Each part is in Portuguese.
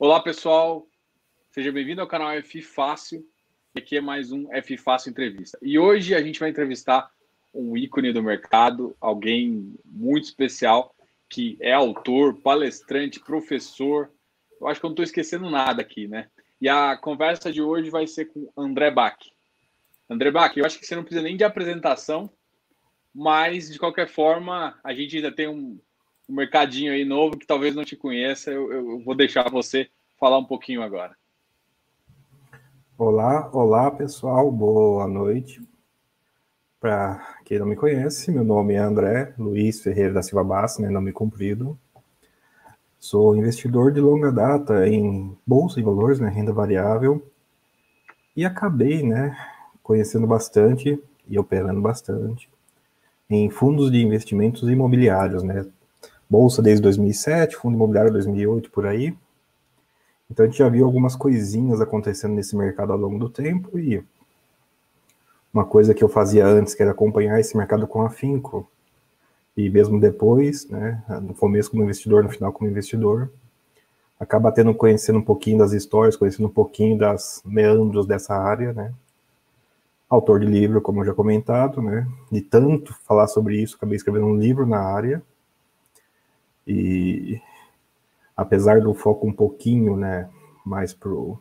Olá, pessoal. Seja bem-vindo ao canal F Fácil. Aqui é mais um F Fácil Entrevista. E hoje a gente vai entrevistar um ícone do mercado, alguém muito especial, que é autor, palestrante, professor. Eu acho que eu não estou esquecendo nada aqui, né? E a conversa de hoje vai ser com André Bach. André Bach, eu acho que você não precisa nem de apresentação, mas de qualquer forma, a gente ainda tem um, um mercadinho aí novo que talvez não te conheça, eu, eu vou deixar você falar um pouquinho agora. Olá, olá pessoal, boa noite. Para quem não me conhece, meu nome é André Luiz Ferreira da Silva Bassi, né, nome comprido. Sou investidor de longa data em bolsa e valores, né, renda variável, e acabei, né, conhecendo bastante e operando bastante em fundos de investimentos imobiliários, né, bolsa desde 2007, fundo imobiliário 2008 por aí. Então a gente já viu algumas coisinhas acontecendo nesse mercado ao longo do tempo e uma coisa que eu fazia antes, que era acompanhar esse mercado com afinco, e mesmo depois, né, no começo como investidor, no final como investidor, acaba tendo conhecendo um pouquinho das histórias, conhecendo um pouquinho das meandros dessa área, né? Autor de livro, como já comentado, né? De tanto falar sobre isso, acabei escrevendo um livro na área, e apesar do foco um pouquinho, né, mais pro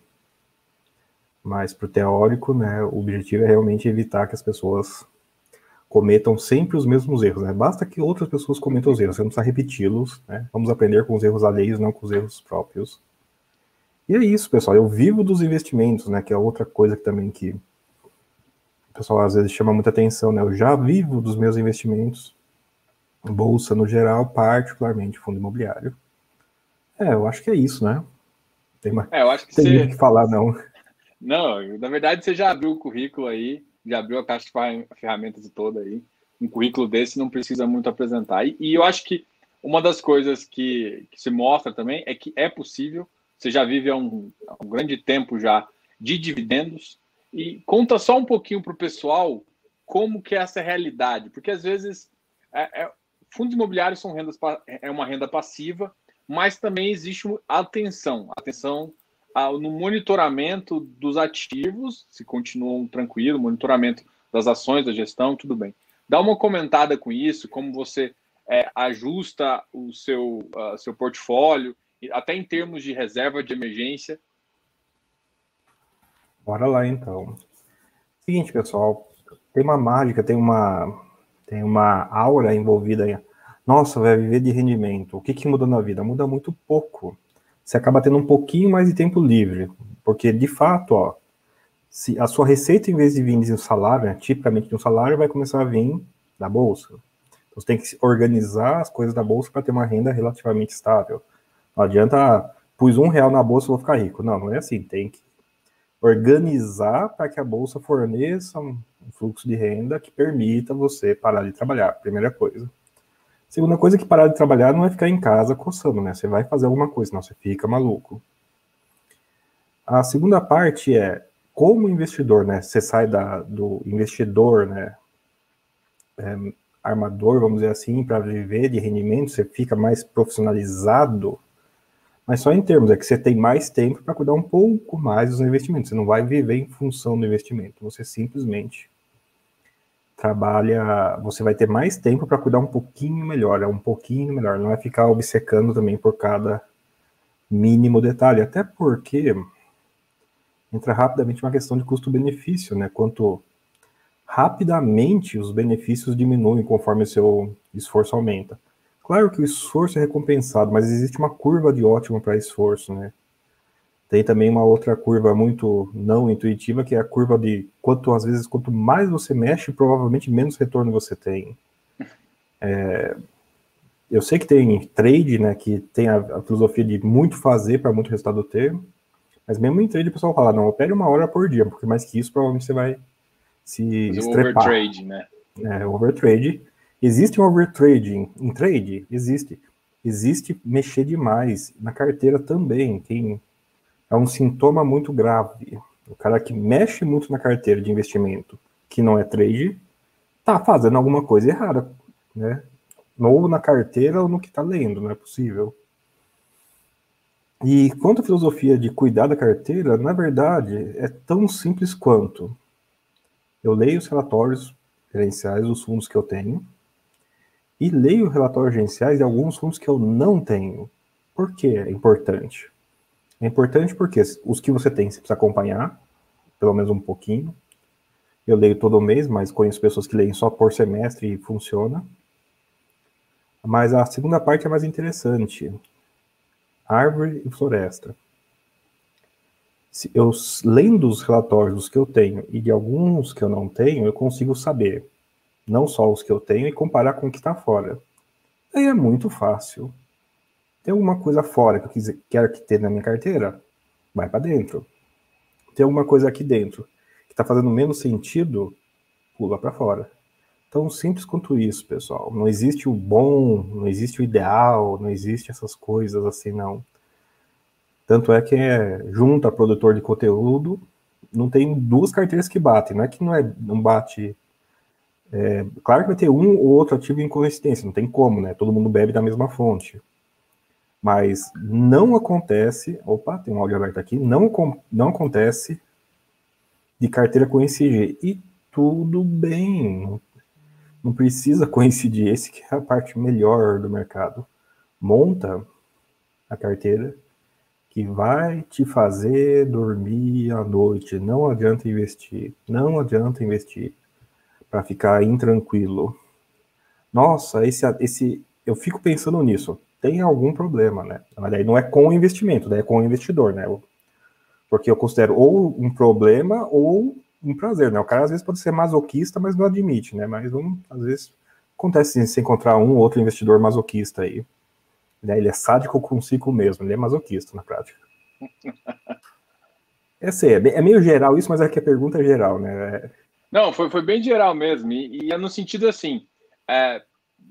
mais pro teórico, né, o objetivo é realmente evitar que as pessoas cometam sempre os mesmos erros, né? Basta que outras pessoas cometam os erros, você não precisa repeti-los, né? Vamos aprender com os erros alheios, não com os erros próprios. E é isso, pessoal. Eu vivo dos investimentos, né? Que é outra coisa que também que o pessoal às vezes chama muita atenção, né? Eu já vivo dos meus investimentos bolsa no geral, particularmente fundo imobiliário. É, eu acho que é isso, né? Tem, mais, é, eu acho que tem você... que falar, não. Não, na verdade você já abriu o currículo aí, já abriu a caixa de ferramentas toda aí. Um currículo desse não precisa muito apresentar. E, e eu acho que uma das coisas que, que, se mostra também é que é possível. Você já vive há um, há um grande tempo já de dividendos e conta só um pouquinho para o pessoal como que é essa realidade, porque às vezes é, é, fundos imobiliários são rendas, é uma renda passiva, mas também existe atenção, atenção no monitoramento dos ativos, se continuam tranquilo, monitoramento das ações, da gestão, tudo bem. Dá uma comentada com isso, como você é, ajusta o seu, uh, seu portfólio, até em termos de reserva de emergência. Bora lá então. Seguinte, pessoal, tem uma mágica, tem uma tem uma aura envolvida aí. Nossa, vai viver de rendimento. O que, que muda na vida? Muda muito pouco. Você acaba tendo um pouquinho mais de tempo livre. Porque, de fato, ó, se a sua receita, em vez de vir de um salário, né, tipicamente de um salário, vai começar a vir da bolsa. Então, você tem que organizar as coisas da bolsa para ter uma renda relativamente estável. Não adianta, ah, pus um real na bolsa, vou ficar rico. Não, não é assim. Tem que organizar para que a bolsa forneça um fluxo de renda que permita você parar de trabalhar, primeira coisa. Segunda coisa que parar de trabalhar não é ficar em casa coçando, né? Você vai fazer alguma coisa, senão você fica maluco. A segunda parte é como investidor, né? Você sai da, do investidor, né? É, armador, vamos dizer assim, para viver de rendimento, você fica mais profissionalizado, mas só em termos, é que você tem mais tempo para cuidar um pouco mais dos investimentos. Você não vai viver em função do investimento, você simplesmente trabalha, você vai ter mais tempo para cuidar um pouquinho melhor, é um pouquinho melhor, não vai ficar obcecando também por cada mínimo detalhe, até porque entra rapidamente uma questão de custo-benefício, né? Quanto rapidamente os benefícios diminuem conforme o seu esforço aumenta. Claro que o esforço é recompensado, mas existe uma curva de ótimo para esforço, né? Tem também uma outra curva muito não intuitiva, que é a curva de quanto às vezes quanto mais você mexe, provavelmente menos retorno você tem. É, eu sei que tem trade, né, que tem a, a filosofia de muito fazer para muito resultado ter, mas mesmo em trade o pessoal fala, não, opere uma hora por dia, porque mais que isso provavelmente você vai se Mas estrepar. overtrade, né? É, overtrade. Existe um overtrading em trade? Existe. Existe mexer demais. Na carteira também. Tem é um sintoma muito grave. O cara que mexe muito na carteira de investimento, que não é trade, tá fazendo alguma coisa errada, né? Ou na carteira ou no que tá lendo, não é possível. E quanto à filosofia de cuidar da carteira, na verdade, é tão simples quanto eu leio os relatórios gerenciais dos fundos que eu tenho e leio relatórios gerenciais de alguns fundos que eu não tenho. Por que é importante? É importante porque os que você tem você precisa acompanhar, pelo menos um pouquinho. Eu leio todo mês, mas conheço pessoas que leem só por semestre e funciona. Mas a segunda parte é mais interessante. Árvore e floresta. Se eu lendo os relatórios dos que eu tenho e de alguns que eu não tenho, eu consigo saber não só os que eu tenho e comparar com o que está fora. Aí é muito fácil. Tem alguma coisa fora que eu quiser, quero que tenha na minha carteira? Vai para dentro. Tem alguma coisa aqui dentro que está fazendo menos sentido? Pula para fora. Tão simples quanto isso, pessoal. Não existe o bom, não existe o ideal, não existe essas coisas assim, não. Tanto é que é, junto a produtor de conteúdo, não tem duas carteiras que batem. Não é que não, é, não bate. É, claro que vai ter um ou outro ativo em coincidência, não tem como, né? Todo mundo bebe da mesma fonte. Mas não acontece. Opa, tem um áudio aberto aqui. Não, não acontece de carteira coincidir. E tudo bem. Não precisa coincidir. Esse que é a parte melhor do mercado. Monta a carteira que vai te fazer dormir à noite. Não adianta investir. Não adianta investir para ficar intranquilo. Nossa, esse, esse, eu fico pensando nisso tem algum problema, né? Mas daí não é com o investimento, daí é com o investidor, né? Porque eu considero ou um problema ou um prazer, né? O cara às vezes pode ser masoquista, mas não admite, né? Mas um, às vezes acontece se encontrar um ou outro investidor masoquista aí. Né? Ele é sádico consigo mesmo, ele é masoquista na prática. É, sei, é, meio geral isso, mas é que a pergunta é geral, né? Não, foi, foi bem geral mesmo. E, e é no sentido assim: é,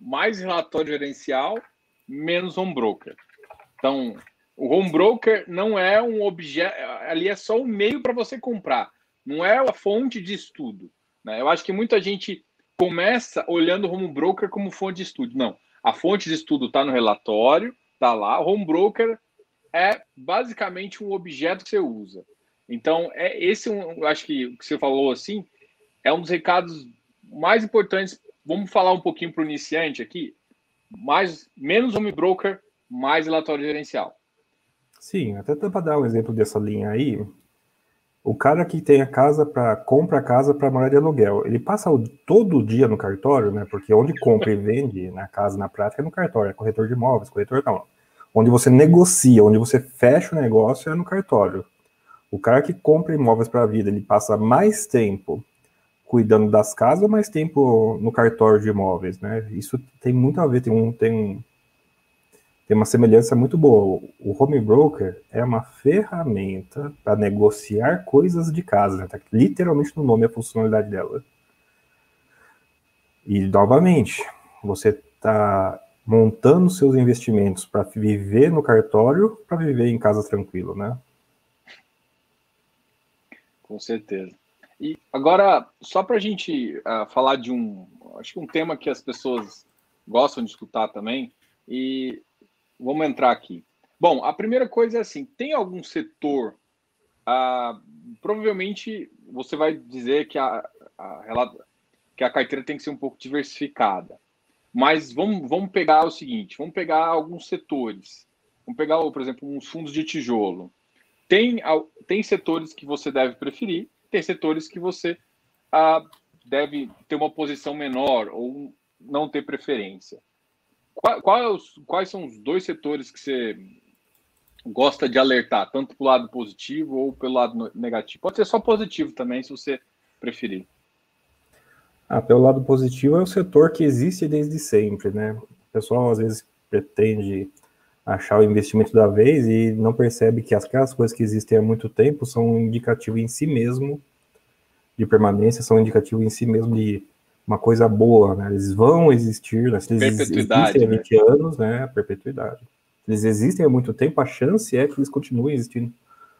mais relatório gerencial menos home broker. Então, o home broker não é um objeto, ali é só um meio para você comprar, não é a fonte de estudo. Né? Eu acho que muita gente começa olhando o home broker como fonte de estudo. Não, a fonte de estudo está no relatório, está lá. O home broker é basicamente um objeto que você usa. Então, é esse, um, eu acho que o que você falou assim, é um dos recados mais importantes. Vamos falar um pouquinho para o iniciante aqui mais menos home broker, mais relatório gerencial. Sim, até para dar um exemplo dessa linha aí, o cara que tem a casa para compra a casa para morar de aluguel, ele passa o, todo dia no cartório, né? Porque onde compra e vende na casa na prática é no cartório, é corretor de imóveis, corretor não. Onde você negocia, onde você fecha o negócio é no cartório. O cara que compra imóveis para a vida, ele passa mais tempo cuidando das casas mais tempo no cartório de imóveis, né? Isso tem muito a ver, tem, um, tem, tem uma semelhança muito boa. O home broker é uma ferramenta para negociar coisas de casa, né? Tá literalmente no nome a funcionalidade dela. E, novamente, você está montando seus investimentos para viver no cartório, para viver em casa tranquilo, né? Com certeza. E agora, só para a gente uh, falar de um, acho que um tema que as pessoas gostam de escutar também, e vamos entrar aqui. Bom, a primeira coisa é assim: tem algum setor, uh, provavelmente você vai dizer que a, a, que a carteira tem que ser um pouco diversificada. Mas vamos, vamos pegar o seguinte: vamos pegar alguns setores. Vamos pegar, por exemplo, uns fundos de tijolo. Tem, tem setores que você deve preferir tem setores que você ah, deve ter uma posição menor ou não ter preferência. Qual, qual quais são os dois setores que você gosta de alertar, tanto para o lado positivo ou pelo lado negativo? Pode ser só positivo também, se você preferir. Ah, pelo lado positivo é o setor que existe desde sempre, né? O pessoal às vezes pretende achar o investimento da vez e não percebe que aquelas coisas que existem há muito tempo são um indicativo em si mesmo de permanência, são um indicativo em si mesmo de uma coisa boa, né? Eles vão existir, né? Se eles existem há 20 né? anos, né? Perpetuidade. Eles existem há muito tempo, a chance é que eles continuem existindo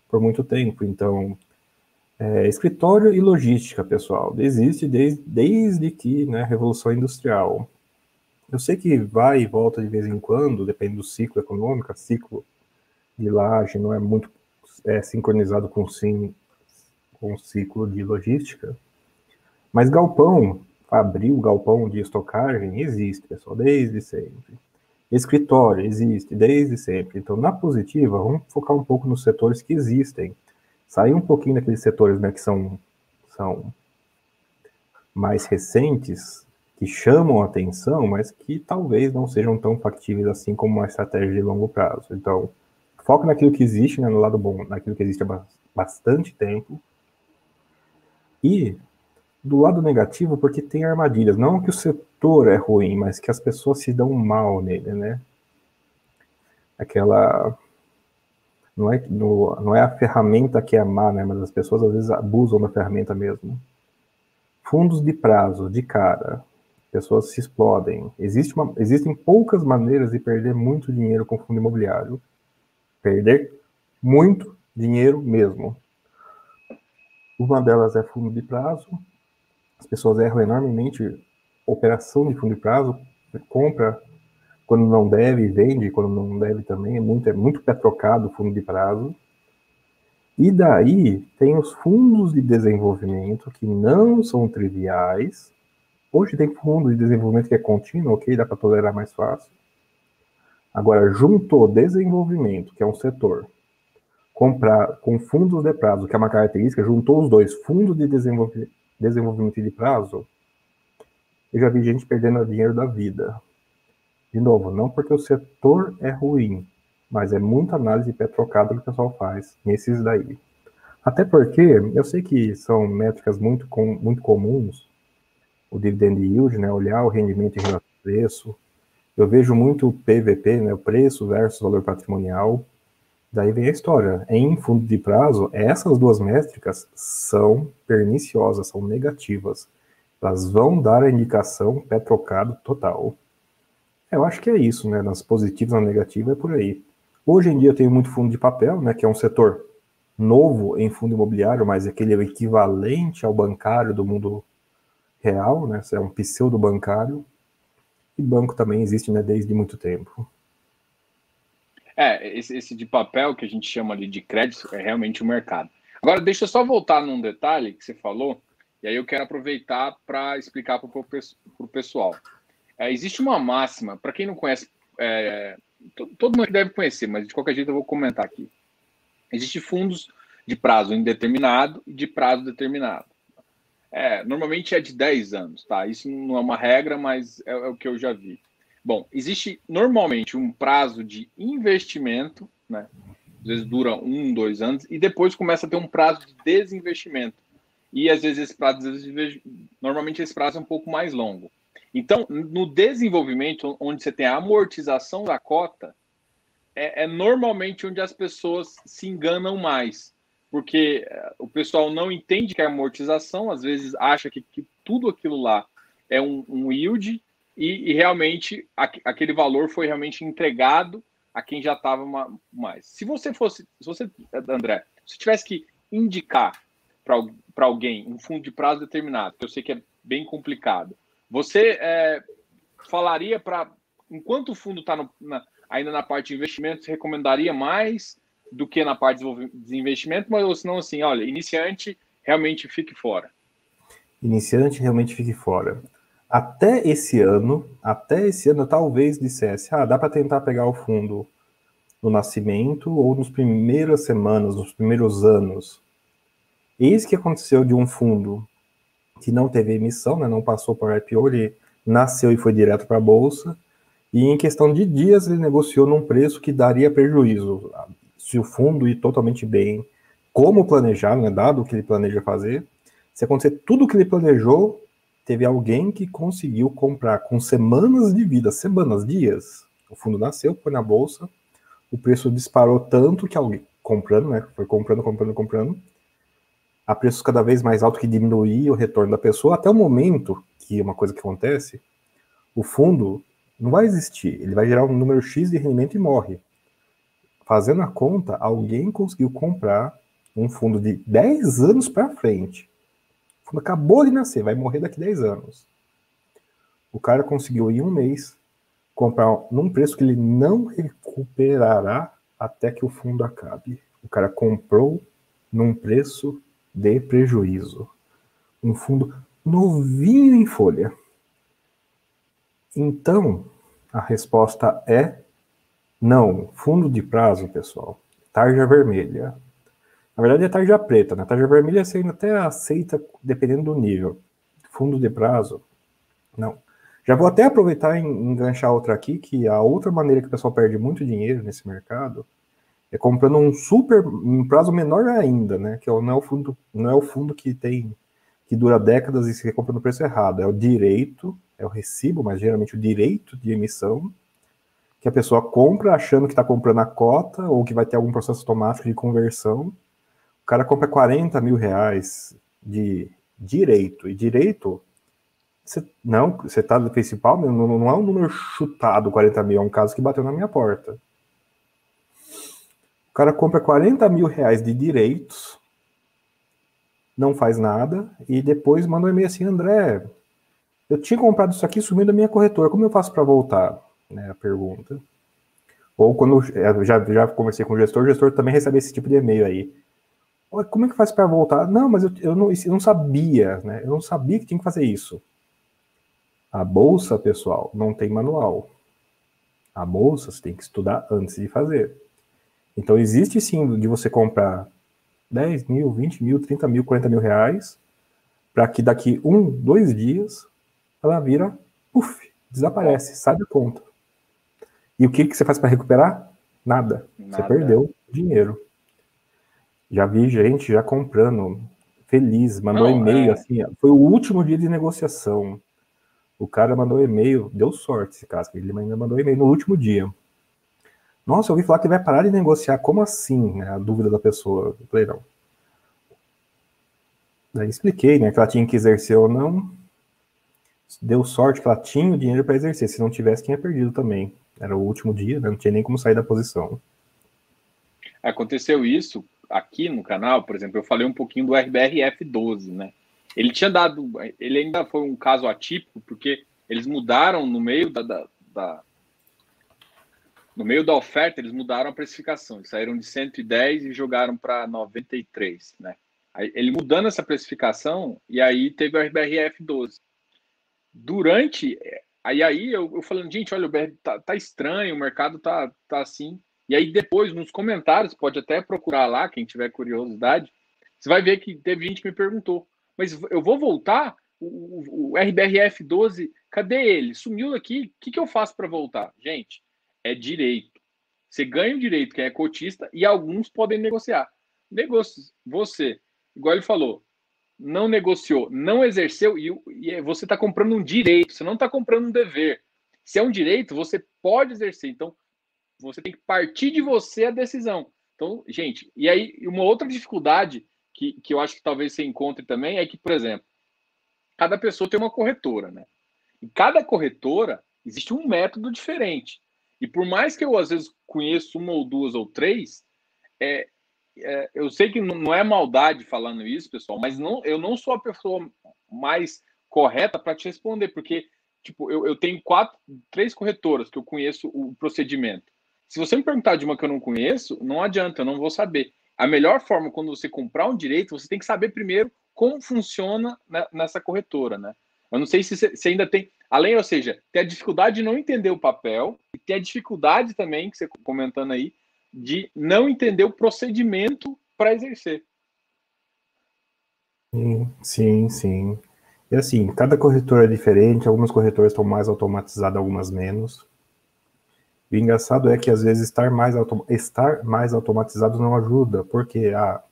por muito tempo. Então, é, escritório e logística, pessoal, existe desde, desde que, né, Revolução Industrial. Eu sei que vai e volta de vez em quando, depende do ciclo econômico, ciclo de laje não é muito é, sincronizado com, sim, com o ciclo de logística. Mas galpão, abril, galpão de estocagem, existe, pessoal, desde sempre. Escritório, existe, desde sempre. Então, na positiva, vamos focar um pouco nos setores que existem. Sair um pouquinho daqueles setores né, que são, são mais recentes, que chamam atenção, mas que talvez não sejam tão factíveis assim como uma estratégia de longo prazo. Então, foca naquilo que existe, né, no lado bom, naquilo que existe há bastante tempo. E do lado negativo, porque tem armadilhas. Não que o setor é ruim, mas que as pessoas se dão mal nele, né? Aquela. Não é, no, não é a ferramenta que é má, né? Mas as pessoas às vezes abusam da ferramenta mesmo. Fundos de prazo, de cara. Pessoas se explodem. Existe uma, existem poucas maneiras de perder muito dinheiro com fundo imobiliário. Perder muito dinheiro mesmo. Uma delas é fundo de prazo, as pessoas erram enormemente operação de fundo de prazo, compra quando não deve, vende quando não deve também, é muito, é muito pé trocado fundo de prazo. E daí tem os fundos de desenvolvimento que não são triviais. Hoje tem fundo de desenvolvimento que é contínuo, ok, dá para tolerar mais fácil. Agora, juntou desenvolvimento, que é um setor, comprar com fundos de prazo, que é uma característica, juntou os dois, fundos de desenvolvimento desenvolvimento de prazo, eu já vi gente perdendo dinheiro da vida. De novo, não porque o setor é ruim, mas é muita análise pé trocado que o pessoal faz nesses daí. Até porque eu sei que são métricas muito, com, muito comuns, o dividend yield, né, olhar o rendimento em relação ao preço. Eu vejo muito o PVP, né, o preço versus valor patrimonial. Daí vem a história. Em fundo de prazo, essas duas métricas são perniciosas, são negativas. Elas vão dar a indicação pé trocado total. Eu acho que é isso, né? Nas positivas, na negativa, é por aí. Hoje em dia eu tenho muito fundo de papel, né? Que é um setor novo em fundo imobiliário, mas aquele é o equivalente ao bancário do mundo real, né? É um pseudo bancário. E banco também existe, né? Desde muito tempo. É, esse, esse, de papel que a gente chama ali de crédito é realmente o mercado. Agora, deixa eu só voltar num detalhe que você falou, e aí eu quero aproveitar para explicar para o pessoal. É, existe uma máxima, para quem não conhece, é, todo mundo deve conhecer, mas de qualquer jeito eu vou comentar aqui. Existem fundos de prazo indeterminado e de prazo determinado. É, normalmente é de 10 anos, tá? Isso não é uma regra, mas é, é o que eu já vi. Bom, existe normalmente um prazo de investimento, né? Às vezes dura um, dois anos, e depois começa a ter um prazo de desinvestimento. E às vezes esse prazo, normalmente esse prazo é um pouco mais longo. Então, no desenvolvimento, onde você tem a amortização da cota, é, é normalmente onde as pessoas se enganam mais. Porque eh, o pessoal não entende que é amortização, às vezes acha que, que tudo aquilo lá é um, um yield e, e realmente aquele valor foi realmente entregado a quem já estava mais. Se você fosse, se você, André, se tivesse que indicar para alguém um fundo de prazo determinado, que eu sei que é bem complicado, você é, falaria para, enquanto o fundo está ainda na parte de investimentos, recomendaria mais do que na parte de investimento, mas ou senão assim, olha, iniciante realmente fique fora. Iniciante realmente fique fora até esse ano, até esse ano, talvez dissesse, ah, dá para tentar pegar o fundo no nascimento ou nos primeiras semanas, nos primeiros anos. Eis que aconteceu de um fundo que não teve emissão, né, não passou por IPO, ele nasceu e foi direto para a bolsa, e em questão de dias ele negociou num preço que daria prejuízo. Se o fundo ir totalmente bem, como planejado, né, dado o que ele planeja fazer, se acontecer tudo o que ele planejou, teve alguém que conseguiu comprar com semanas de vida, semanas, dias. O fundo nasceu, foi na bolsa, o preço disparou tanto que alguém comprando, né? Foi comprando, comprando, comprando, a preços cada vez mais alto que diminuía o retorno da pessoa, até o momento que uma coisa que acontece, o fundo não vai existir, ele vai gerar um número X de rendimento e morre. Fazendo a conta, alguém conseguiu comprar um fundo de 10 anos para frente fundo acabou de nascer, vai morrer daqui 10 anos. O cara conseguiu em um mês comprar num preço que ele não recuperará até que o fundo acabe. O cara comprou num preço de prejuízo. Um fundo novinho em folha. Então, a resposta é não. Fundo de prazo, pessoal. Tarja vermelha. Na verdade é tarja preta, né? Tarja vermelha você ainda até aceita dependendo do nível. Fundo de prazo, não. Já vou até aproveitar e enganchar outra aqui, que a outra maneira que o pessoal perde muito dinheiro nesse mercado é comprando um super, um prazo menor ainda, né? Que é não é o fundo, não é o fundo que tem que dura décadas e se compra no preço errado. É o direito, é o recibo, mas geralmente o direito de emissão que a pessoa compra achando que está comprando a cota ou que vai ter algum processo automático de conversão. O cara compra 40 mil reais de direito. E direito, você, não, você está no principal, não, não é um número chutado 40 mil, é um caso que bateu na minha porta cara compra 40 mil reais de direitos, não faz nada, e depois manda um e-mail assim, André, eu tinha comprado isso aqui sumiu da minha corretora, como eu faço para voltar? Né, a pergunta. Ou quando eu já, já conversei com o gestor, o gestor também recebe esse tipo de e-mail aí. Como é que faz para voltar? Não, mas eu, eu, não, eu não sabia, né? Eu não sabia que tinha que fazer isso. A bolsa, pessoal, não tem manual. A bolsa você tem que estudar antes de fazer. Então existe sim de você comprar 10 mil, 20 mil, 30 mil, 40 mil reais, para que daqui um, dois dias ela vira, puf, desaparece, sai da conta. E o que, que você faz para recuperar? Nada. Nada. Você perdeu dinheiro. Já vi gente já comprando, feliz, mandou e-mail é... assim, foi o último dia de negociação. O cara mandou e-mail, deu sorte esse caso, ele ainda mandou e-mail no último dia. Nossa, eu ouvi falar que vai parar de negociar. Como assim? Né? A dúvida da pessoa. Eu falei, não. Daí expliquei, né, que ela tinha que exercer ou não. Deu sorte que ela tinha o dinheiro para exercer. Se não tivesse, tinha perdido também. Era o último dia, né? não tinha nem como sair da posição. Aconteceu isso aqui no canal, por exemplo, eu falei um pouquinho do RBRF 12, né? Ele tinha dado, ele ainda foi um caso atípico, porque eles mudaram no meio da, da, da no meio da oferta, eles mudaram a precificação. Eles saíram de 110 e jogaram para 93, né? Aí, ele mudando essa precificação, e aí teve o RBRF 12. Durante. Aí, aí eu, eu falando, gente, olha, o BR tá, tá, estranho, o mercado tá, tá assim. E aí, depois, nos comentários, pode até procurar lá, quem tiver curiosidade, você vai ver que teve gente que me perguntou, mas eu vou voltar? O, o, o RBRF 12, cadê ele? Sumiu aqui, o que, que eu faço para voltar? Gente, é direito. Você ganha o direito, quem é cotista, e alguns podem negociar. Negócios, você, igual ele falou, não negociou, não exerceu, e, e você está comprando um direito, você não está comprando um dever. Se é um direito, você pode exercer. Então, você tem que partir de você a decisão. Então, gente, e aí uma outra dificuldade que, que eu acho que talvez você encontre também é que, por exemplo, cada pessoa tem uma corretora, né? E cada corretora existe um método diferente. E por mais que eu às vezes conheço uma ou duas ou três, é, é, eu sei que não é maldade falando isso, pessoal, mas não, eu não sou a pessoa mais correta para te responder, porque tipo, eu, eu tenho quatro, três corretoras que eu conheço o procedimento. Se você me perguntar de uma que eu não conheço, não adianta, eu não vou saber. A melhor forma, quando você comprar um direito, você tem que saber primeiro como funciona nessa corretora, né? Eu não sei se você ainda tem. Além, ou seja, tem a dificuldade de não entender o papel, e tem a dificuldade também, que você comentando aí, de não entender o procedimento para exercer. Sim, sim. E assim, cada corretora é diferente, algumas corretoras estão mais automatizadas, algumas menos. E o engraçado é que às vezes estar mais, estar mais automatizado não ajuda, porque ah,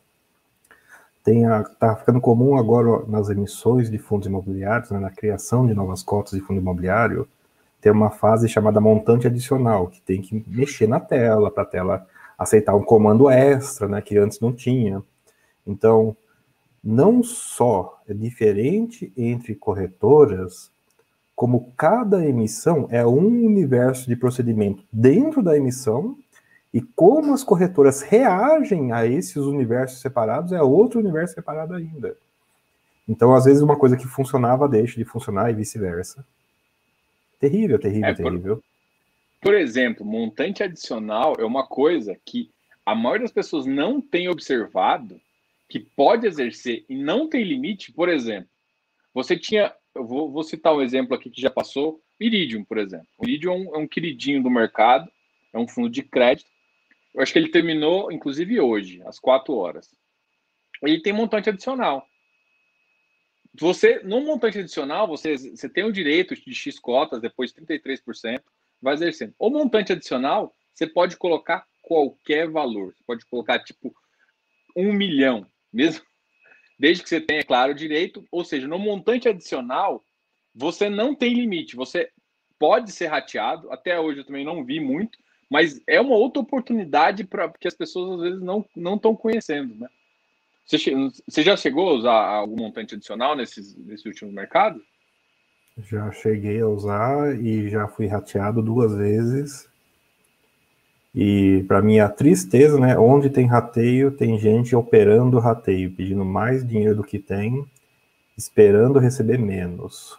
tem a, tá ficando comum agora nas emissões de fundos imobiliários, né, na criação de novas cotas de fundo imobiliário, ter uma fase chamada montante adicional, que tem que mexer na tela, para a tela aceitar um comando extra, né, que antes não tinha. Então, não só é diferente entre corretoras, como cada emissão é um universo de procedimento dentro da emissão e como as corretoras reagem a esses universos separados é outro universo separado ainda. Então, às vezes, uma coisa que funcionava deixa de funcionar e vice-versa. Terrível, terrível, é, terrível. por exemplo, montante adicional é uma coisa que a maioria das pessoas não tem observado que pode exercer e não tem limite. Por exemplo, você tinha, eu vou, vou citar um exemplo aqui que já passou, Iridium, por exemplo. O Iridium é um, é um queridinho do mercado, é um fundo de crédito. Eu acho que ele terminou, inclusive hoje, às quatro horas. Ele tem montante adicional. Você, no montante adicional, você, você tem o direito de X cotas, depois 33%, vai exercendo. O montante adicional, você pode colocar qualquer valor. Você pode colocar, tipo, um milhão, mesmo, desde que você tenha, claro, direito. Ou seja, no montante adicional, você não tem limite. Você pode ser rateado. Até hoje eu também não vi muito, mas é uma outra oportunidade para que as pessoas às vezes não não estão conhecendo, né? Você, você já chegou a usar algum montante adicional nesses, nesse último mercado? Já cheguei a usar e já fui rateado duas vezes. E para minha tristeza, né, onde tem rateio, tem gente operando rateio, pedindo mais dinheiro do que tem, esperando receber menos.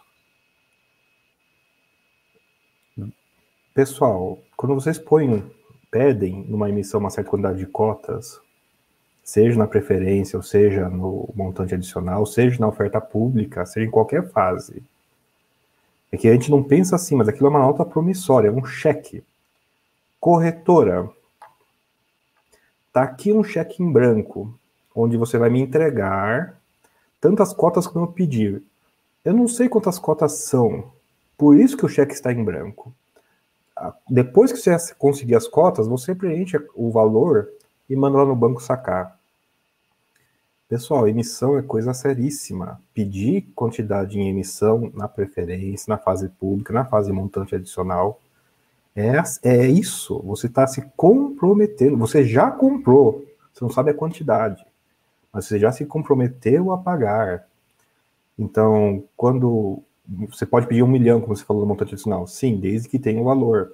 Pessoal, quando vocês põem, pedem numa emissão uma certa quantidade de cotas, seja na preferência, ou seja no montante adicional, seja na oferta pública, seja em qualquer fase. É que a gente não pensa assim, mas aquilo é uma nota promissória, um cheque. Corretora, tá aqui um cheque em branco, onde você vai me entregar tantas cotas como eu pedir. Eu não sei quantas cotas são, por isso que o cheque está em branco. Depois que você conseguir as cotas, você preenche o valor e manda lá no banco sacar. Pessoal, emissão é coisa seríssima. Pedir quantidade em emissão na preferência, na fase pública, na fase montante adicional, é, é isso. Você está se comprometendo. Você já comprou, você não sabe a quantidade, mas você já se comprometeu a pagar. Então, quando você pode pedir um milhão, como você falou no montante adicional, sim, desde que tenha o valor.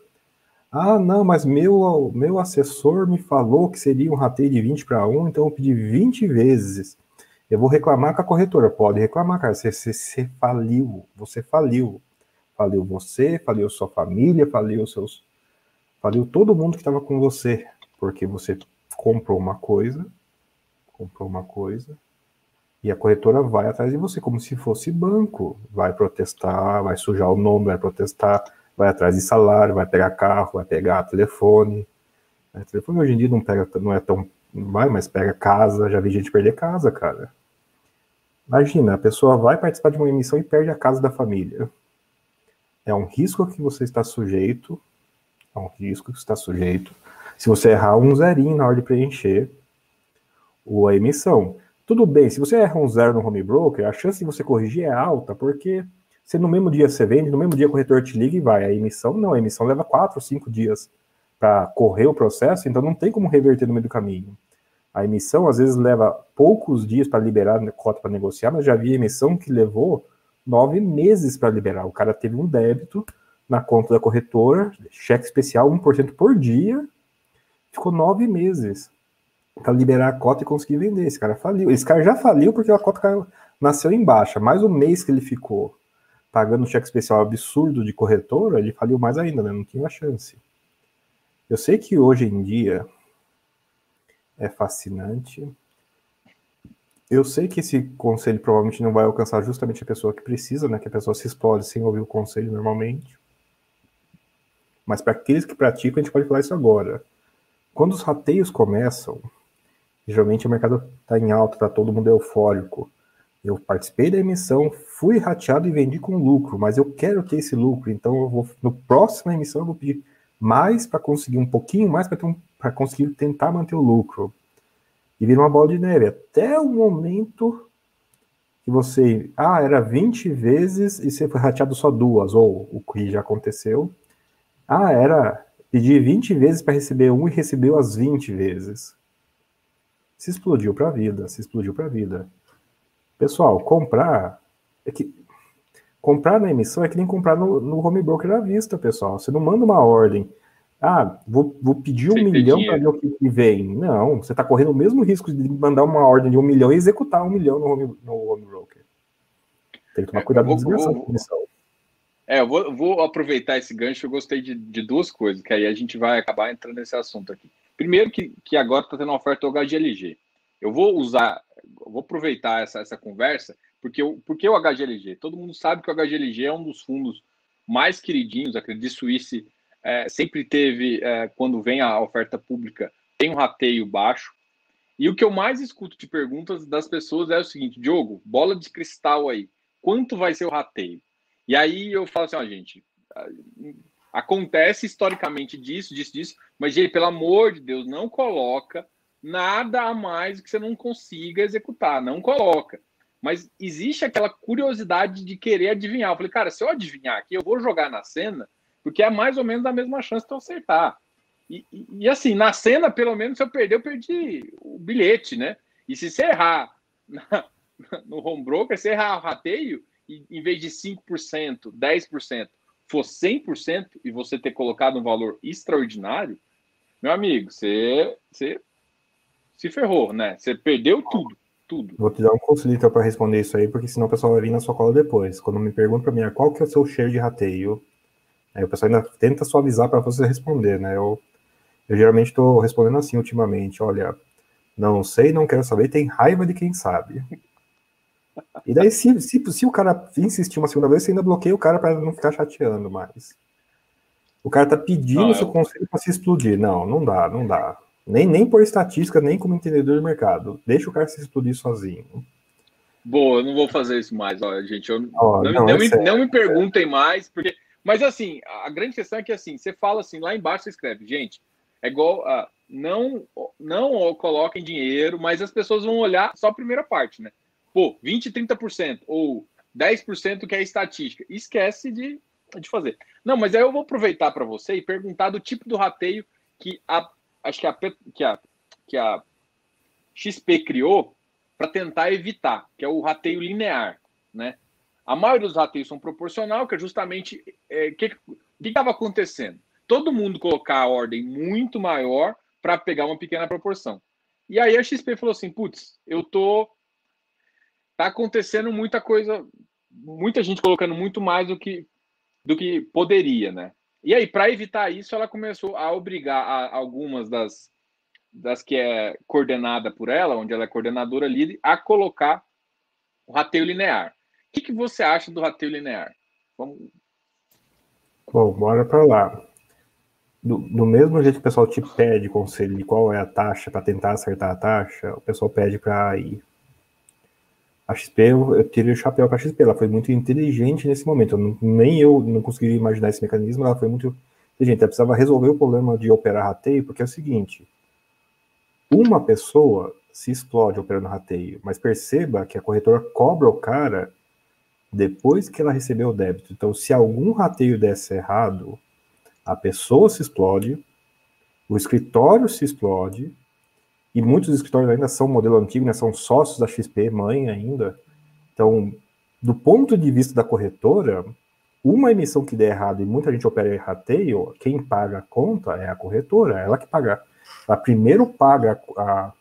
Ah, não, mas meu, meu assessor me falou que seria um rateio de 20 para 1, então eu pedi 20 vezes. Eu vou reclamar com a corretora. Pode reclamar, cara. Você, você, você faliu. Você faliu. Faliu você, faliu sua família, faliu seus. Faliu todo mundo que estava com você. Porque você comprou uma coisa, comprou uma coisa, e a corretora vai atrás de você, como se fosse banco. Vai protestar, vai sujar o nome, vai protestar vai atrás de salário, vai pegar carro, vai pegar telefone. É, telefone hoje em dia não pega, não é tão, vai, mas pega casa, já vi gente perder casa, cara. Imagina, a pessoa vai participar de uma emissão e perde a casa da família. É um risco que você está sujeito, é um risco que você está sujeito. Se você errar um zerinho na hora de preencher a emissão. Tudo bem, se você erra um zero no home broker, a chance de você corrigir é alta, porque se no mesmo dia você vende, no mesmo dia o corretor te liga e vai. A emissão, não, a emissão leva quatro, cinco dias para correr o processo, então não tem como reverter no meio do caminho. A emissão, às vezes, leva poucos dias para liberar a cota para negociar, mas já vi emissão que levou nove meses para liberar. O cara teve um débito na conta da corretora, cheque especial 1% por dia, ficou nove meses para liberar a cota e conseguir vender. Esse cara faliu. Esse cara já faliu porque a cota nasceu em baixa. Mais um mês que ele ficou pagando um cheque especial absurdo de corretora, ele faliu mais ainda, né? Não tinha chance. Eu sei que hoje em dia é fascinante. Eu sei que esse conselho provavelmente não vai alcançar justamente a pessoa que precisa, né? Que a pessoa se explode sem ouvir o conselho normalmente. Mas para aqueles que praticam, a gente pode falar isso agora. Quando os rateios começam, geralmente o mercado está em alta, está todo mundo eufórico. Eu participei da emissão, fui rateado e vendi com lucro, mas eu quero ter esse lucro, então eu vou no próxima emissão eu vou pedir mais para conseguir um pouquinho mais para um, conseguir tentar manter o lucro. E vira uma bola de neve até o momento que você, ah, era 20 vezes e você foi rateado só duas, ou o que já aconteceu. Ah, era pedir 20 vezes para receber um e recebeu as 20 vezes. Se explodiu para a vida, se explodiu para a vida. Pessoal, comprar é que comprar na emissão é que nem comprar no, no home broker à vista, pessoal. Você não manda uma ordem. Ah, vou, vou pedir um milhão para ver o que, vem. Não, você está correndo o mesmo risco de mandar uma ordem de um milhão e executar um milhão no home, no home broker. Tem que tomar é, cuidado com vou, É, eu vou, vou, aproveitar esse gancho. Eu gostei de, de, duas coisas, que aí a gente vai acabar entrando nesse assunto aqui. Primeiro, que, que agora está tendo uma oferta do HGLG. Eu vou usar, vou aproveitar essa, essa conversa, porque, eu, porque o HGLG? Todo mundo sabe que o HGLG é um dos fundos mais queridinhos, acredito, Suíça é, sempre teve, é, quando vem a oferta pública, tem um rateio baixo. E o que eu mais escuto de perguntas das pessoas é o seguinte: Diogo, bola de cristal aí, quanto vai ser o rateio? E aí eu falo assim, ó, gente, acontece historicamente disso, disso, disso, mas, gente, pelo amor de Deus, não coloca nada a mais que você não consiga executar, não coloca. Mas existe aquela curiosidade de querer adivinhar. Eu falei, cara, se eu adivinhar aqui, eu vou jogar na cena, porque é mais ou menos a mesma chance de eu acertar. E, e, e, assim, na cena, pelo menos, se eu perder, eu perdi o bilhete, né? E se você errar na, no home broker, se errar o rateio, e, em vez de 5%, 10%, for 100% e você ter colocado um valor extraordinário, meu amigo, você, você se ferrou, né? Você perdeu tudo. Tudo. Vou te dar um conselho então, para responder isso aí, porque senão o pessoal vai vir na sua cola depois. Quando me pergunta para mim ah, qual que é o seu share de rateio, aí o pessoal ainda tenta suavizar para você responder, né? Eu, eu geralmente estou respondendo assim ultimamente: olha, não sei, não quero saber, tem raiva de quem sabe. E daí, se, se, se o cara insistir uma segunda vez, você ainda bloqueia o cara para não ficar chateando mais. O cara tá pedindo o seu eu... conselho para se explodir. Não, não dá, não dá. Nem, nem por estatística, nem como entendedor de mercado. Deixa o cara se explodir sozinho. Boa, eu não vou fazer isso mais, olha, gente. Eu, oh, não, não, não, é me, não, me, perguntem mais, porque. Mas assim, a grande questão é que assim, você fala assim, lá embaixo você escreve, gente, é igual a. Não, não coloquem dinheiro, mas as pessoas vão olhar só a primeira parte, né? pô, 20, 30% ou 10% que é estatística. Esquece de, de fazer. Não, mas aí eu vou aproveitar para você e perguntar do tipo do rateio que a acho que a que a, que a XP criou para tentar evitar, que é o rateio linear, né? A maioria dos rateios são proporcional, que é justamente é, que que estava acontecendo. Todo mundo colocar a ordem muito maior para pegar uma pequena proporção. E aí a XP falou assim, putz, eu tô tá acontecendo muita coisa, muita gente colocando muito mais do que do que poderia, né? E aí, para evitar isso, ela começou a obrigar a, algumas das, das que é coordenada por ela, onde ela é coordenadora líder, a colocar o rateio linear. O que, que você acha do rateio linear? Vamos... Bom, bora para lá. Do, do, mesmo jeito que o pessoal te pede conselho de qual é a taxa para tentar acertar a taxa, o pessoal pede para ir a XP, eu, eu tirei o chapéu para a XP, ela foi muito inteligente nesse momento. Eu nem eu não consegui imaginar esse mecanismo, ela foi muito inteligente. Ela precisava resolver o problema de operar rateio, porque é o seguinte: uma pessoa se explode operando rateio, mas perceba que a corretora cobra o cara depois que ela recebeu o débito. Então, se algum rateio desse errado, a pessoa se explode, o escritório se explode, e muitos escritórios ainda são modelo antigo, né, são sócios da XP, mãe ainda. Então, do ponto de vista da corretora, uma emissão que der errado e muita gente opera em rateio, quem paga a conta é a corretora, ela que paga. Ela primeiro paga a,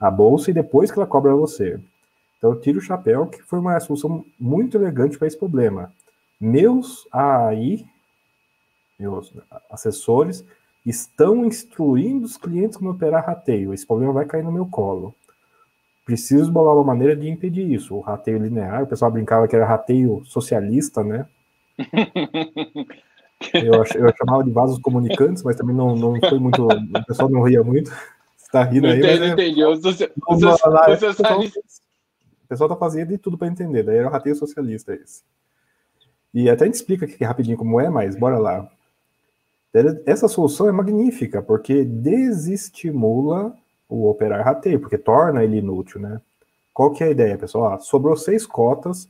a bolsa e depois que ela cobra você. Então, eu tiro o chapéu, que foi uma solução muito elegante para esse problema. Meus AI, meus assessores, estão instruindo os clientes como operar rateio. Esse problema vai cair no meu colo. Preciso bolar uma maneira de impedir isso. O rateio linear, o pessoal brincava que era rateio socialista, né? Eu, eu chamava de vasos comunicantes, mas também não, não foi muito. O pessoal não ria muito. Você tá rindo aí. Entendi, mas, entendi. O, pessoal tá fazendo de tudo para entender. Daí era o rateio socialista esse. E até a gente explica aqui rapidinho como é, mas bora lá. Essa solução é magnífica, porque desestimula o operar rateio, porque torna ele inútil, né? Qual que é a ideia, pessoal? Ah, sobrou seis cotas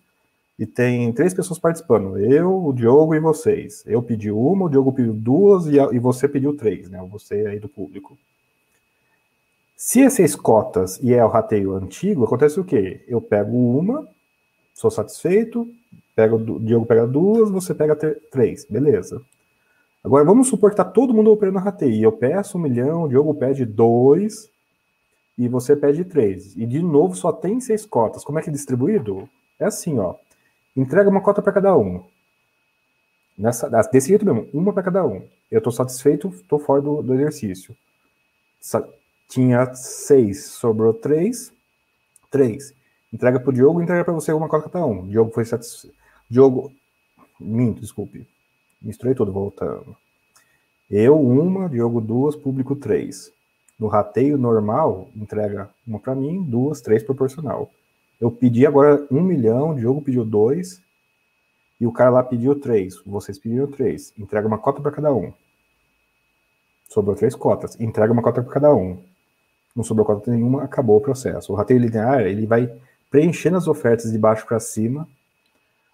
e tem três pessoas participando. Eu, o Diogo e vocês. Eu pedi uma, o Diogo pediu duas e, a, e você pediu três, né? Você aí do público. Se é seis cotas e é o rateio antigo, acontece o quê? Eu pego uma, sou satisfeito, pego, o Diogo pega duas, você pega três, beleza. Agora, vamos supor que está todo mundo operando rateio. Eu peço um milhão, o Diogo pede dois e você pede três. E de novo só tem seis cotas. Como é que é distribuído? É assim, ó. Entrega uma cota para cada um. Nessa, desse jeito mesmo, uma para cada um. Eu estou satisfeito, estou fora do, do exercício. Sa tinha seis, sobrou três, três. Entrega para o Diogo, entrega para você uma cota cada um. Diogo foi satisfeito. Diogo, minto, desculpe. Misturei tudo, voltando. Eu, uma, Diogo, duas, público, três. No rateio normal, entrega uma para mim, duas, três proporcional. Eu pedi agora um milhão, Diogo pediu dois, e o cara lá pediu três. Vocês pediram três. Entrega uma cota para cada um. Sobrou três cotas. Entrega uma cota para cada um. Não sobrou cota nenhuma, acabou o processo. O rateio linear, ele vai preenchendo as ofertas de baixo para cima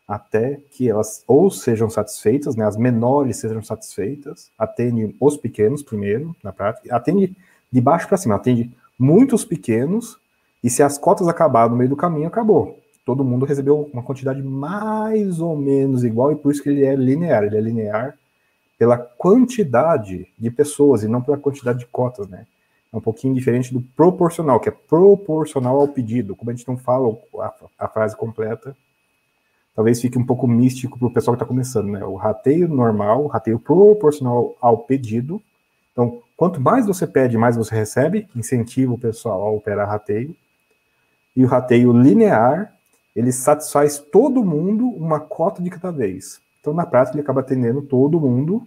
até que elas ou sejam satisfeitas, né, as menores sejam satisfeitas, atende os pequenos primeiro, na prática, atende de baixo para cima, atende muitos pequenos, e se as cotas acabar no meio do caminho, acabou. Todo mundo recebeu uma quantidade mais ou menos igual, e por isso que ele é linear. Ele é linear pela quantidade de pessoas e não pela quantidade de cotas, né? É um pouquinho diferente do proporcional, que é proporcional ao pedido. Como a gente não fala a, a frase completa, talvez fique um pouco místico para o pessoal que está começando, né? O rateio normal, o rateio proporcional ao pedido, então, quanto mais você pede, mais você recebe, incentiva o pessoal a operar rateio. E o rateio linear, ele satisfaz todo mundo uma cota de cada vez. Então, na prática, ele acaba atendendo todo mundo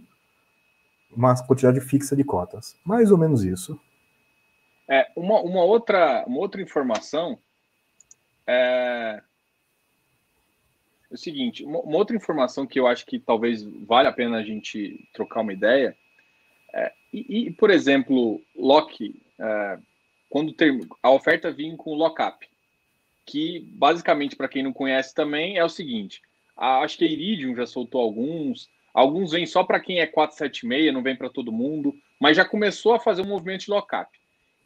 uma quantidade fixa de cotas. Mais ou menos isso. É, uma, uma, outra, uma outra informação é, o seguinte, uma, outra informação que eu acho que talvez vale a pena a gente trocar uma ideia é, e, e, por exemplo, lock, é, quando ter, a oferta vinha com lockup, que basicamente, para quem não conhece também, é o seguinte: a, acho que a Iridium já soltou alguns, alguns vêm só para quem é 476, não vem para todo mundo, mas já começou a fazer um movimento de lockup.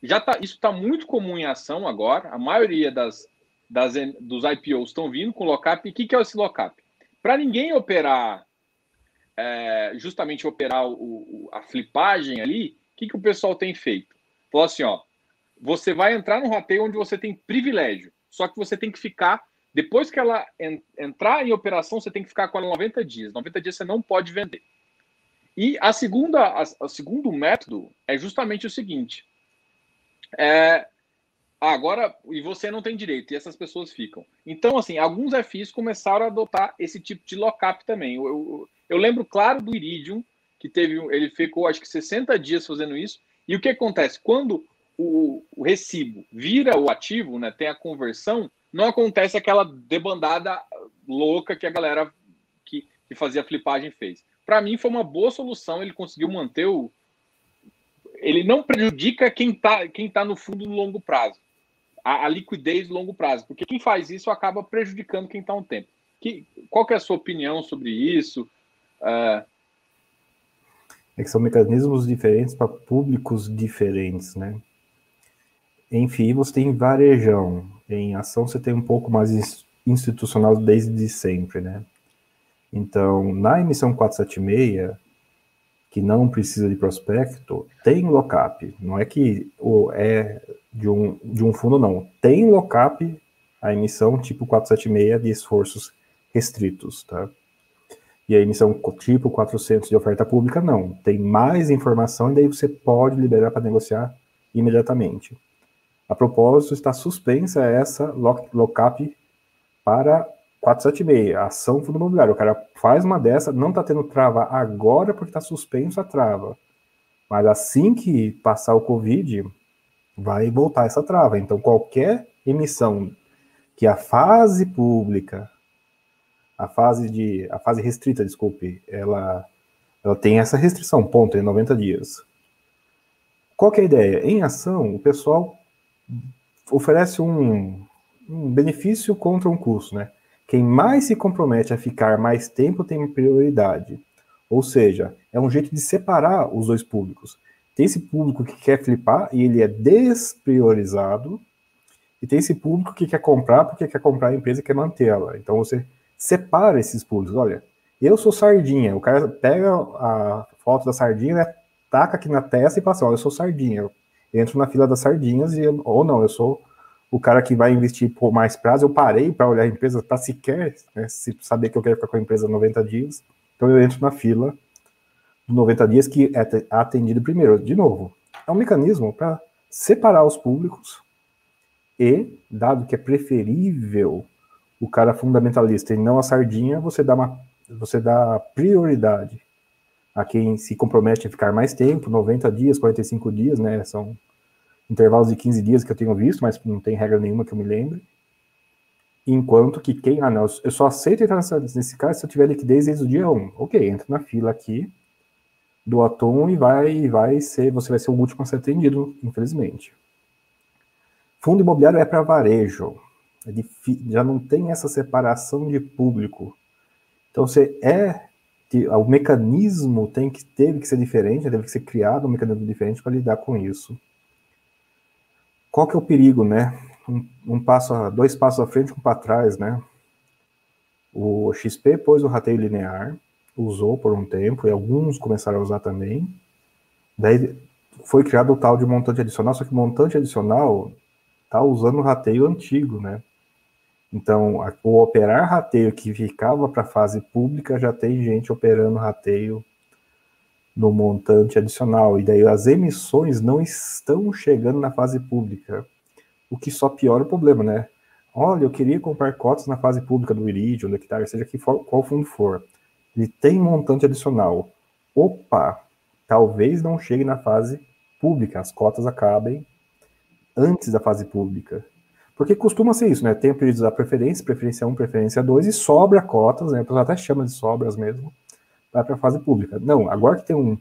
Já tá, isso está muito comum em ação agora, a maioria das, das, dos IPOs estão vindo com lockup. E o que, que é esse lockup? Para ninguém operar é, justamente operar o, o, a flipagem ali, o que, que o pessoal tem feito? Falou assim, ó, você vai entrar no rateio onde você tem privilégio, só que você tem que ficar, depois que ela en, entrar em operação, você tem que ficar com ela 90 dias. 90 dias você não pode vender. E a segunda, a, a segundo método é justamente o seguinte: é, agora e você não tem direito e essas pessoas ficam. Então, assim, alguns FIs começaram a adotar esse tipo de lockup também. Eu, eu, eu lembro claro do Iridium, que teve, ele ficou acho que 60 dias fazendo isso. E o que acontece? Quando o, o recibo vira o ativo, né, tem a conversão, não acontece aquela debandada louca que a galera que, que fazia flipagem fez. Para mim foi uma boa solução, ele conseguiu manter o. Ele não prejudica quem está quem tá no fundo no longo prazo, a, a liquidez no longo prazo, porque quem faz isso acaba prejudicando quem está um tempo. Que, qual que é a sua opinião sobre isso? É... é que são mecanismos diferentes para públicos diferentes, né? Em FII você tem varejão, em ação você tem um pouco mais institucional desde sempre, né? Então, na emissão 476, que não precisa de prospecto, tem lockup. Não é que o é de um, de um fundo, não. Tem lockup a emissão tipo 476 de esforços restritos, tá? E a emissão tipo 400 de oferta pública, não. Tem mais informação e daí você pode liberar para negociar imediatamente. A propósito, está suspensa essa lockup para 476, ação fundo imobiliário. O cara faz uma dessa, não está tendo trava agora porque está suspenso a trava. Mas assim que passar o Covid, vai voltar essa trava. Então, qualquer emissão que a fase pública a fase de a fase restrita, desculpe, ela ela tem essa restrição, ponto, em 90 dias. Qual é a ideia? Em ação, o pessoal oferece um, um benefício contra um custo, né? Quem mais se compromete a ficar mais tempo tem prioridade. Ou seja, é um jeito de separar os dois públicos. Tem esse público que quer flipar e ele é despriorizado, e tem esse público que quer comprar porque quer comprar a empresa e quer mantê-la. Então você separa esses públicos. Olha, eu sou sardinha. O cara pega a foto da sardinha, né, taca aqui na testa e assim: Olha, eu sou sardinha. Eu entro na fila das sardinhas e ou não, eu sou o cara que vai investir por mais prazo. Eu parei para olhar a empresa para sequer né, se saber que eu quero ficar com a empresa 90 dias. Então eu entro na fila 90 dias que é atendido primeiro. De novo, é um mecanismo para separar os públicos e, dado que é preferível o cara fundamentalista e não a sardinha, você dá, uma, você dá prioridade a quem se compromete a ficar mais tempo, 90 dias, 45 dias, né? São intervalos de 15 dias que eu tenho visto, mas não tem regra nenhuma que eu me lembre. Enquanto que quem, ah não, eu só aceito entrar nesse caso se eu tiver liquidez desde o dia 1. Ok, entra na fila aqui do atum e vai, vai ser, você vai ser o último a ser atendido, infelizmente. Fundo imobiliário é para varejo. É já não tem essa separação de público. Então você é o mecanismo tem que teve que ser diferente, teve que ser criado um mecanismo diferente para lidar com isso. Qual que é o perigo, né? Um, um passo, dois passos à frente, um para trás, né? O XP pôs o rateio linear, usou por um tempo e alguns começaram a usar também. Daí foi criado o tal de montante adicional, só que montante adicional está usando o rateio antigo, né? Então, a, o operar rateio que ficava para a fase pública já tem gente operando rateio no montante adicional. E daí as emissões não estão chegando na fase pública, o que só piora o problema, né? Olha, eu queria comprar cotas na fase pública do Iridium, do Hectare, seja que for, qual fundo for. Ele tem montante adicional. Opa, talvez não chegue na fase pública, as cotas acabem antes da fase pública. Porque costuma ser isso, né? Tem o período da preferência, preferência 1, preferência 2, e sobra cotas, né? O até chama de sobras mesmo, vai para a fase pública. Não, agora que tem um,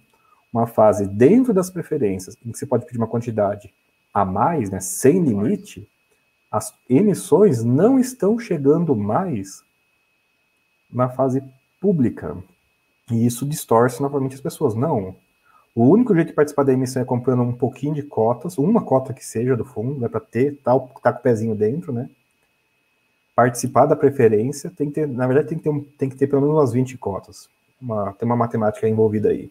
uma fase dentro das preferências, em que você pode pedir uma quantidade a mais, né? Sem limite, as emissões não estão chegando mais na fase pública. E isso distorce novamente as pessoas. Não, o único jeito de participar da emissão é comprando um pouquinho de cotas, uma cota que seja do fundo, é para ter, tá, tá com o pezinho dentro, né? Participar da preferência, tem que ter, na verdade, tem que ter, um, tem que ter pelo menos umas 20 cotas. Uma, tem uma matemática envolvida aí.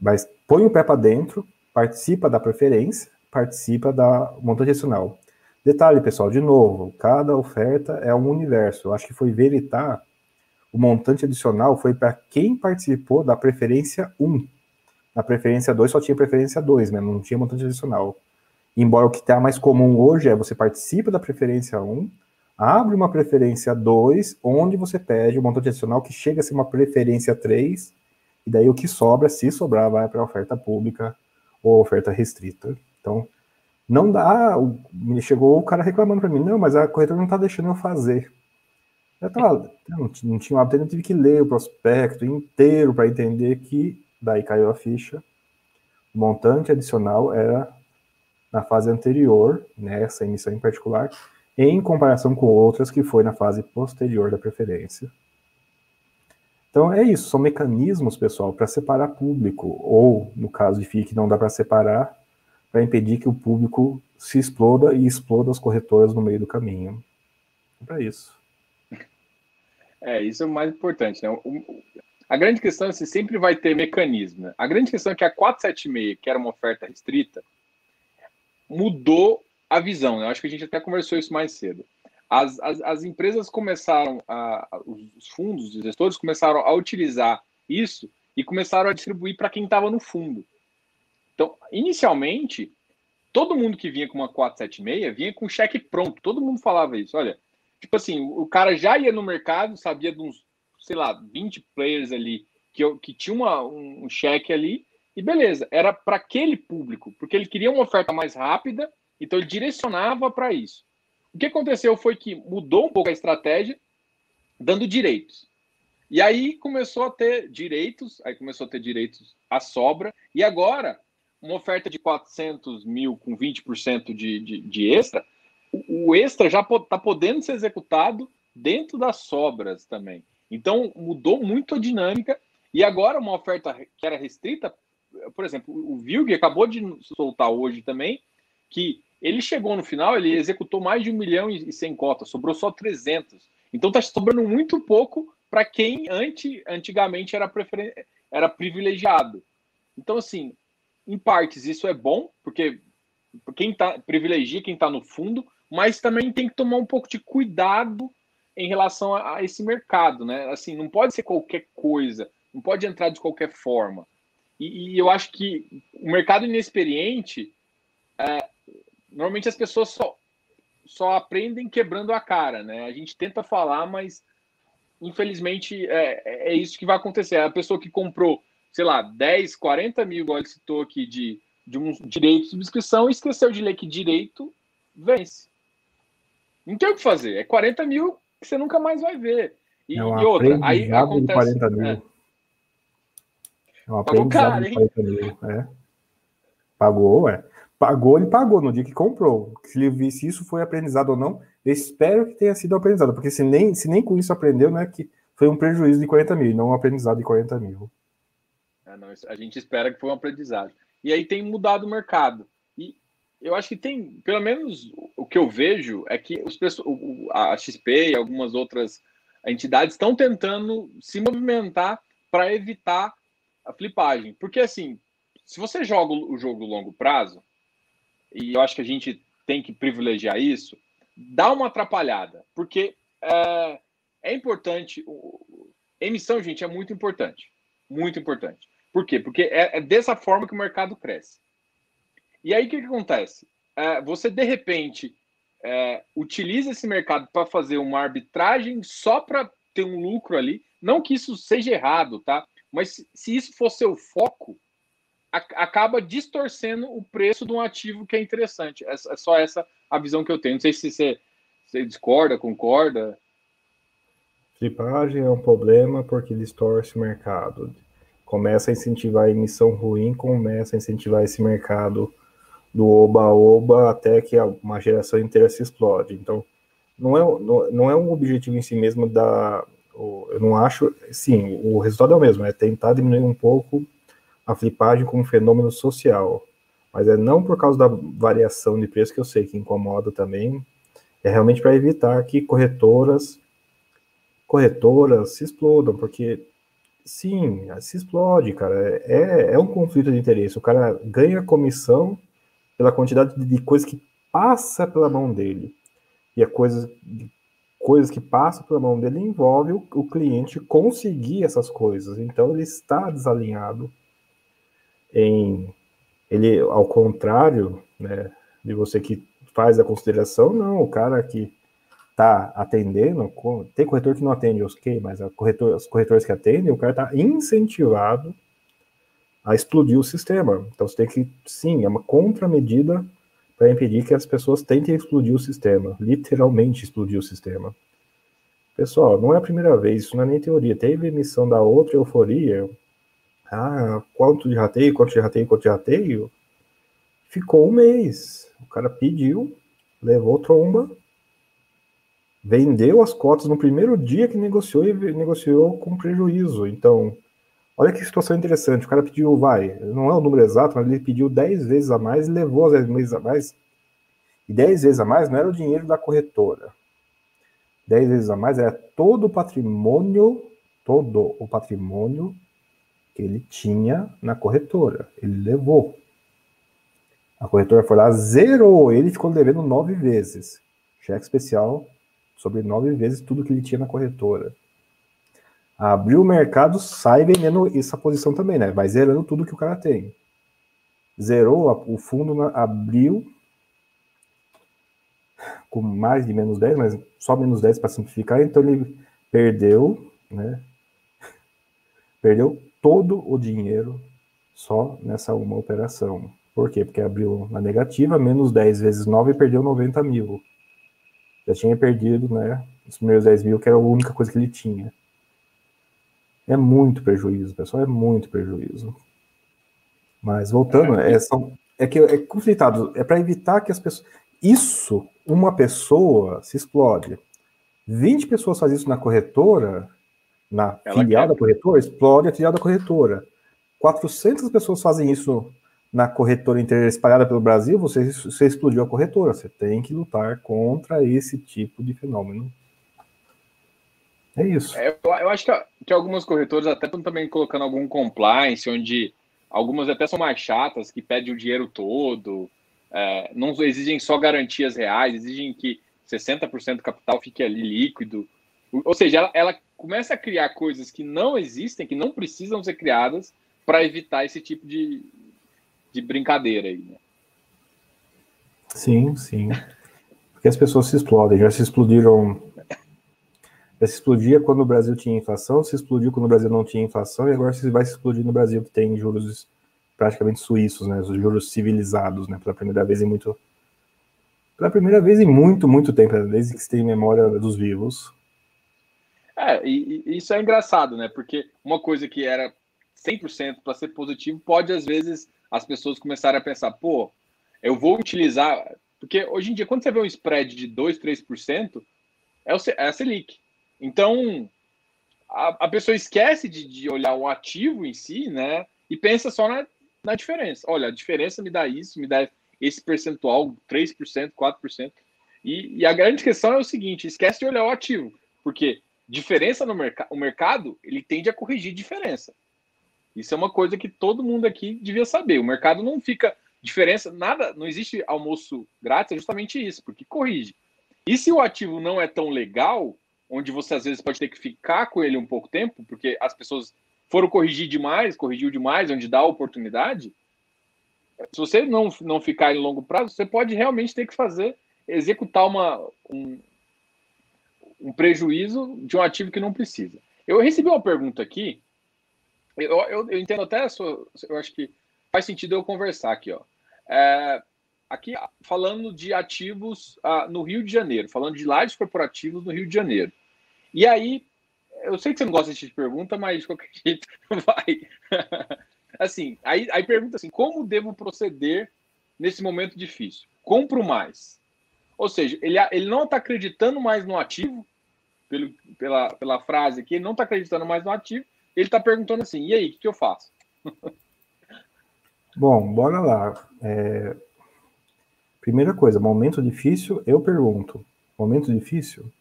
Mas põe o pé para dentro, participa da preferência, participa da montante adicional. Detalhe, pessoal, de novo, cada oferta é um universo. Eu acho que foi veritar o montante adicional foi para quem participou da preferência 1 na preferência 2 só tinha preferência 2, né? Não tinha montante adicional. Embora o que está mais comum hoje é você participa da preferência 1, abre uma preferência 2, onde você pede o montante adicional que chega a ser uma preferência 3, e daí o que sobra, se sobrar, vai para a oferta pública ou oferta restrita. Então, não dá. Chegou o cara reclamando para mim, não, mas a corretora não está deixando eu fazer. Eu tava, não, não tinha o hábito, eu tive que ler o prospecto inteiro para entender que daí caiu a ficha. O montante adicional era na fase anterior, nessa emissão em particular, em comparação com outras que foi na fase posterior da preferência. Então é isso, são mecanismos, pessoal, para separar público, ou no caso de FIC não dá para separar, para impedir que o público se exploda e exploda as corretoras no meio do caminho. É para isso. É, isso é o mais importante, né? A grande questão é se sempre vai ter mecanismo. Né? A grande questão é que a 476, que era uma oferta restrita, mudou a visão. Né? Eu acho que a gente até conversou isso mais cedo. As, as, as empresas começaram, a, os fundos, os gestores começaram a utilizar isso e começaram a distribuir para quem estava no fundo. Então, inicialmente, todo mundo que vinha com uma 476 vinha com cheque pronto. Todo mundo falava isso. Olha, tipo assim, o cara já ia no mercado, sabia de uns sei lá, 20 players ali que, eu, que tinha uma, um, um cheque ali, e beleza, era para aquele público, porque ele queria uma oferta mais rápida, então ele direcionava para isso. O que aconteceu foi que mudou um pouco a estratégia, dando direitos. E aí começou a ter direitos, aí começou a ter direitos à sobra, e agora, uma oferta de 400 mil com 20% de, de, de extra, o, extra já está podendo ser executado dentro das sobras também. Então, mudou muito a dinâmica. E agora, uma oferta que era restrita, por exemplo, o Vilg acabou de soltar hoje também, que ele chegou no final, ele executou mais de um milhão e cem cotas, sobrou só 300. Então, está sobrando muito pouco para quem antes, antigamente era, preferen... era privilegiado. Então, assim, em partes isso é bom, porque quem tá, privilegia quem está no fundo, mas também tem que tomar um pouco de cuidado em relação a, a, esse mercado, né? Assim, não pode ser qualquer coisa, não pode entrar de qualquer forma. E, e eu acho que o mercado inexperiente, é, normalmente as pessoas só, só aprendem quebrando a cara, né? A gente tenta falar, mas infelizmente é, é isso que vai acontecer. A pessoa que comprou, sei lá, 10, 40 mil, igual ele citou aqui, de, de um direito de subscrição, esqueceu de ler que direito vence. Não tem o que fazer. É 40 mil que você nunca mais vai ver. E, é um e outra, aí acontece. De 40 mil. É. É um aprendizado de 40 mil. É. Pagou, é. Pagou, ele pagou no dia que comprou. Se ele visse isso foi aprendizado ou não, eu espero que tenha sido aprendizado, porque se nem, se nem com isso aprendeu, né, que foi um prejuízo de 40 mil, não um aprendizado de 40 mil. É, não, a gente espera que foi um aprendizado. E aí tem mudado o mercado. Eu acho que tem, pelo menos o que eu vejo é que os a XP e algumas outras entidades estão tentando se movimentar para evitar a flipagem. Porque assim, se você joga o jogo longo prazo, e eu acho que a gente tem que privilegiar isso, dá uma atrapalhada. Porque é, é importante. Emissão, gente, é muito importante. Muito importante. Por quê? Porque é, é dessa forma que o mercado cresce. E aí o que, que acontece? É, você de repente é, utiliza esse mercado para fazer uma arbitragem só para ter um lucro ali. Não que isso seja errado, tá? Mas se, isso for seu foco, a, acaba distorcendo o preço de um ativo que é interessante. É, é, só essa a visão que eu tenho. Não sei se você, você discorda, concorda. Flipagem é um problema porque distorce o mercado. Começa a incentivar a emissão ruim, começa a incentivar esse mercado do oba-oba até que uma geração inteira se explode. Então, não é, não, é um objetivo em si mesmo da. Eu não acho. Sim, o resultado é o mesmo, é tentar diminuir um pouco a flipagem como fenômeno social. Mas é não por causa da variação de preço que eu sei que incomoda também, é realmente para evitar que corretoras corretoras se explodam, porque sim, se explode, cara. É, é um conflito de interesse. O cara ganha comissão pela quantidade de coisas que passa pela mão dele. E a coisa, coisas que passam pela mão dele envolve o, o cliente conseguir essas coisas. Então ele está desalinhado em ele ao contrário, né, de você que faz a consideração, não, o cara que está atendendo, tem corretor que não atende, ok, mas a corretor, os corretores que atendem, o cara está incentivado a explodir o sistema. Então você tem que, sim, é uma contramedida para impedir que as pessoas tentem explodir o sistema, literalmente explodir o sistema. Pessoal, não é a primeira vez, isso não é nem teoria. Teve emissão da outra euforia. Ah, quanto de rateio, quanto de rateio, quanto de rateio? Ficou um mês. O cara pediu, levou tromba, vendeu as cotas no primeiro dia que negociou e negociou com prejuízo. Então, Olha que situação interessante. O cara pediu, vai, não é o número exato, mas ele pediu 10 vezes a mais e levou as 10 vezes a mais. E 10 vezes a mais não era o dinheiro da corretora. 10 vezes a mais era todo o patrimônio, todo o patrimônio que ele tinha na corretora. Ele levou. A corretora foi lá, zerou ele ficou devendo nove vezes. Cheque especial sobre nove vezes tudo que ele tinha na corretora abriu o mercado, sai vendendo essa posição também, né? Vai zerando tudo que o cara tem. Zerou o fundo, abriu com mais de menos 10, mas só menos 10 para simplificar, então ele perdeu, né? Perdeu todo o dinheiro só nessa uma operação. Por quê? Porque abriu na negativa, menos 10 vezes 9 e perdeu 90 mil. Já tinha perdido, né? Os primeiros 10 mil, que era a única coisa que ele tinha. É muito prejuízo, pessoal, é muito prejuízo. Mas voltando, é, são, é que é conflitado, é para evitar que as pessoas. Isso, uma pessoa se explode. 20 pessoas fazem isso na corretora, na Ela filial quer. da corretora, explode a filial da corretora. 400 pessoas fazem isso na corretora inteira espalhada pelo Brasil, você, você explodiu a corretora. Você tem que lutar contra esse tipo de fenômeno. É isso. É, eu, acho que, que algumas corretoras até estão também colocando algum compliance, onde algumas até são mais chatas, que pedem o dinheiro todo, é, não exigem só garantias reais, exigem que 60% do capital fique ali líquido. Ou seja, ela, ela começa a criar coisas que não existem, que não precisam ser criadas para evitar esse tipo de, de brincadeira aí, né? Sim, sim. Porque as pessoas se explodem, já se explodiram. Se explodia quando o Brasil tinha inflação, se explodiu quando o Brasil não tinha inflação, e agora se vai se explodir no Brasil, que tem juros praticamente suíços, né? Os juros civilizados, né? Pela primeira vez em muito. Pela primeira vez em muito, muito tempo, desde que se tem memória dos vivos. É, e, e isso é engraçado, né? Porque uma coisa que era 100% para ser positivo, pode às vezes as pessoas começarem a pensar, pô, eu vou utilizar. Porque hoje em dia, quando você vê um spread de 2, 3%, é, o, é a Selic. Então, a, a pessoa esquece de, de, olhar o ativo em si, né? E pensa só na, na diferença. Olha, a diferença me dá isso, me dá esse percentual, 3%, 4%. E, e a grande questão é o seguinte: esquece de olhar o ativo. Porque diferença no mercado, o mercado, ele tende a corrigir diferença. Isso é uma coisa que todo mundo aqui devia saber. O mercado não fica diferença, nada, não existe almoço grátis, é justamente isso, porque corrige. E se o ativo não é tão legal, onde você às vezes pode ter que ficar com ele um pouco tempo, porque as pessoas foram corrigir demais, corrigiu demais, onde dá a oportunidade, se você não, não ficar em longo prazo, você pode realmente ter que fazer, executar uma, um, um prejuízo de um ativo que não precisa. Eu recebi uma pergunta aqui eu, eu, eu, entendo até sua. Eu acho que faz sentido eu conversar aqui, ó. É, aqui falando de ativos ah, no Rio de Janeiro, falando de lajes corporativos no Rio de Janeiro. E aí, eu sei que você não gosta de pergunta, mas de qualquer jeito vai. assim, aí, aí pergunta assim: como devo proceder nesse momento difícil? Compro mais. Ou seja, ele, ele não está acreditando mais no ativo, pelo, pela, pela frase aqui, ele não está acreditando mais no ativo, ele está perguntando assim: e aí, o que, que, eu faço? Bom, bora lá. É... Primeira coisa, momento difícil, eu pergunto. Momento difícil?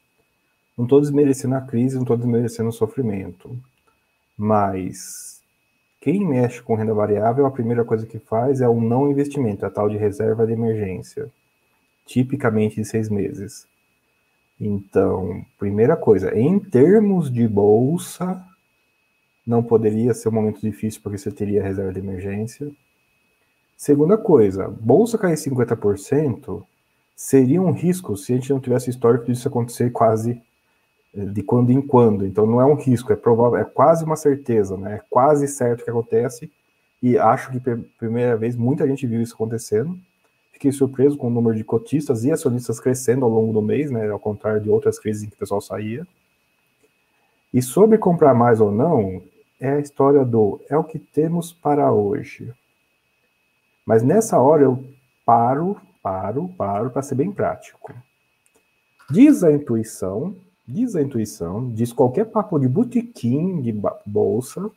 Não estou desmerecendo a crise, não estou desmerecendo o sofrimento. Mas quem mexe com renda variável, a primeira coisa que faz é o não investimento, a tal de reserva de emergência, tipicamente de seis meses. Então, primeira coisa, em termos de bolsa, não poderia ser um momento difícil porque você teria reserva de emergência. Segunda coisa, bolsa cair 50% seria um risco se a gente não tivesse histórico disso acontecer quase de quando em quando. Então não é um risco, é provável, é quase uma certeza, né? É quase certo que acontece. E acho que pela primeira vez muita gente viu isso acontecendo. Fiquei surpreso com o número de cotistas e acionistas crescendo ao longo do mês, né? Ao contrário de outras crises em que o pessoal saía. E sobre comprar mais ou não, é a história do é o que temos para hoje. Mas nessa hora eu paro, paro, paro para ser bem prático. Diz a intuição, diz a intuição, diz qualquer papo de botequim de bolsa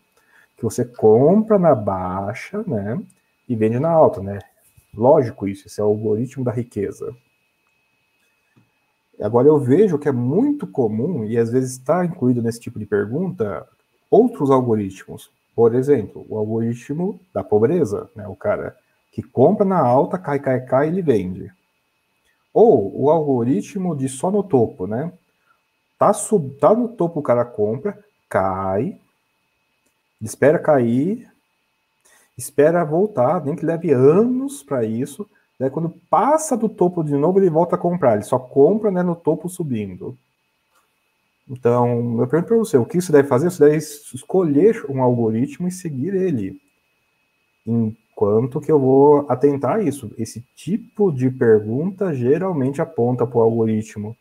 que você compra na baixa, né, e vende na alta, né? Lógico isso, esse é o algoritmo da riqueza. Agora eu vejo que é muito comum e às vezes está incluído nesse tipo de pergunta outros algoritmos. Por exemplo, o algoritmo da pobreza, né? o cara que compra na alta, cai, cai, cai, ele vende. Ou o algoritmo de só no topo, né? Tá, sub, tá no topo, o cara compra, cai, espera cair, espera voltar, nem que leve anos para isso. Daí quando passa do topo de novo, ele volta a comprar. Ele só compra né, no topo subindo. Então, eu pergunto para você, o que você deve fazer? Você deve escolher um algoritmo e seguir ele. Enquanto que eu vou atentar a isso. Esse tipo de pergunta geralmente aponta para o algoritmo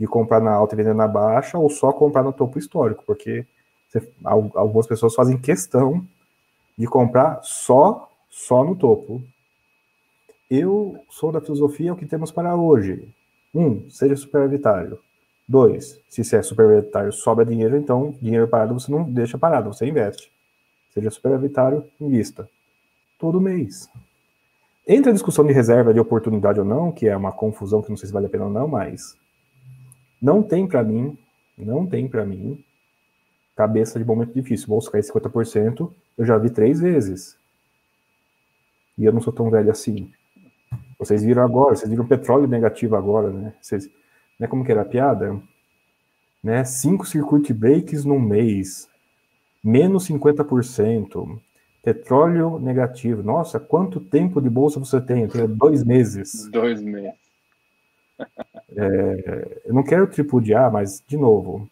de comprar na alta e vender na baixa, ou só comprar no topo histórico, porque você, algumas pessoas fazem questão de comprar só, só no topo. Eu sou da filosofia o que temos para hoje. Um, seja superavitário. Dois, se você é superavitário, sobra dinheiro, então dinheiro parado você não deixa parado, você investe. Seja superavitário, invista. Todo mês. Entra a discussão de reserva de oportunidade ou não, que é uma confusão que não sei se vale a pena ou não, mas não tem para mim, não tem para mim cabeça de momento difícil. Bolsa cair 50%, eu já vi três vezes. E eu não sou tão velho assim. Vocês viram agora, vocês viram petróleo negativo agora, né? Vocês, né, como que era a piada? né? Cinco circuit breaks num mês, menos 50%, petróleo negativo. Nossa, quanto tempo de bolsa você tem? Eu tenho dois meses. Dois meses. É, eu não quero tripudiar, mas, de novo,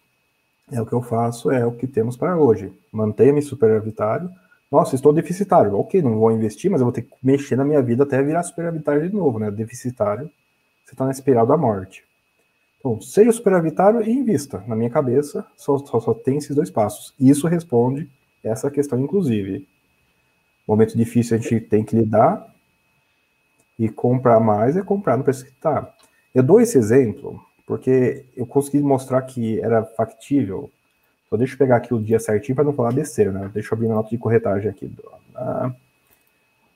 é o que eu faço, é o que temos para hoje. Mantenha-me superavitário. Nossa, estou deficitário. Ok, não vou investir, mas eu vou ter que mexer na minha vida até virar superavitário de novo, né? Deficitário, você está na espiral da morte. Então, seja superavitário e invista. Na minha cabeça, só, só, só tem esses dois passos. Isso responde essa questão, inclusive. Momento difícil a gente tem que lidar. E comprar mais é comprar no preço que está. Eu dou esse exemplo porque eu consegui mostrar que era factível. Só deixa eu pegar aqui o dia certinho para não falar besteira, né? Deixa eu abrir minha nota de corretagem aqui. Ah,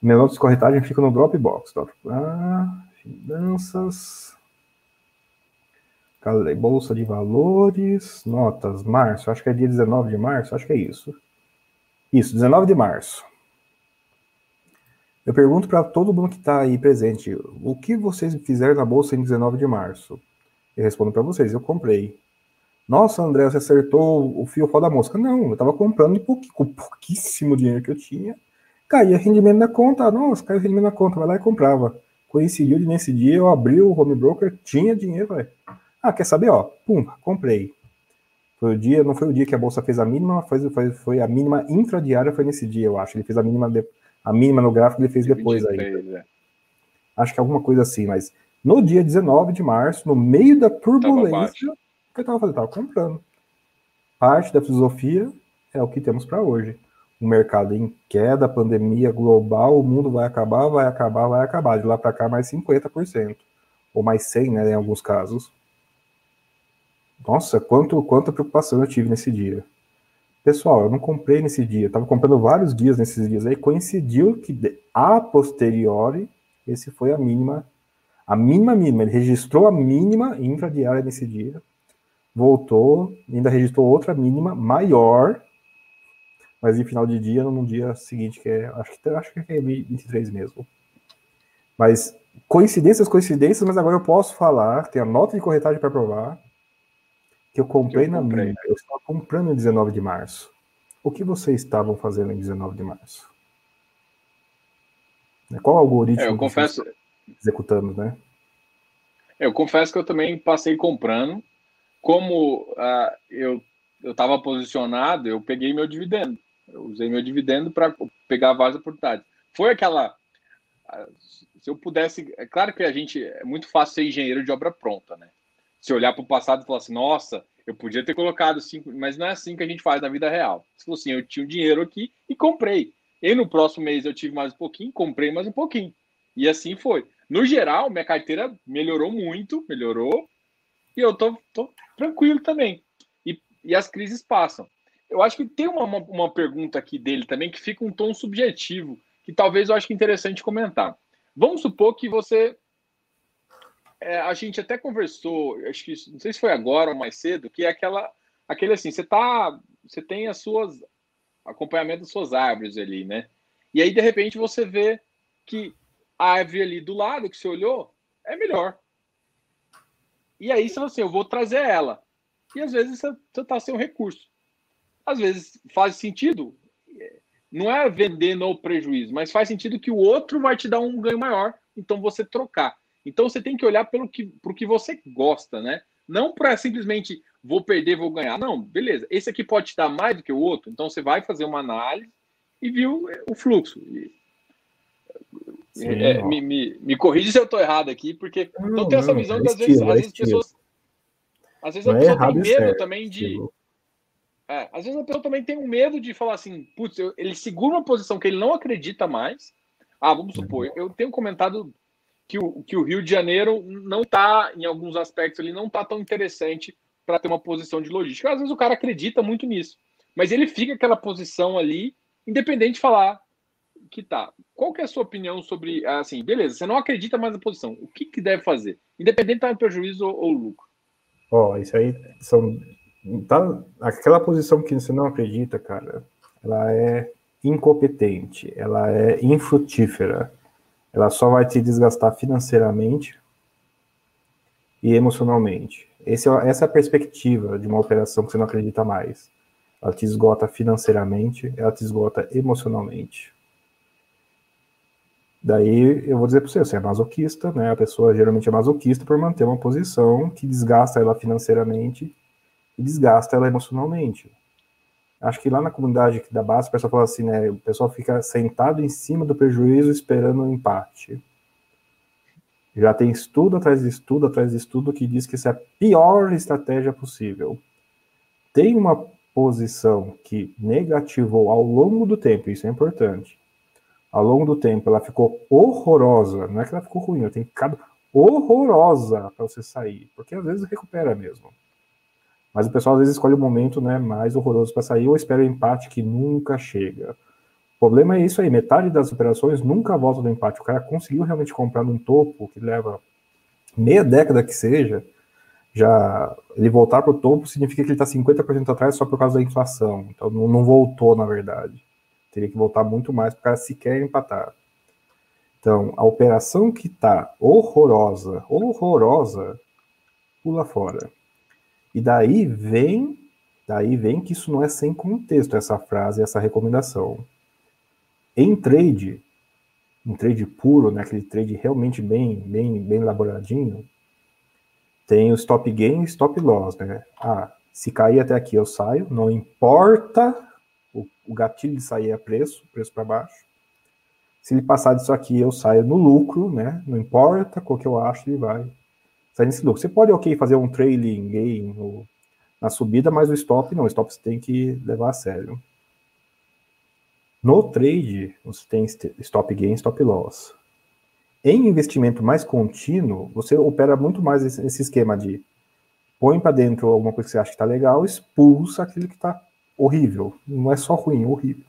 minha nota de corretagem fica no Dropbox. Ah, finanças. Bolsa de valores, notas, março, acho que é dia 19 de março, acho que é isso. Isso, 19 de março. Eu pergunto para todo mundo que está aí presente, o que vocês fizeram na bolsa em 19 de março? Eu respondo para vocês, eu comprei. Nossa, André, você acertou o fio da mosca. Não, eu estava comprando com pouquíssimo dinheiro que eu tinha. Caía rendimento na conta. Nossa, caiu rendimento na conta. Vai lá e comprava. Coincidiu de nesse dia, eu abri o home broker, tinha dinheiro, velho. Ah, quer saber, ó? Pum, comprei. Foi o dia, não foi o dia que a bolsa fez a mínima, foi, foi, foi a mínima intradiária, foi nesse dia, eu acho. Ele fez a mínima, de, a mínima no gráfico, ele fez depois aí. É. Acho que é alguma coisa assim, mas no dia 19 de março, no meio da turbulência, o que eu estava fazendo? Estava comprando. Parte da filosofia é o que temos para hoje. O mercado em queda, pandemia global, o mundo vai acabar, vai acabar, vai acabar. De lá para cá, mais 50%. Ou mais 100, né, em alguns casos. Nossa, quanto, quanta preocupação eu tive nesse dia. Pessoal, eu não comprei nesse dia, estava comprando vários dias nesses dias aí, coincidiu que a posteriori, esse foi a mínima a mínima mínima. Ele registrou a mínima intradiária nesse dia, voltou, ainda registrou outra mínima maior, mas em final de dia, no dia seguinte, que é, acho que, acho que é 23 mesmo. Mas coincidências, coincidências, mas agora eu posso falar, tem a nota de corretagem para provar, que eu comprei, eu comprei. na mínima. Eu estava comprando em 19 de março. O que vocês estavam fazendo em 19 de março? Qual algoritmo? É, eu confesso, executando, né? Eu confesso que eu também passei comprando. Como uh, eu estava posicionado, eu peguei meu dividendo. Eu usei meu dividendo para pegar várias oportunidades. Foi aquela. Uh, se eu pudesse. É claro que a gente. É muito fácil ser engenheiro de obra pronta, né? Se olhar para o passado e falar assim, nossa, eu podia ter colocado cinco, mas não é assim que a gente faz na vida real. Se fosse assim, eu tinha um dinheiro aqui e comprei. E no próximo mês eu tive mais um pouquinho, comprei mais um pouquinho. E assim foi. No geral, minha carteira melhorou muito, melhorou, e eu tô, tô tranquilo também. E, e as crises passam. Eu acho que tem uma, uma, uma, pergunta aqui dele também que fica um tom subjetivo, que talvez eu acho que é interessante comentar. Vamos supor que você. É, a gente até conversou, acho que não sei se foi agora ou mais cedo, que é aquela. Aquele assim, você tá. Você tem as suas. acompanhamento das suas árvores ali, né? E aí, de repente, você vê que a árvore ali do lado que você olhou é melhor. E aí, você fala assim, eu vou trazer ela. E às vezes você está sem um recurso. Às vezes faz sentido, não é vender no prejuízo, mas faz sentido que o outro vai te dar um ganho maior, então você trocar. Então você tem que olhar pelo que, pro que você gosta, né? Não para simplesmente vou perder, vou ganhar. Não, beleza. Esse aqui pode te dar mais do que o outro, então você vai fazer uma análise e viu o fluxo. Sim, é, me, me, me corrige se eu estou errado aqui, porque não, eu tenho essa visão é que às vezes, às vezes pessoas. Às vezes a é pessoa tem medo certo, também de. É, às vezes a pessoa também tem um medo de falar assim, putz, eu, ele segura uma posição que ele não acredita mais. Ah, vamos supor, uhum. eu tenho comentado que o, que o Rio de Janeiro não está, em alguns aspectos, ele não está tão interessante para ter uma posição de logística. Às vezes o cara acredita muito nisso, mas ele fica aquela posição ali, independente de falar, que tá. Qual que é a sua opinião sobre, assim, beleza, você não acredita mais na posição, o que, que deve fazer? Independente de em prejuízo ou, ou lucro. Ó, oh, isso aí são. Tá, aquela posição que você não acredita, cara, ela é incompetente, ela é infrutífera, ela só vai te desgastar financeiramente e emocionalmente. Esse, é essa é a perspectiva de uma operação que você não acredita mais. Ela te esgota financeiramente, ela te esgota emocionalmente. Daí eu vou dizer para você, você é masoquista, né? A pessoa geralmente é masoquista por manter uma posição que desgasta ela financeiramente e desgasta ela emocionalmente. Acho que lá na comunidade da base, o pessoal fala assim, né? O pessoal fica sentado em cima do prejuízo esperando um empate. Já tem estudo atrás de estudo atrás de estudo que diz que isso é a pior estratégia possível. Tem uma posição que negativou ao longo do tempo, isso é importante ao longo do tempo ela ficou horrorosa, não é que ela ficou ruim, ela tem ficado horrorosa para você sair, porque às vezes recupera mesmo. Mas o pessoal às vezes escolhe o momento né, mais horroroso para sair ou espera o empate que nunca chega. O problema é isso aí, metade das operações nunca volta do empate. O cara conseguiu realmente comprar num topo que leva meia década que seja, já ele voltar para o topo significa que ele está 50% atrás só por causa da inflação. Então não, não voltou, na verdade. Teria que voltar muito mais para sequer empatar. Então, a operação que está horrorosa, horrorosa, pula fora. E daí vem, daí vem que isso não é sem contexto, essa frase, essa recomendação. Em trade, em trade puro, né, aquele trade realmente bem, bem, bem elaboradinho, tem o stop gain e stop loss, né? Ah, se cair até aqui eu saio, não importa o, o gatilho de sair é preço, preço para baixo. Se ele passar disso aqui, eu saio no lucro, né? Não importa qual que eu acho, ele vai nesse lucro. Você pode, ok, fazer um trailing gain no, na subida, mas o stop não. O stop você tem que levar a sério. No trade, você tem stop gain, stop loss. Em investimento mais contínuo, você opera muito mais esse, esquema de põe para dentro alguma coisa que você acha que está legal, expulsa aquilo que está horrível. Não é só ruim, é horrível.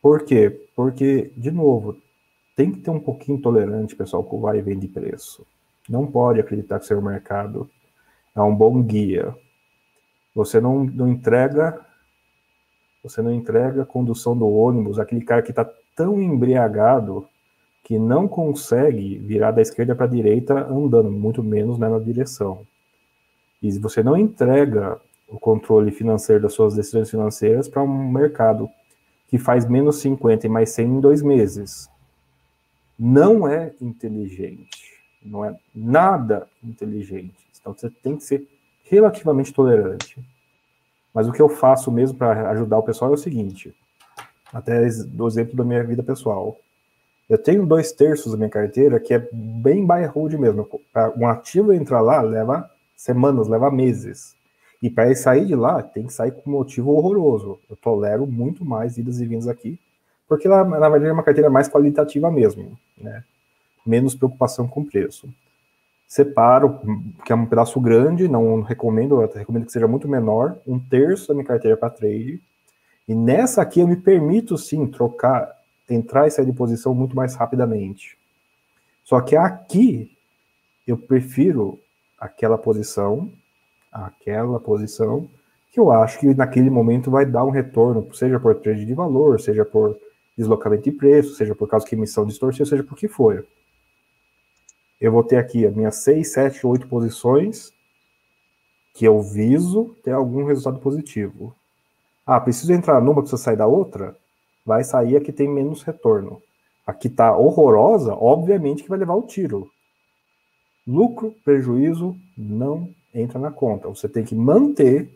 Por quê? Porque, de novo, tem que ter um pouquinho tolerante, pessoal, com o vai e vem de preço. Não pode acreditar que seu mercado é um bom guia. Você não, não entrega você não entrega a condução do ônibus, aquele cara que está tão embriagado que não consegue virar da esquerda para a direita andando, muito menos né, na direção. E você não entrega o controle financeiro das suas decisões financeiras para um mercado que faz menos 50 e mais 100 em dois meses. Não é inteligente. Não é nada inteligente. Então você tem que ser relativamente tolerante. Mas o que eu faço mesmo para ajudar o pessoal é o seguinte: até do exemplo da minha vida pessoal. Eu tenho dois terços da minha carteira que é bem buy hold mesmo. Um ativo entrar lá leva semanas, leva meses. E para sair de lá, tem que sair com um motivo horroroso. Eu tolero muito mais idas e vindas aqui, porque lá, na verdade, é uma carteira mais qualitativa mesmo, né? Menos preocupação com preço. Separo, que é um pedaço grande, não recomendo, eu recomendo que seja muito menor, um terço da minha carteira para trade. E nessa aqui eu me permito sim trocar, entrar e sair de posição muito mais rapidamente. Só que aqui eu prefiro aquela posição aquela posição que eu acho que naquele momento vai dar um retorno, seja por trade de valor, seja por deslocamento de preço, seja por causa que emissão distorceu, seja por que for. Eu vou ter aqui as minhas 6, 7, 8 posições que eu viso ter algum resultado positivo. Ah, preciso entrar numa, preciso sair da outra? Vai sair a que tem menos retorno. A que está horrorosa, obviamente que vai levar o tiro. Lucro, prejuízo, não entra na conta. Você tem que manter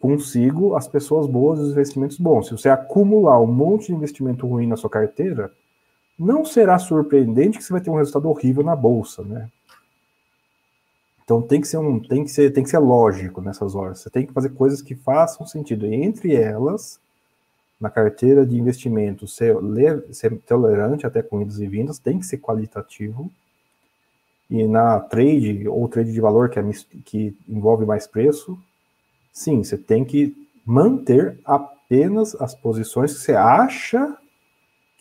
consigo as pessoas boas e os investimentos bons. Se você acumular um monte de investimento ruim na sua carteira, não será surpreendente que você vai ter um resultado horrível na bolsa, né? Então tem que ser um, tem que ser, tem que ser lógico nessas horas. Você tem que fazer coisas que façam sentido. E entre elas, na carteira de investimento, ser, ser tolerante até com idas e vindas, tem que ser qualitativo e na trade, ou trade de valor, que, é, que envolve mais preço, sim, você tem que manter apenas as posições que você acha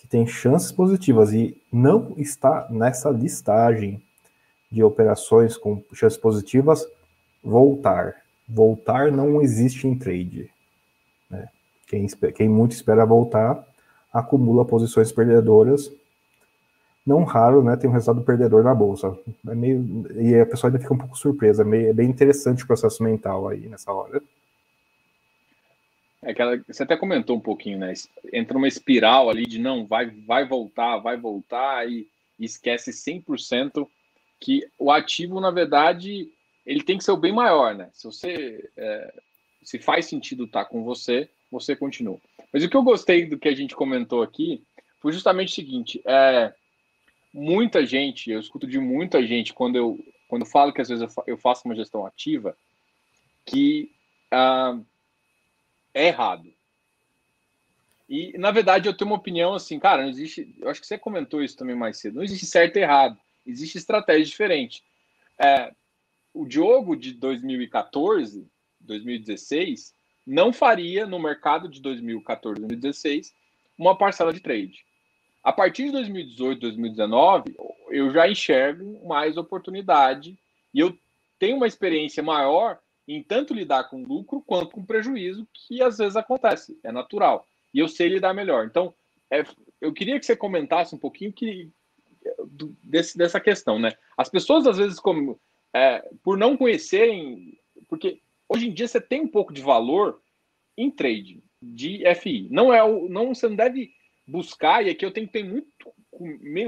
tem chances positivas e não está nessa listagem de operações com chances positivas voltar. Voltar não existe em trade. Né? Quem, quem muito espera voltar acumula posições perdedoras não raro, né, tem um resultado perdedor na bolsa. É meio, e a pessoa ainda fica um pouco surpresa, é, meio, é bem interessante o processo mental aí nessa hora. É aquela, você até comentou um pouquinho, né? Entra uma espiral ali de não, vai, vai voltar, vai voltar e, esquece 100% que o ativo, na verdade, ele tem que ser o bem maior, né? Se você é, se faz sentido estar com você, você continua. Mas o que eu gostei do que a gente comentou aqui foi justamente o seguinte: é, muita gente, eu escuto de muita gente quando eu, quando eu falo que às vezes eu faço uma gestão ativa, que ah, é errado. E, na verdade, eu tenho uma opinião assim, cara, não existe. Eu acho que você comentou isso também mais cedo. Não existe certo e errado. Existe estratégia diferente. É, o Diogo de 2014, 2016, não faria no mercado de 2014, 2016 uma parcela de trade. A partir de 2018, 2019, eu já enxergo mais oportunidade e eu tenho uma experiência maior em tanto lidar com lucro quanto com prejuízo, que às vezes acontece, é natural. E eu sei lidar melhor. Então, é, eu queria que você comentasse um pouquinho que, desse, dessa questão, né? As pessoas, às vezes, como, é, por não conhecerem, porque hoje em dia você tem um pouco de valor em trade de FI. Não é o, não você não deve buscar e aqui eu tenho que ter muito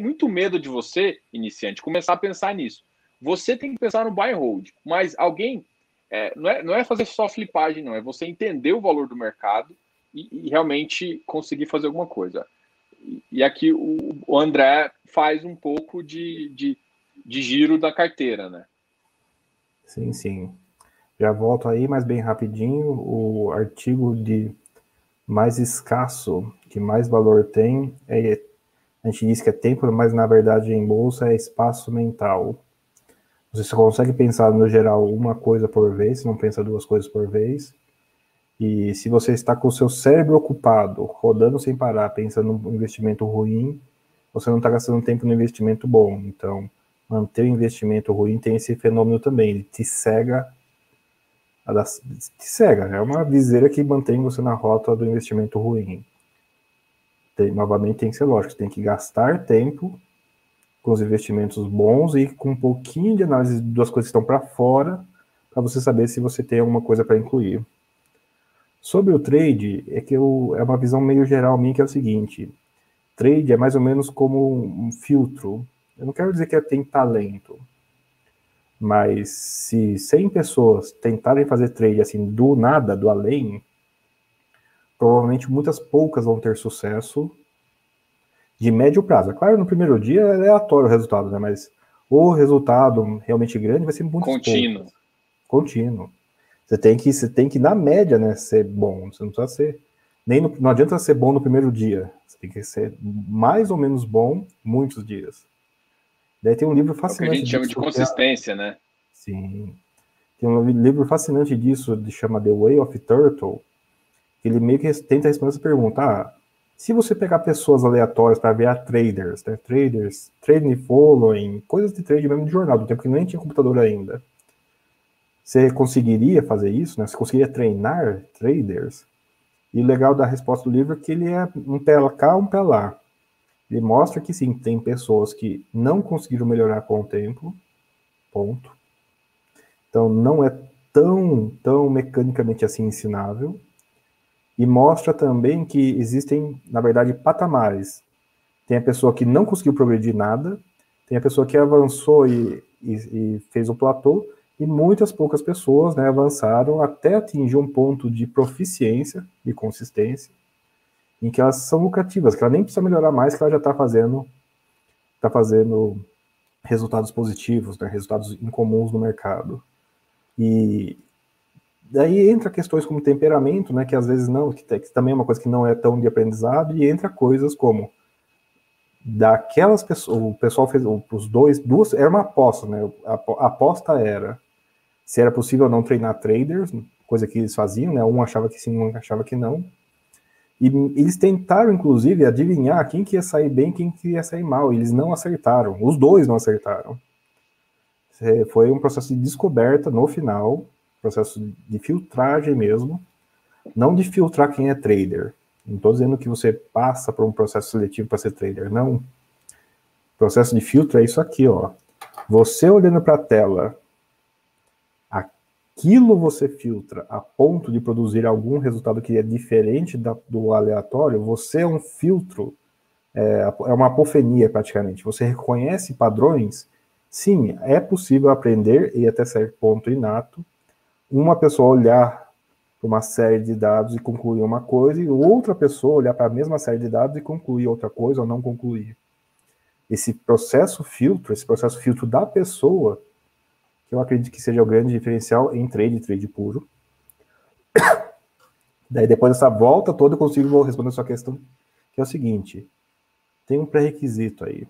muito medo de você iniciante começar a pensar nisso. Você tem que pensar no buy and hold, mas alguém é, não, é, não é fazer só flipagem, não, é você entender o valor do mercado e, e realmente conseguir fazer alguma coisa. E, e aqui o, o, André faz um pouco de, de, de giro da carteira, né? Sim, sim. Já volto aí, mas bem rapidinho. O artigo de mais escasso, que mais valor tem, é, a gente diz que é tempo, mas na verdade em bolsa é espaço mental. Você só consegue pensar no geral uma coisa por vez, você não pensa duas coisas por vez. E se você está com o seu cérebro ocupado, rodando sem parar, pensando num investimento ruim, você não está gastando tempo no investimento bom. Então, manter o investimento ruim tem esse fenômeno também, ele te cega te cega, é uma viseira que mantém você na rota do investimento ruim. Tem, novamente tem que ser lógico, tem que gastar tempo com os investimentos bons e com um pouquinho de análise das coisas que estão para fora, para você saber se você tem alguma coisa para incluir. Sobre o trade, é que eu, é uma visão meio geral minha que é o seguinte: trade é mais ou menos como um filtro. Eu não quero dizer que é, tem talento, mas se 100 pessoas tentarem fazer trade assim do nada, do além, provavelmente muitas poucas vão ter sucesso de médio prazo. É claro, no primeiro dia é aleatório o resultado, né? Mas o resultado realmente grande vai ser muito contínuo. Poucos. Contínuo. Você tem que, você tem que na média, né, ser bom. Você não precisa ser nem no, não adianta ser bom no primeiro dia. Você tem que ser mais ou menos bom muitos dias. Daí tem um livro fascinante. É o que a gente chama de consistência, né? Sim. Tem um livro fascinante disso, que chama The Way of Turtle, que ele meio que tenta responder essa pergunta. Ah, se você pegar pessoas aleatórias para ver a traders, né, traders, trading following, coisas de trade mesmo de jornal, do tempo que nem tinha computador ainda, você conseguiria fazer isso? Né? Você conseguiria treinar traders? E o legal da resposta do livro é que ele é um pé cá, um pé lá. Ele mostra que sim, tem pessoas que não conseguiram melhorar com o tempo, ponto. Então não é tão, tão mecanicamente assim ensinável. E mostra também que existem, na verdade, patamares. Tem a pessoa que não conseguiu progredir nada, tem a pessoa que avançou e, e, e fez o platô, e muitas poucas pessoas né, avançaram até atingir um ponto de proficiência e consistência em que elas são lucrativas, que ela nem precisa melhorar mais, que ela já está fazendo, tá fazendo resultados positivos, né, resultados incomuns no mercado. E daí entra questões como temperamento, né, que às vezes não, que, que também é uma coisa que não é tão de aprendizado, e entra coisas como daquelas pessoas, o pessoal fez os dois, duas, era uma aposta, né? A, a aposta era se era possível ou não treinar traders, coisa que eles faziam, né? Um achava que sim, um achava que não. E eles tentaram, inclusive, adivinhar quem que ia sair bem quem que ia sair mal. Eles não acertaram. Os dois não acertaram. Foi um processo de descoberta no final, processo de filtragem mesmo. Não de filtrar quem é trader. Não estou dizendo que você passa por um processo seletivo para ser trader, não. processo de filtro é isso aqui, ó. Você olhando para a tela, aquilo você filtra a ponto de produzir algum resultado que é diferente da, do aleatório, você é um filtro, é, é uma apofenia praticamente. Você reconhece padrões. Sim, é possível aprender, e até certo ponto inato, uma pessoa olhar para uma série de dados e concluir uma coisa, e outra pessoa olhar para a mesma série de dados e concluir outra coisa ou não concluir. Esse processo filtro, esse processo filtro da pessoa, que eu acredito que seja o grande diferencial em trade, trade puro. Daí depois dessa volta toda eu consigo responder a sua questão, que é o seguinte, tem um pré-requisito aí.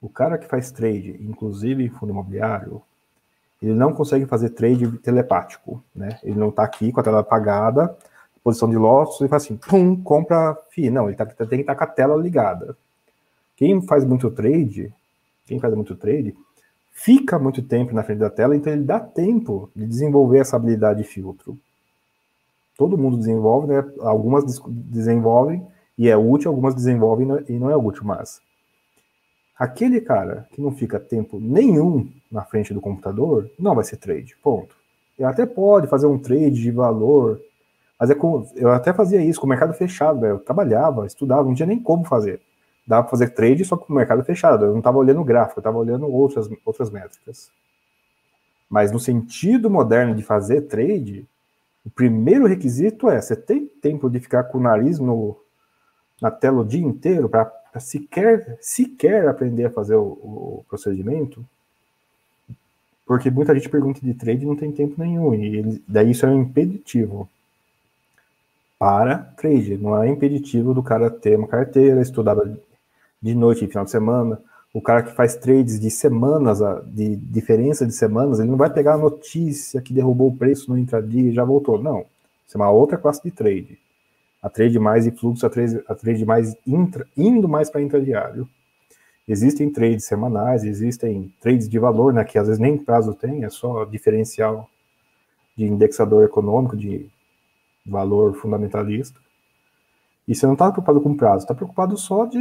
O cara que faz trade, inclusive em fundo imobiliário, ele não consegue fazer trade telepático, né? Ele não está aqui com a tela apagada, posição de lotes, e faz assim, pum, compra FI. Não, ele tá, tem que estar tá com a tela ligada. Quem faz muito trade, quem faz muito trade, fica muito tempo na frente da tela, então ele dá tempo de desenvolver essa habilidade de filtro. Todo mundo desenvolve, né? Algumas desenvolvem e é útil, algumas desenvolvem e não é útil, mas aquele cara que não fica tempo nenhum na frente do computador, não vai ser trade, ponto. Ele até pode fazer um trade de valor, mas é com, eu até fazia isso com o mercado fechado, eu trabalhava, estudava, não tinha nem como fazer dá para fazer trade só com o mercado fechado. Eu não estava olhando o gráfico, eu estava olhando outras, outras métricas. Mas no sentido moderno de fazer trade, o primeiro requisito é: você tem tempo de ficar com o nariz no, na tela o dia inteiro para sequer, sequer aprender a fazer o, o, procedimento? Porque muita gente pergunta de trade e não tem tempo nenhum, e ele, daí isso é um impeditivo para trade, não é impeditivo do cara ter uma carteira estudada de noite e final de semana. O cara que faz trades de semanas, de diferença de semanas, ele não vai pegar a notícia que derrubou o preço no intradia e já voltou. Não. Isso é uma outra classe de trade. A trade mais de fluxo, a trade, a trade mais intra, indo mais para intradiário. Existem trades semanais, existem trades de valor, né, que às vezes nem prazo tem, é só diferencial de indexador econômico, de valor fundamentalista. E você não está preocupado com prazo, está preocupado só de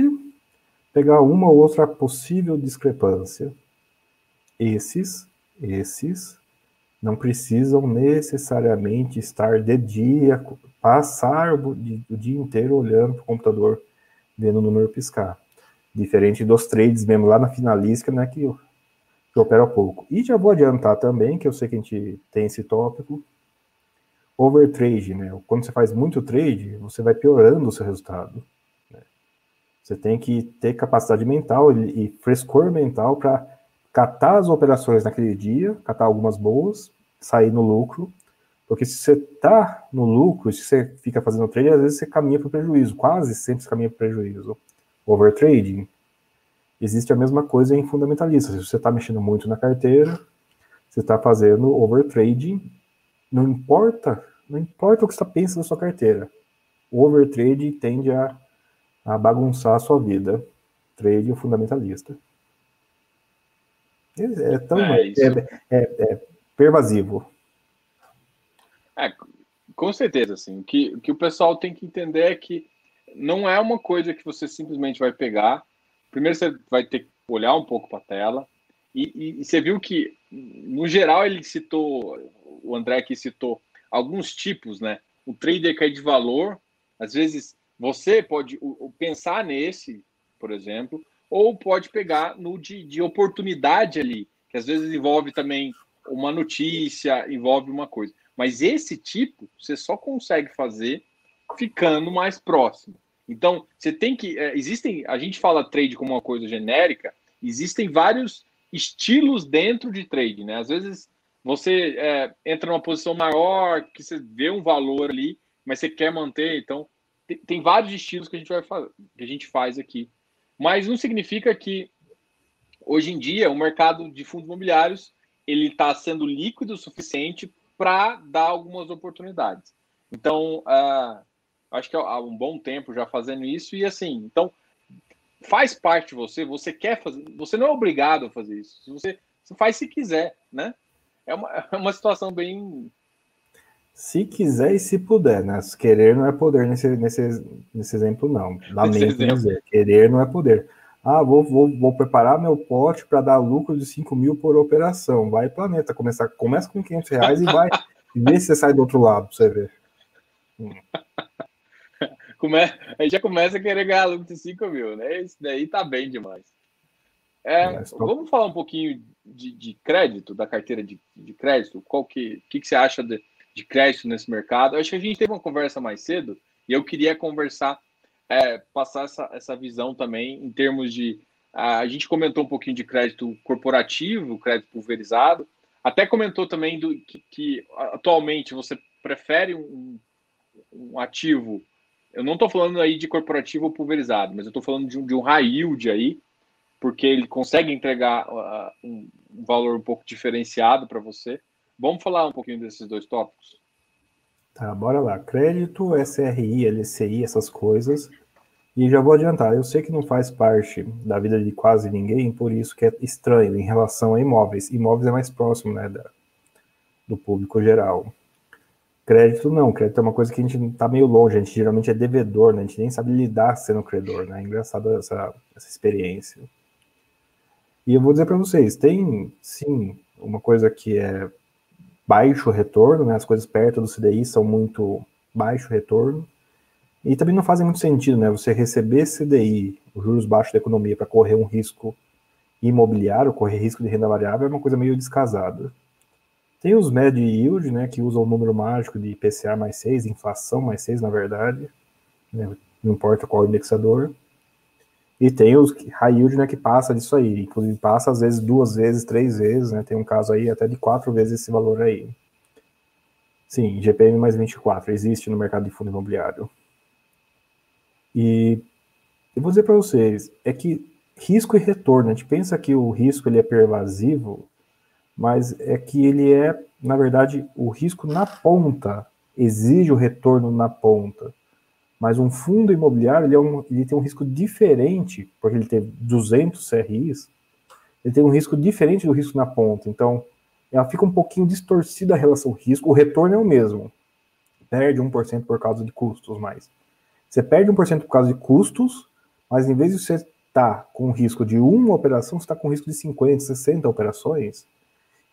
pegar uma ou outra possível discrepância. Esses, esses não precisam necessariamente estar de dia, passar o dia inteiro olhando para o computador, vendo o número piscar. Diferente dos trades mesmo lá na finalística, né, que, que opera pouco. E já vou adiantar também, que eu sei que a gente tem esse tópico, overtrade, né? Quando você faz muito trade, você vai piorando o seu resultado. Você tem que ter capacidade mental e frescor mental para catar as operações naquele dia, catar algumas boas, sair no lucro. Porque se você está no lucro, se você fica fazendo trade, às vezes você caminha para o prejuízo, quase sempre você caminha para o prejuízo. Overtrading. Existe a mesma coisa em fundamentalista. Se você está mexendo muito na carteira, você está fazendo overtrading, não importa, não importa o que você pensa da sua carteira. O overtrading tende a a bagunçar a sua vida. Trade o fundamentalista. É, é tão é, é, é, é, pervasivo. É, com certeza, assim. O que, o que o pessoal tem que entender é que não é uma coisa que você simplesmente vai pegar. Primeiro você vai ter que olhar um pouco para a tela. E, e, e, você viu que, no geral, ele citou, o André aqui citou alguns tipos, né? O trader é de valor, às vezes você pode pensar nesse, por exemplo, ou pode pegar no de, de oportunidade ali, que às vezes envolve também uma notícia, envolve uma coisa. Mas esse tipo você só consegue fazer ficando mais próximo. Então, você tem que. É, existem. A gente fala trade como uma coisa genérica, existem vários estilos dentro de trade, né? Às vezes você é, entra numa posição maior, que você vê um valor ali, mas você quer manter, então tem, tem vários estilos que a gente vai fazer, que a gente faz aqui. Mas não significa que hoje em dia o mercado de fundos imobiliários ele está sendo líquido o suficiente para dar algumas oportunidades. Então, uh, acho que há um bom tempo já fazendo isso e assim, então faz parte de você, você quer fazer, você não é obrigado a fazer isso. Você, você faz se quiser, né? É uma, é uma situação bem se quiser e se puder, né? Querer não é poder nesse, nesse, nesse exemplo, não. Lamento dizer. Querer não é poder. Ah, vou, vou, vou preparar meu pote para dar lucro de 5 mil por operação. Vai, planeta, começa, começa com 500 reais e vai. e vê se você sai do outro lado, pra você ver. Hum. Come... Aí já começa a querer ganhar lucro de 5 mil, né? Isso daí tá bem demais. É, vamos falar um pouquinho de, de crédito, da carteira de, de, crédito. Qual que, que, que você acha de, de crédito nesse mercado? Eu acho que a gente teve uma conversa mais cedo e eu queria conversar é, passar essa, essa visão também em termos de. A gente comentou um pouquinho de crédito corporativo, crédito pulverizado, até comentou também do, que, que atualmente você prefere um, um ativo. Eu não estou falando aí de corporativo ou pulverizado, mas eu estou falando de um, de um high yield aí, porque ele consegue entregar uh, um valor um pouco diferenciado para você. Vamos falar um pouquinho desses dois tópicos? Tá, bora lá. Crédito, SRI, LCI, essas coisas. E já vou adiantar, eu sei que não faz parte da vida de quase ninguém, por isso que é estranho em relação a imóveis. Imóveis é mais próximo, né, da, do público geral. Crédito não, crédito é uma coisa que a gente está meio longe, a gente geralmente é devedor, né? A gente nem sabe lidar sendo credor, né? É engraçado essa, essa experiência. E eu vou dizer para vocês, tem sim uma coisa que é baixo retorno, né? As coisas perto do CDI são muito baixo retorno. E também não fazem muito sentido, né? Você receber CDI, os juros baixos da economia, para correr um risco imobiliário, correr risco de renda variável, é uma coisa meio descasada. Tem os médio yield, né, que usam o número mágico de IPCA mais 6, inflação mais 6, na verdade, né, não importa qual indexador. E tem os high yield, né, que passa disso aí, inclusive passa às vezes duas vezes, três vezes, né, tem um caso aí até de quatro vezes esse valor aí. Sim, GPM mais 24, existe no mercado de fundo imobiliário. E eu vou dizer para vocês, é que risco e retorno, a gente pensa que o risco ele é pervasivo, mas é que ele é, na verdade, o risco na ponta, exige o retorno na ponta. Mas um fundo imobiliário, ele, é um, ele tem um risco diferente, porque ele tem 200 CRIs, ele tem um risco diferente do risco na ponta. Então, ela fica um pouquinho distorcida a relação risco, o retorno é o mesmo. Perde 1% por causa de custos mais. Você perde 1% por causa de custos, mas em vez de você estar tá com risco de uma operação, você está com risco de 50, 60 operações.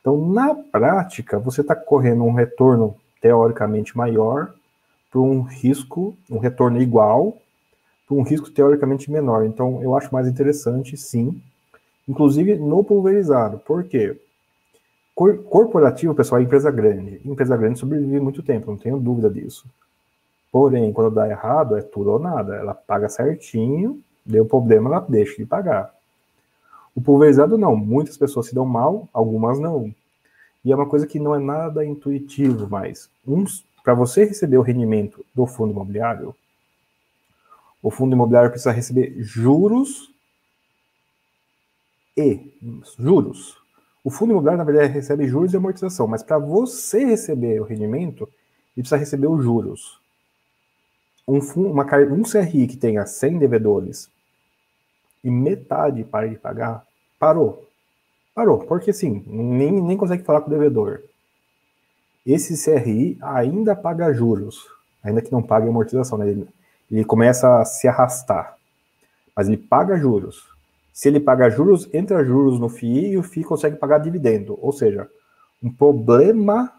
Então, na prática, você está correndo um retorno teoricamente maior para um risco, um retorno igual, para um risco teoricamente menor. Então, eu acho mais interessante, sim, inclusive no pulverizado. Por quê? Corporativo, pessoal, é empresa grande. Empresa grande sobrevive muito tempo, não tenho dúvida disso. Porém, quando dá errado, é tudo ou nada. Ela paga certinho, deu problema, ela deixa de pagar. O pulverizado não. Muitas pessoas se dão mal, algumas não. E é uma coisa que não é nada intuitivo, mas para você receber o rendimento do fundo imobiliário, o fundo imobiliário precisa receber juros e juros. O fundo imobiliário, na verdade, recebe juros e amortização, mas para você receber o rendimento, ele precisa receber os juros um, uma, um CRI que tenha 100 devedores e metade para de pagar, parou. Parou, porque assim, nem, nem consegue falar com o devedor. Esse CRI ainda paga juros, ainda que não pague amortização, né? ele, ele começa a se arrastar, mas ele paga juros. Se ele paga juros, entra juros no FII e o FII consegue pagar dividendo. Ou seja, um problema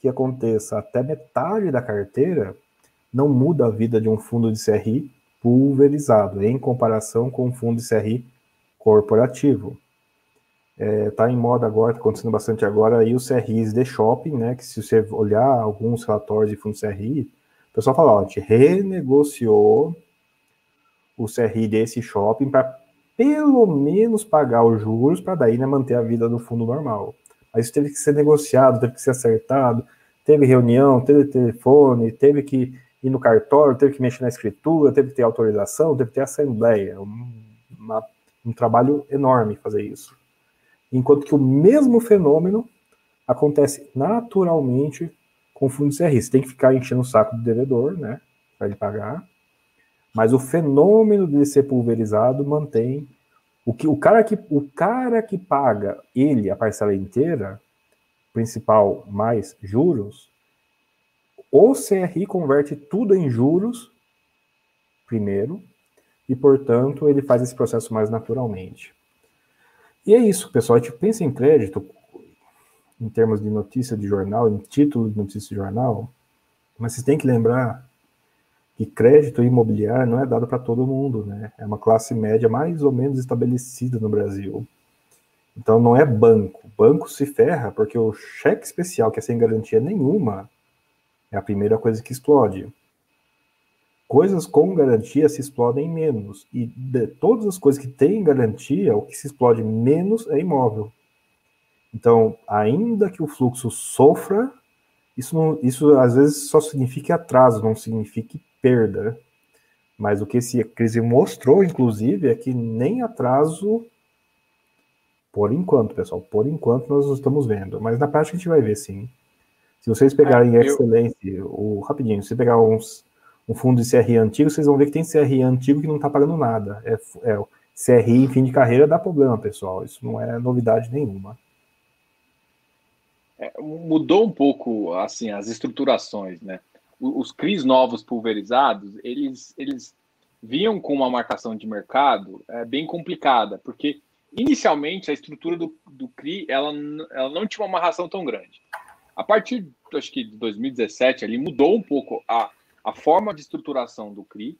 que aconteça até metade da carteira não muda a vida de um fundo de CRI pulverizado, em comparação com um fundo de CRI corporativo. Está é, tá em moda agora, está acontecendo bastante agora, aí os CRIs de shopping, né, que se você olhar alguns relatórios de fundos CRI, o pessoal fala, ó, a gente renegociou o CRI desse shopping para pelo menos pagar os juros para daí né, manter a vida do fundo normal. Mas isso teve que ser negociado, teve que ser acertado, teve reunião, teve telefone, teve que ir no cartório, teve que mexer na escritura, teve que ter autorização, teve que ter assembleia. Uma, um trabalho enorme fazer isso. Enquanto que o mesmo fenômeno acontece naturalmente com o fundo de. Você tem que ficar enchendo o saco do devedor, né, para ele pagar. Mas o fenômeno de ser pulverizado mantém o que o cara que o cara que paga ele a parcela inteira, principal mais juros, o CRI converte tudo em juros, primeiro, e, portanto, ele faz esse processo mais naturalmente. E é isso, pessoal. A gente pensa em crédito em termos de notícia de jornal, em título de notícia de jornal, mas vocês têm que lembrar que crédito imobiliário não é dado para todo mundo, né? É uma classe média mais ou menos estabelecida no Brasil. Então não é banco. Banco se ferra porque o cheque especial, que é sem garantia nenhuma, é a primeira coisa que explode. Coisas com garantia se explodem menos. E de todas as coisas que têm garantia, o que se explode menos é imóvel. Então, ainda que o fluxo sofra, isso, não, isso às vezes só significa atraso, não significa perda. Mas o que esse crise mostrou, inclusive, é que nem atraso, por enquanto, pessoal, por enquanto nós estamos vendo. Mas na prática a gente vai ver sim. Se vocês pegarem é, eu... o rapidinho, se pegar uns, um fundo de CRI antigo, vocês vão ver que tem CRI antigo que não está pagando nada. É, é, CRI em fim de carreira dá problema, pessoal. Isso não é novidade nenhuma. É, mudou um pouco assim as estruturações, né? os CRIs novos pulverizados, eles, eles vinham com uma marcação de mercado é, bem complicada, porque inicialmente a estrutura do, do CRI ela, ela não tinha uma amarração tão grande. A partir, acho que de 2017, ali mudou um pouco a, a forma de estruturação do CRI,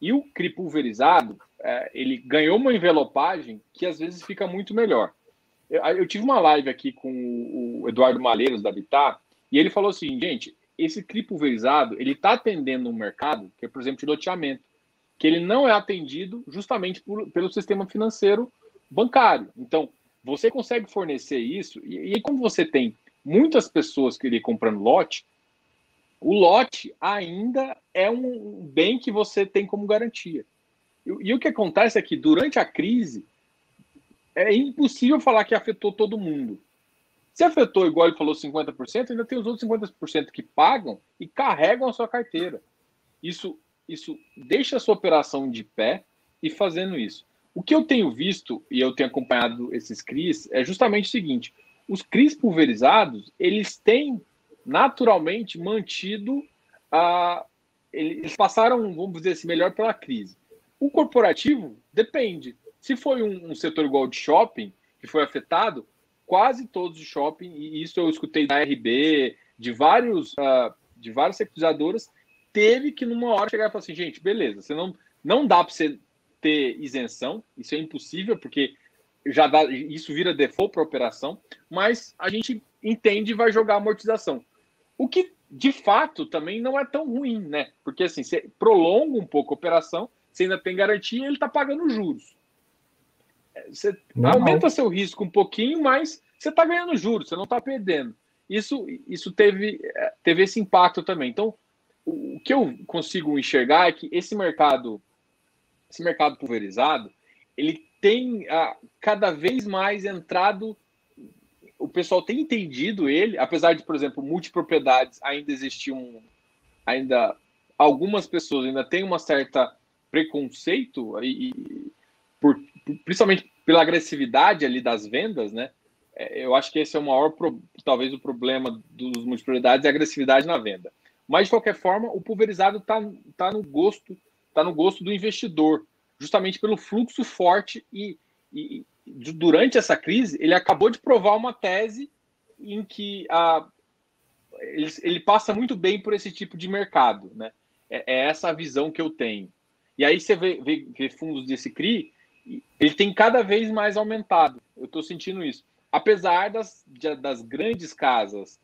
e o CRI pulverizado, é, ele ganhou uma envelopagem que às vezes fica muito melhor. Eu, eu tive uma live aqui com o, Eduardo Malheiros, da Habitat, e ele falou assim, gente, esse CRI pulverizado, ele está atendendo um mercado, que é, por exemplo, de loteamento, que ele não é atendido justamente por, pelo sistema financeiro bancário. Então, você consegue fornecer isso, e, e como você tem muitas pessoas que comprando lote, o lote ainda é um bem que você tem como garantia. E, e o que acontece é que durante a crise é impossível falar que afetou todo mundo. Se afetou, igual ele falou, 50%, ainda tem os outros 50% que pagam e carregam a sua carteira. Isso, isso deixa a sua operação de pé e fazendo isso. O que eu tenho visto, e eu tenho acompanhado esses CRIs, é justamente o seguinte: os CRIs pulverizados, eles têm naturalmente mantido a. Eles passaram, vamos dizer assim, melhor pela crise. O corporativo depende. Se foi um, um setor igual de shopping, que foi afetado, quase todos os shopping, e isso eu escutei da RB, de vários uh, de várias securizadoras, teve que numa hora chegar e falar assim, gente, beleza, você não, não dá para você ter isenção, isso é impossível, porque já dá, isso vira default para operação, mas a gente entende e vai jogar amortização. O que de fato também não é tão ruim, né? Porque assim, você prolonga um pouco a operação, você ainda tem garantia e ele está pagando juros. Você não, aumenta seu risco um pouquinho, mas você está ganhando juros, você não está perdendo. Isso, isso teve, é, teve esse impacto também. Então, o, que eu consigo enxergar é que esse mercado, esse mercado pulverizado, ele tem ah, cada vez mais entrado. Pessoal tem entendido ele, apesar de, por exemplo, multipropriedades ainda existir um, ainda algumas pessoas ainda têm uma certa preconceito e, por, principalmente pela agressividade ali das vendas, né? É, eu acho que esse é o maior, talvez, o problema dos multiprioridades é a agressividade na venda. Mas, de qualquer forma, o pulverizado está tá no gosto tá no gosto do investidor, justamente pelo fluxo forte e, e, durante essa crise ele acabou de provar uma tese em que a, ele, ele passa muito bem por esse tipo de mercado, né? É, é essa a visão que eu tenho. E aí você vê, vê, vê fundos desse CRI ele tem cada vez mais aumentado. Eu estou sentindo isso. Apesar das, das grandes casas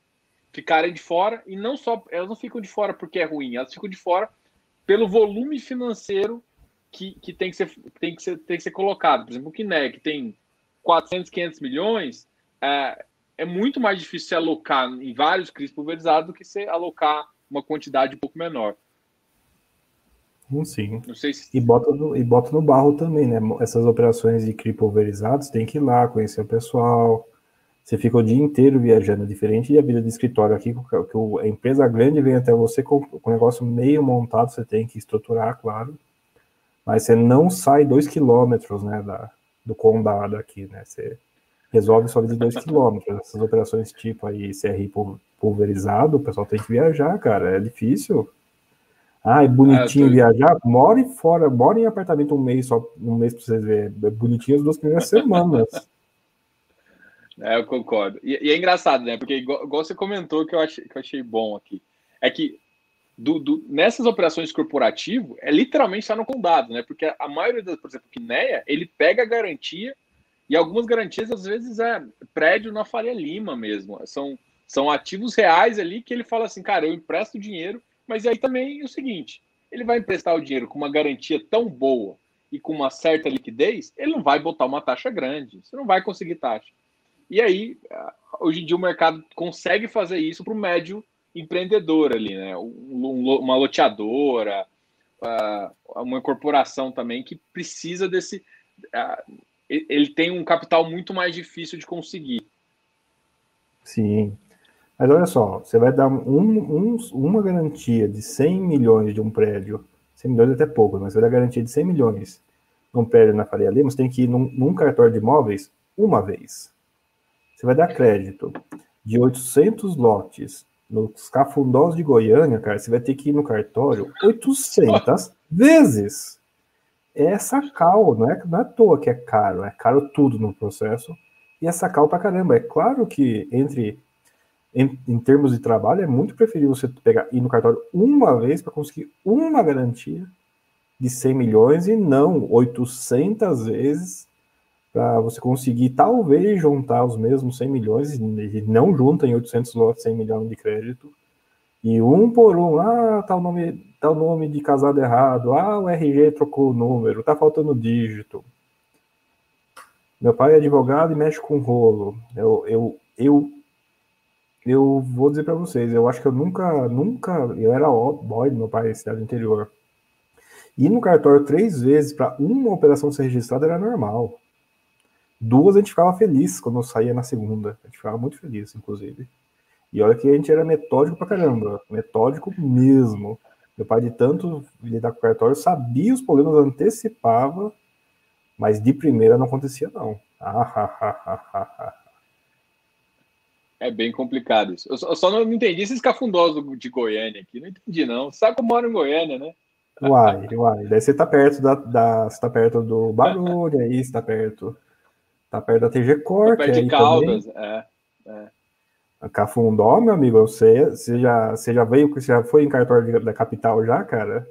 ficarem de fora, e não só, elas não ficam de fora porque é ruim, elas ficam de fora pelo volume financeiro que, que, tem, que, ser, tem, que, ser, tem que ser colocado. Por exemplo, o Kinect que tem 400, 500 milhões, é, é muito mais difícil se alocar em vários CRIs pulverizados do que se alocar uma quantidade um pouco menor. Sim. Se... E, bota no, e bota no barro também, né? Essas operações de CRI pulverizados, tem que ir lá, conhecer o pessoal. Você fica o dia inteiro viajando, diferente da vida de escritório aqui, que a empresa grande vem até você com, com o negócio meio montado, você tem que estruturar, claro. Mas você não sai dois quilômetros, né, da, do condado aqui, né? Você resolve só de dois quilômetros. Essas operações tipo aí, CRI pulverizado, o pessoal tem que viajar, cara, é difícil. Ah, é bonitinho é, tô... viajar? More fora, more em apartamento um mês, só um mês para vocês verem. É bonitinho as duas primeiras semanas. É, eu concordo. E, e, é engraçado, né? Porque, igual, igual, você comentou que eu, achei, que eu achei bom aqui, é que do, do, nessas operações corporativo, é literalmente estar no condado, né? Porque a maioria das, por exemplo, o Kineia, ele pega a garantia, e algumas garantias, às vezes, é prédio na Faria Lima mesmo. São, são ativos reais ali que ele fala assim, cara, eu empresto dinheiro, mas aí também é o seguinte: ele vai emprestar o dinheiro com uma garantia tão boa e com uma certa liquidez, ele não vai botar uma taxa grande, você não vai conseguir taxa. E aí, hoje em dia, o mercado consegue fazer isso para o médio empreendedor ali, né? uma loteadora, uma corporação também que precisa desse. Ele tem um capital muito mais difícil de conseguir. Sim. Mas olha só, você vai dar um, um, uma garantia de 100 milhões de um prédio, 100 milhões é até pouco, mas você vai dar garantia de 100 milhões num prédio na Faria Lima, você tem que ir num, num cartório de imóveis uma vez. Você vai dar crédito de 800 lotes nos cafundós de Goiânia, cara, você vai ter que ir no cartório 800 vezes. É essa cal, não é, não é à toa que é caro, é caro tudo no processo. E essa cal pra caramba. É claro que entre em, em termos de trabalho, é muito preferível você pegar ir no cartório uma vez para conseguir uma garantia de 100 milhões e não 800 vezes para você conseguir talvez juntar os mesmos 100 milhões e não junta em 800 lotes 100 milhões de crédito. E um por um, ah, tá o nome, tá o nome de casado errado, ah, o RG trocou o número, tá faltando dígito. Meu pai é advogado e mexe com rolo. Eu, eu, eu, eu vou dizer para vocês, eu acho que eu nunca, nunca, eu era boy do meu pai, cidade interior. Ir no cartório três vezes para uma operação ser registrada era normal. Duas a gente ficava feliz quando eu saía na segunda. A gente ficava muito feliz, inclusive. E olha que a gente era metódico pra caramba. Metódico mesmo. Meu pai, de tanto lidar com o cartório, sabia os problemas, antecipava, mas de primeira não acontecia, não. é bem complicado isso. Eu só, não entendi esses cafundós de Goiânia aqui. Não entendi, não. Sabe como mora em Goiânia, né? Uai, uai. Daí você tá perto da, da você tá perto do barulho aí, você tá perto Tá perto da TG Core. Tá perto de Caldas, é, é. Cafundó, meu amigo, você, você, já, você já veio, você já foi em cartório da capital já, cara?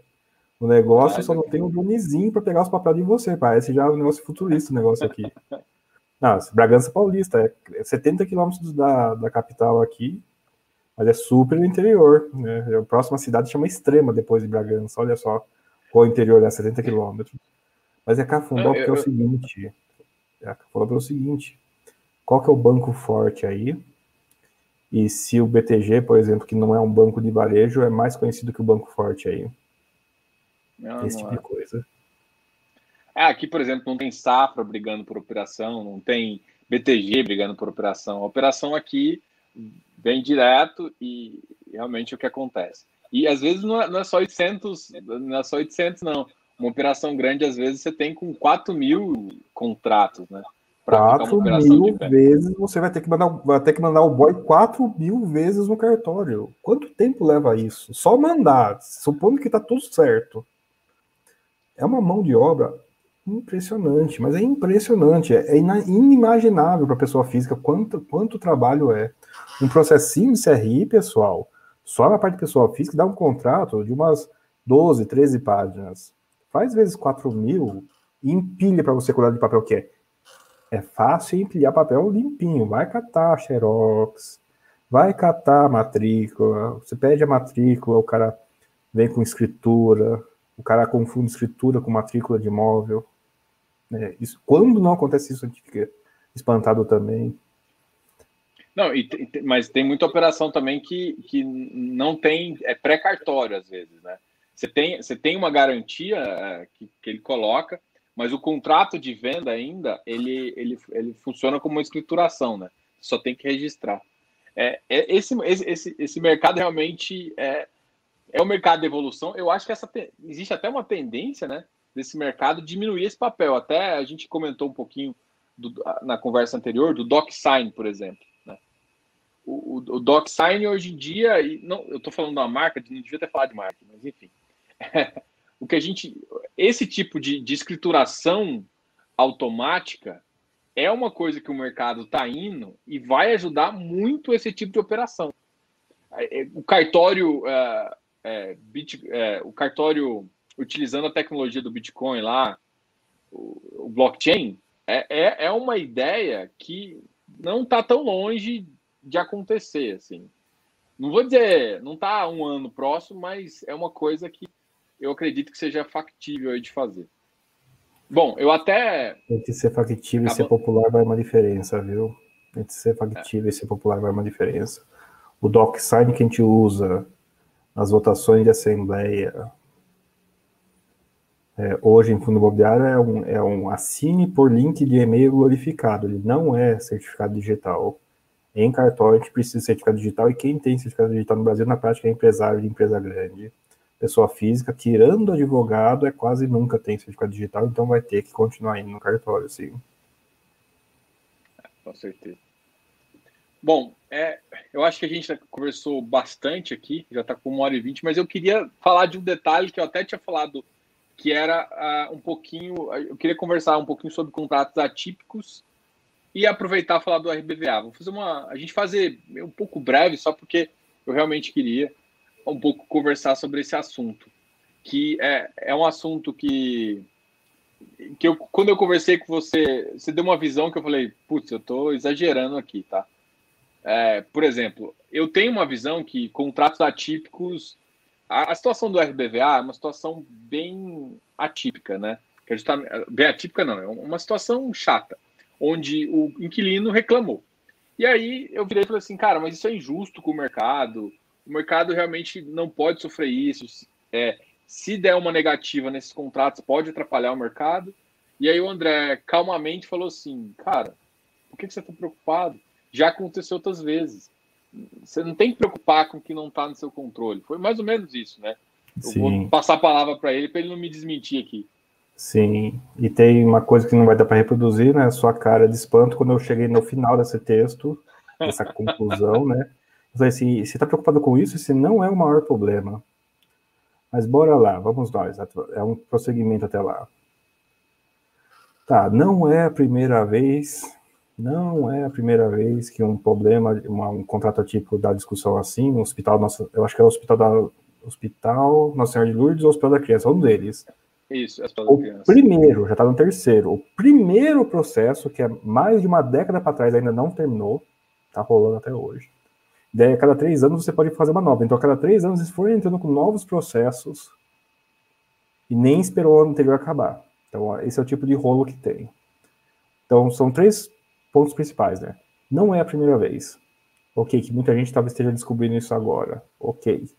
O negócio só não tem um bonizinho para pegar os papéis de você, parece já um negócio futurista o negócio aqui. Não, Bragança Paulista, é 70 quilômetros da, da capital aqui, mas é super interior. Né? A próxima cidade chama Extrema depois de Bragança, olha só. O interior é 70 quilômetros. Mas é Cafundó porque é o seguinte, falou pelo seguinte: qual que é o banco forte aí? E se o BTG, por exemplo, que não é um banco de varejo, é mais conhecido que o banco forte aí? Não, Esse não tipo é. de coisa. É, aqui, por exemplo, não tem Safra brigando por operação, não tem BTG brigando por operação. A operação aqui vem direto e realmente é o que acontece. E às vezes não é, não é só 800, não é só 800, não uma operação grande, às vezes, você tem com 4 mil contratos, né? 4 mil vezes você vai ter que mandar, vai ter que mandar o boy 4 mil vezes no cartório. Quanto tempo leva isso? Só mandar, supondo que tá tudo certo. É uma mão de obra impressionante, mas é impressionante, é inimaginável para pessoa física quanto, quanto trabalho é. Um processinho de CRI, pessoal, só na parte de pessoa física dá um contrato de umas 12, 13 páginas. Faz vezes 4 mil empilha para você cuidar de papel que é. É fácil empilhar papel limpinho. Vai catar xerox, vai catar a matrícula. Você pede a matrícula, o cara vem com escritura, o cara confunde escritura com matrícula de imóvel. É, isso, quando não acontece isso, a gente fica espantado também. Não, e, mas tem muita operação também que, que não tem, é pré-cartório às vezes, né? Você tem, você tem uma garantia é, que, que ele coloca, mas o contrato de venda ainda ele, ele, ele funciona como uma escrituração, né? Só tem que registrar. É, é esse, esse, esse mercado realmente é, é um mercado de evolução. Eu acho que essa existe até uma tendência, né, desse mercado diminuir esse papel. Até a gente comentou um pouquinho do, na conversa anterior do DocSign, por exemplo. Né? O, o, o DocSign hoje em dia, e não, eu estou falando da marca, não devia ter falado de marca, mas enfim o que a gente. Esse tipo de, de escrituração automática é uma coisa que o mercado está indo e vai ajudar muito esse tipo de operação. É, é, o cartório, é, é, bit, é, o cartório utilizando a tecnologia do Bitcoin lá, o, o blockchain, é, é, uma ideia que não está tão longe de acontecer, assim. Não vou dizer, não está um ano próximo, mas é uma coisa que eu acredito que seja factível de fazer. Bom, eu até. Entre ser factível e ser popular vai uma diferença, viu? Entre ser factível é. e ser popular vai uma diferença. O DocSign que a gente usa nas votações de assembleia é, hoje em fundo imobiliário é um, é um assine por link de e-mail glorificado, ele não é certificado digital. Em cartório a gente precisa de certificado digital e quem tem certificado digital no Brasil na prática é empresário de empresa grande pessoa física, tirando advogado, é quase nunca tem certificado digital, então vai ter que continuar indo no cartório, sim. Com certeza. Bom, é, eu acho que a gente conversou bastante aqui, já está com uma hora e vinte, mas eu queria falar de um detalhe que eu até tinha falado, que era uh, um pouquinho. Eu queria conversar um pouquinho sobre contratos atípicos e aproveitar falar do RBVA. Vou fazer uma. A gente fazer um pouco breve, só porque eu realmente queria um pouco conversar sobre esse assunto, que é, é um assunto que, que eu, quando eu conversei com você, você deu uma visão que eu falei, putz, eu estou exagerando aqui, tá? É, por exemplo, eu tenho uma visão que contratos atípicos, a, a, situação do RBVA é uma situação bem atípica, né? Que gente tá, bem atípica não, é uma situação chata, onde o inquilino reclamou. E aí eu virei e falei assim, cara, mas isso é injusto com o mercado, o mercado realmente não pode sofrer isso. É, se der uma negativa nesses contratos, pode atrapalhar o mercado. E aí o André calmamente falou assim: cara, por que você está preocupado? Já aconteceu outras vezes. Você não tem que preocupar com o que não está no seu controle. Foi mais ou menos isso, né? Eu Sim. vou passar a palavra para ele para ele não me desmentir aqui. Sim, e tem uma coisa que não vai dar para reproduzir, né? Sua cara de espanto quando eu cheguei no final desse texto, essa conclusão, né? Falei assim, você está preocupado com isso? Esse não é o maior problema. Mas bora lá, vamos nós. É um prosseguimento até lá. Tá, não é a primeira vez, não é a primeira vez que um problema, uma, um contrato atípico dá discussão assim, no hospital, nossa, eu acho que é o hospital da Hospital Nossa Senhora de Lourdes ou Hospital da Criança, um deles. Isso, Hospital o da Criança. primeiro, já está no terceiro, o primeiro processo, que é mais de uma década para trás, ainda não terminou, tá rolando até hoje Daí, a cada três anos, você pode fazer uma nova. Então, a cada três anos, eles foram entrando com novos processos e nem esperou o ano anterior acabar. Então, esse é o tipo de rolo que tem. Então, são três pontos principais, né? Não é a primeira vez. Ok, que muita gente talvez esteja descobrindo isso agora. Ok.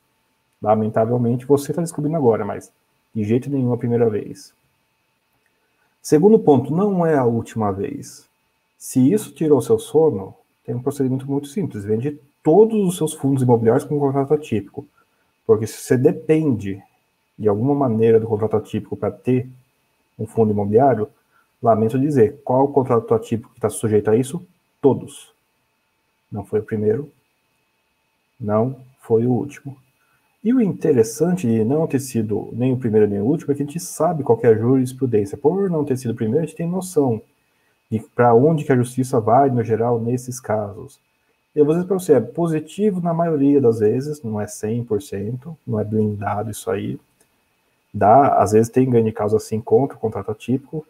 Lamentavelmente, você está descobrindo agora, mas de jeito nenhum a primeira vez. Segundo ponto, não é a última vez. Se isso tirou seu sono, tem um procedimento muito simples. Vende todos os seus fundos imobiliários com um contrato atípico. Porque se você depende de alguma maneira do contrato atípico para ter um fundo imobiliário, lamento dizer, qual o contrato atípico que está sujeito a isso? Todos. Não foi o primeiro, não foi o último. E o interessante de não ter sido nem o primeiro nem o último é que a gente sabe qual é a jurisprudência. Por não ter sido o primeiro, a gente tem noção de para onde que a justiça vai, no geral, nesses casos. Eu vou dizer para você, é positivo na maioria das vezes, não é 100%, não é blindado isso aí. Dá, às vezes tem ganho de causa assim contra o contrato atípico,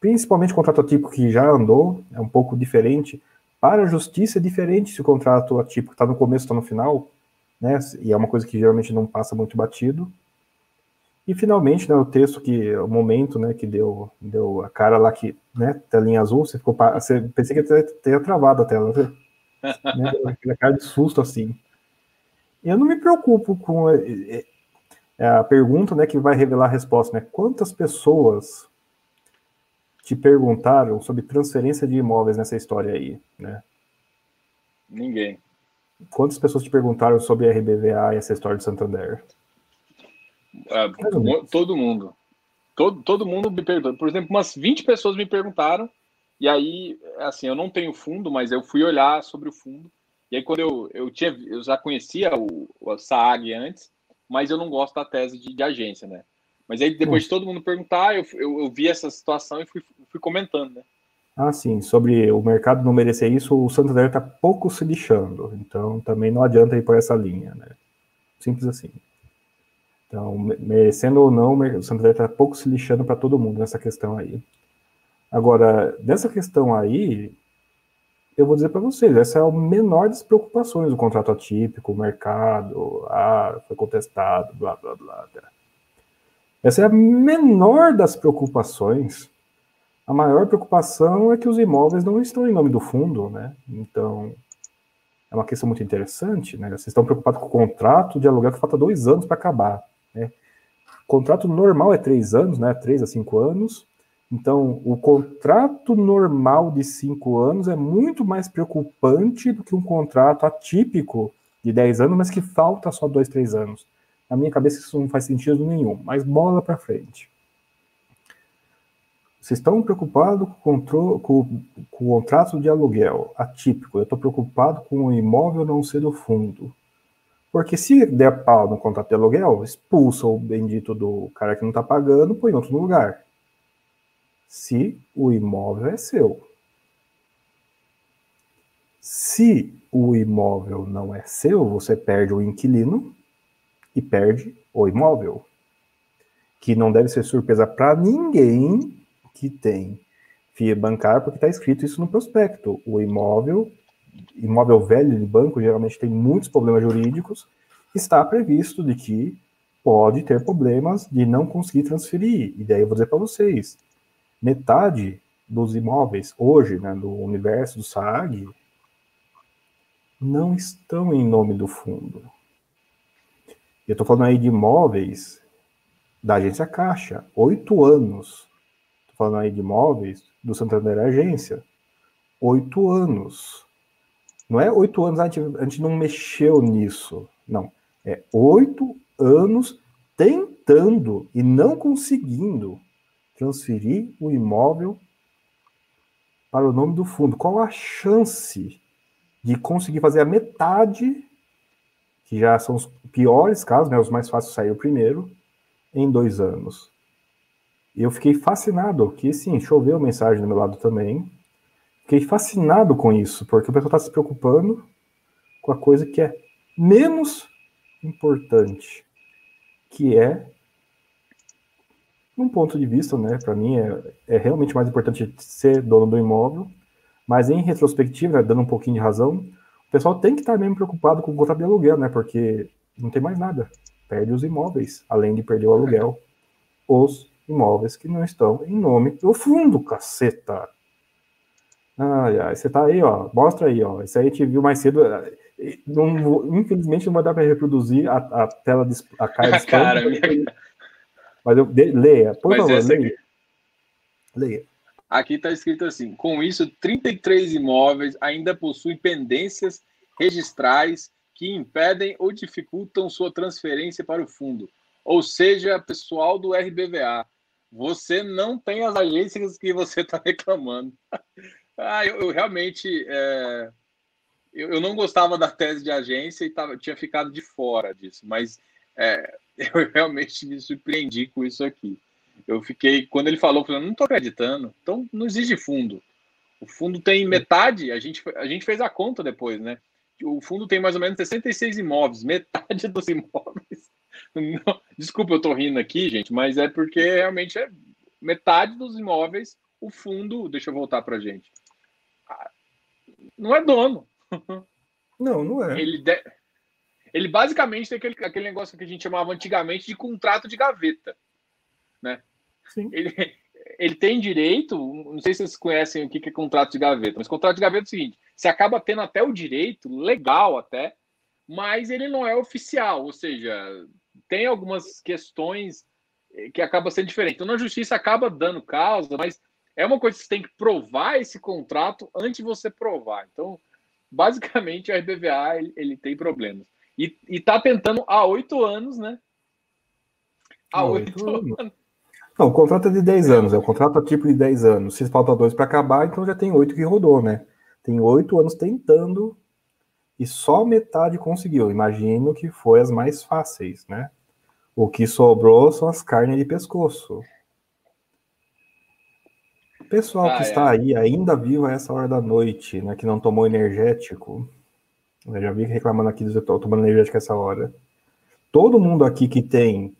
principalmente o contrato atípico que já andou, é um pouco diferente. Para a justiça é diferente se o contrato atípico está no começo está no final, né? E é uma coisa que geralmente não passa muito batido. E finalmente, né, o texto que o momento, né, que deu, deu a cara lá que, né, telinha azul, você ficou, você pensei que ia ter travado a tela, né? Né? Cara de susto assim. Eu não me preocupo com é, é, é a pergunta, né, que vai revelar a resposta, né? Quantas pessoas te perguntaram sobre transferência de imóveis nessa história aí, né? Ninguém. Quantas pessoas te perguntaram sobre a RBVA e essa história de Santander? Uh, todo mundo. Todo, todo mundo me perguntou. Por exemplo, umas 20 pessoas me perguntaram e aí, assim, eu não tenho fundo, mas eu fui olhar sobre o fundo. E aí, quando eu, eu tinha, eu já conhecia o, o Saag antes, mas eu não gosto da tese de, de agência, né? Mas aí, depois de todo mundo perguntar, eu, eu, eu, vi essa situação e fui, fui comentando, né? Ah, sim. Sobre o mercado não merecer isso, o Santander está pouco se lixando. Então, também não adianta ir por essa linha, né? Simples assim. Então, merecendo ou não, o Santander está pouco se lixando para todo mundo nessa questão aí. Agora, dessa questão aí, eu vou dizer para vocês, essa é a menor das preocupações do contrato atípico, o mercado, ah, foi contestado, blá, blá, blá. blá. Essa é a menor das preocupações. A maior preocupação é que os imóveis não estão em nome do fundo, né? Então, é uma questão muito interessante, né? Vocês estão preocupados com o contrato de aluguel que falta dois anos para acabar, né? O contrato normal é três anos, né? Três a cinco anos. Então, o contrato normal de cinco anos é muito mais preocupante do que um contrato atípico de dez anos, mas que falta só dois, três anos. Na minha cabeça isso não faz sentido nenhum, mas bola para frente. Vocês estão preocupados com, com, com, o contrato de aluguel atípico. Eu estou preocupado com o imóvel não ser do fundo. Porque se der pau no contrato de aluguel, expulsa o bendito do cara que não está pagando, põe outro no lugar. Se o imóvel é seu. Se o imóvel não é seu, você perde o inquilino e perde o imóvel. Que não deve ser surpresa para ninguém que tem FIA bancária, porque está escrito isso no prospecto. O imóvel, imóvel velho de banco, geralmente tem muitos problemas jurídicos, está previsto de que pode ter problemas de não conseguir transferir. E daí eu vou dizer para vocês, metade dos imóveis hoje, né, do universo do SAG, não estão em nome do fundo. Eu estou falando aí de imóveis da agência Caixa, oito anos. Estou falando aí de imóveis do Santander Agência, oito anos. Não é oito anos, a gente, a gente não mexeu nisso. Não. É oito anos tentando e não conseguindo transferir o imóvel para o nome do fundo. Qual a chance de conseguir fazer a metade que já são os piores casos, né, os mais fáceis saíram primeiro, em dois anos. Eu fiquei fascinado, que sim, choveu mensagem do meu lado também. Fiquei fascinado com isso, porque o pessoal está se preocupando com a coisa que é menos importante, que é, num ponto de vista, né, para mim é, é realmente mais importante ser dono do imóvel, mas em retrospectiva, dando um pouquinho de razão, o pessoal tem que estar mesmo preocupado com o contrato de aluguel, né? Porque não tem mais nada. Perde os imóveis, além de perder o aluguel. Os imóveis que não estão em nome do fundo, caceta. Ai, ai, você tá aí, ó. Mostra aí, ó. Isso aí a gente viu mais cedo. Não, infelizmente não vai dar para reproduzir a, a tela, de, a cara de cara, Mas eu, de, leia, por Mas favor, leia. Aqui... Leia. Aqui está escrito assim: com isso, 33 imóveis ainda possuem pendências registrais que impedem ou dificultam sua transferência para o fundo. Ou seja, pessoal do RBVA, você não tem as agências que você está reclamando. ah, eu, eu realmente é, eu, eu, não gostava da tese de agência e tava, tinha ficado de fora disso, mas é, eu realmente me surpreendi com isso aqui eu fiquei, quando ele falou, eu falei, não tô acreditando. Então não existe fundo. O fundo tem metade, a gente, a gente fez a conta depois, né? O fundo tem mais ou menos 66 imóveis, metade dos imóveis. Não, desculpa, eu tô rindo aqui, gente, mas é porque realmente é metade dos imóveis, o fundo, deixa eu voltar pra gente. Ah, não é dono. Não, não é. Ele, de, ele basicamente tem aquele, aquele negócio que a gente chamava antigamente de contrato de gaveta. Né? Sim. Ele, ele tem direito, não sei se vocês conhecem o que é contrato de gaveta, mas contrato de gaveta é o seguinte: você acaba tendo até o direito, legal até, mas ele não é oficial, ou seja, tem algumas questões que acaba sendo diferente. Então, na justiça acaba dando causa, mas é uma coisa que você tem que provar esse contrato antes de você provar. Então, basicamente, o RBVA ele, ele tem problemas. E está tentando há oito anos, né? Há oito anos. Não, o contrato é de 10 anos, é o contrato tipo de 10 anos. Se falta dois para acabar, então já tem oito que rodou, né? Tem oito anos tentando e só metade conseguiu. Imagino que foi as mais fáceis, né? O que sobrou são as carnes de pescoço. Pessoal ah, que é. está aí ainda vivo a essa hora da noite, né, que não tomou energético, eu já vi reclamando aqui do estou tomando energético essa hora. Todo mundo aqui que tem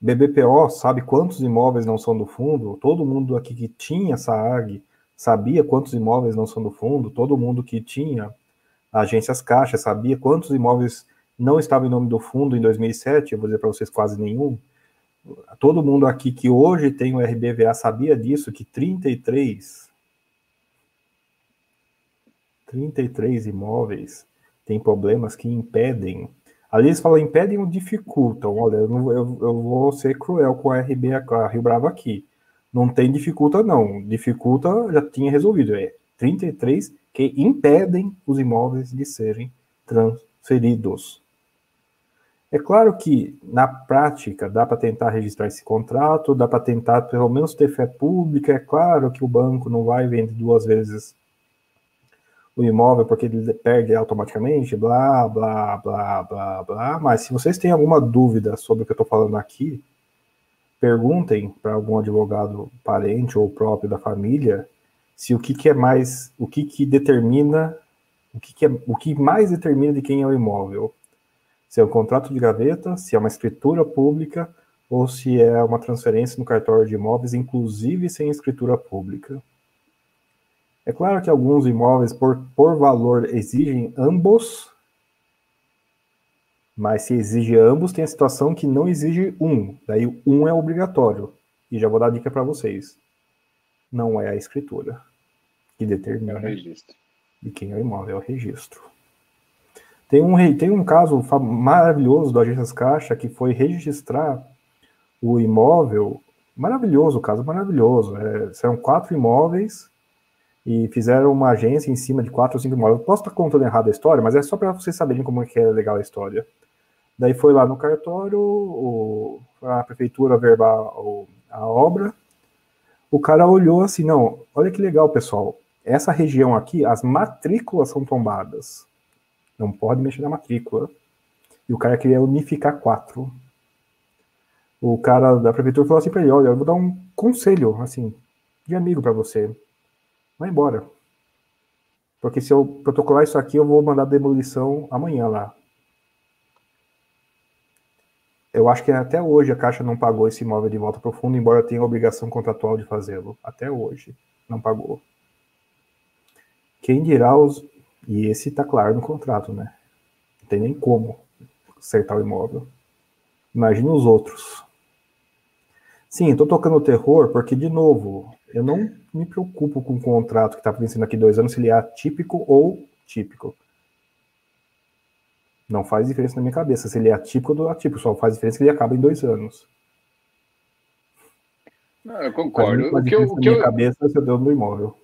BBPO sabe quantos imóveis não são do fundo. Todo mundo aqui que tinha SAAG sabia quantos imóveis não são do fundo. Todo mundo que tinha agências caixa sabia quantos imóveis não estavam em nome do fundo em 2007. Eu vou dizer para vocês quase nenhum todo mundo aqui que hoje tem o RBVA sabia disso, que 33, 33 imóveis têm problemas que impedem. Ali eles falam impedem ou dificultam. Olha, eu, não, eu, eu vou ser cruel com a RB, a Rio Bravo aqui. Não tem dificulta, não. Dificulta já tinha resolvido. É 33 que impedem os imóveis de serem transferidos. É claro que, na prática, dá para tentar registrar esse contrato, dá para tentar, pelo menos, ter fé pública. É claro que o banco não vai vender duas vezes o imóvel porque ele perde automaticamente, blá, blá, blá, blá, blá. Mas se vocês têm alguma dúvida sobre o que eu estou falando aqui, perguntem para algum advogado parente ou próprio da família se o que, que é mais, o que, que determina, o que, que é, o que mais determina de quem é o imóvel se é um contrato de gaveta, se é uma escritura pública ou se é uma transferência no cartório de imóveis, inclusive sem escritura pública. É claro que alguns imóveis, por, por valor, exigem ambos, mas se exige ambos, tem a situação que não exige um. Daí um é obrigatório. E já vou dar dica para vocês. Não é a escritura que determina é de quem é o imóvel, é o registro. Tem um, tem um caso maravilhoso do Agências Caixa que foi registrar o imóvel. Maravilhoso, caso maravilhoso. É, são quatro imóveis e fizeram uma agência em cima de quatro ou cinco imóveis. Posso estar contando errado a história, mas é só para vocês saberem como é que é legal a história. Daí foi lá no cartório, o, a prefeitura verbar a obra. O cara olhou assim, não, olha que legal, pessoal. Essa região aqui, as matrículas são tombadas. Não pode mexer na matrícula. E o cara queria unificar quatro. O cara da prefeitura falou assim para ele: Olha, eu vou dar um conselho, assim, de amigo para você. Vai embora. Porque se eu protocolar isso aqui, eu vou mandar demolição amanhã lá. Eu acho que até hoje a Caixa não pagou esse imóvel de volta para o fundo, embora tenha a obrigação contratual de fazê-lo. Até hoje não pagou. Quem dirá os e esse está claro no contrato, né? Não tem nem como acertar o imóvel. Imagina os outros. Sim, estou tocando terror porque, de novo, eu não me preocupo com o contrato que está vencendo aqui dois anos, se ele é atípico ou típico. Não faz diferença na minha cabeça se ele é atípico ou atípico, só faz diferença que ele acaba em dois anos. Não, eu concordo. O que eu, o que eu... cabeça é o dono do imóvel.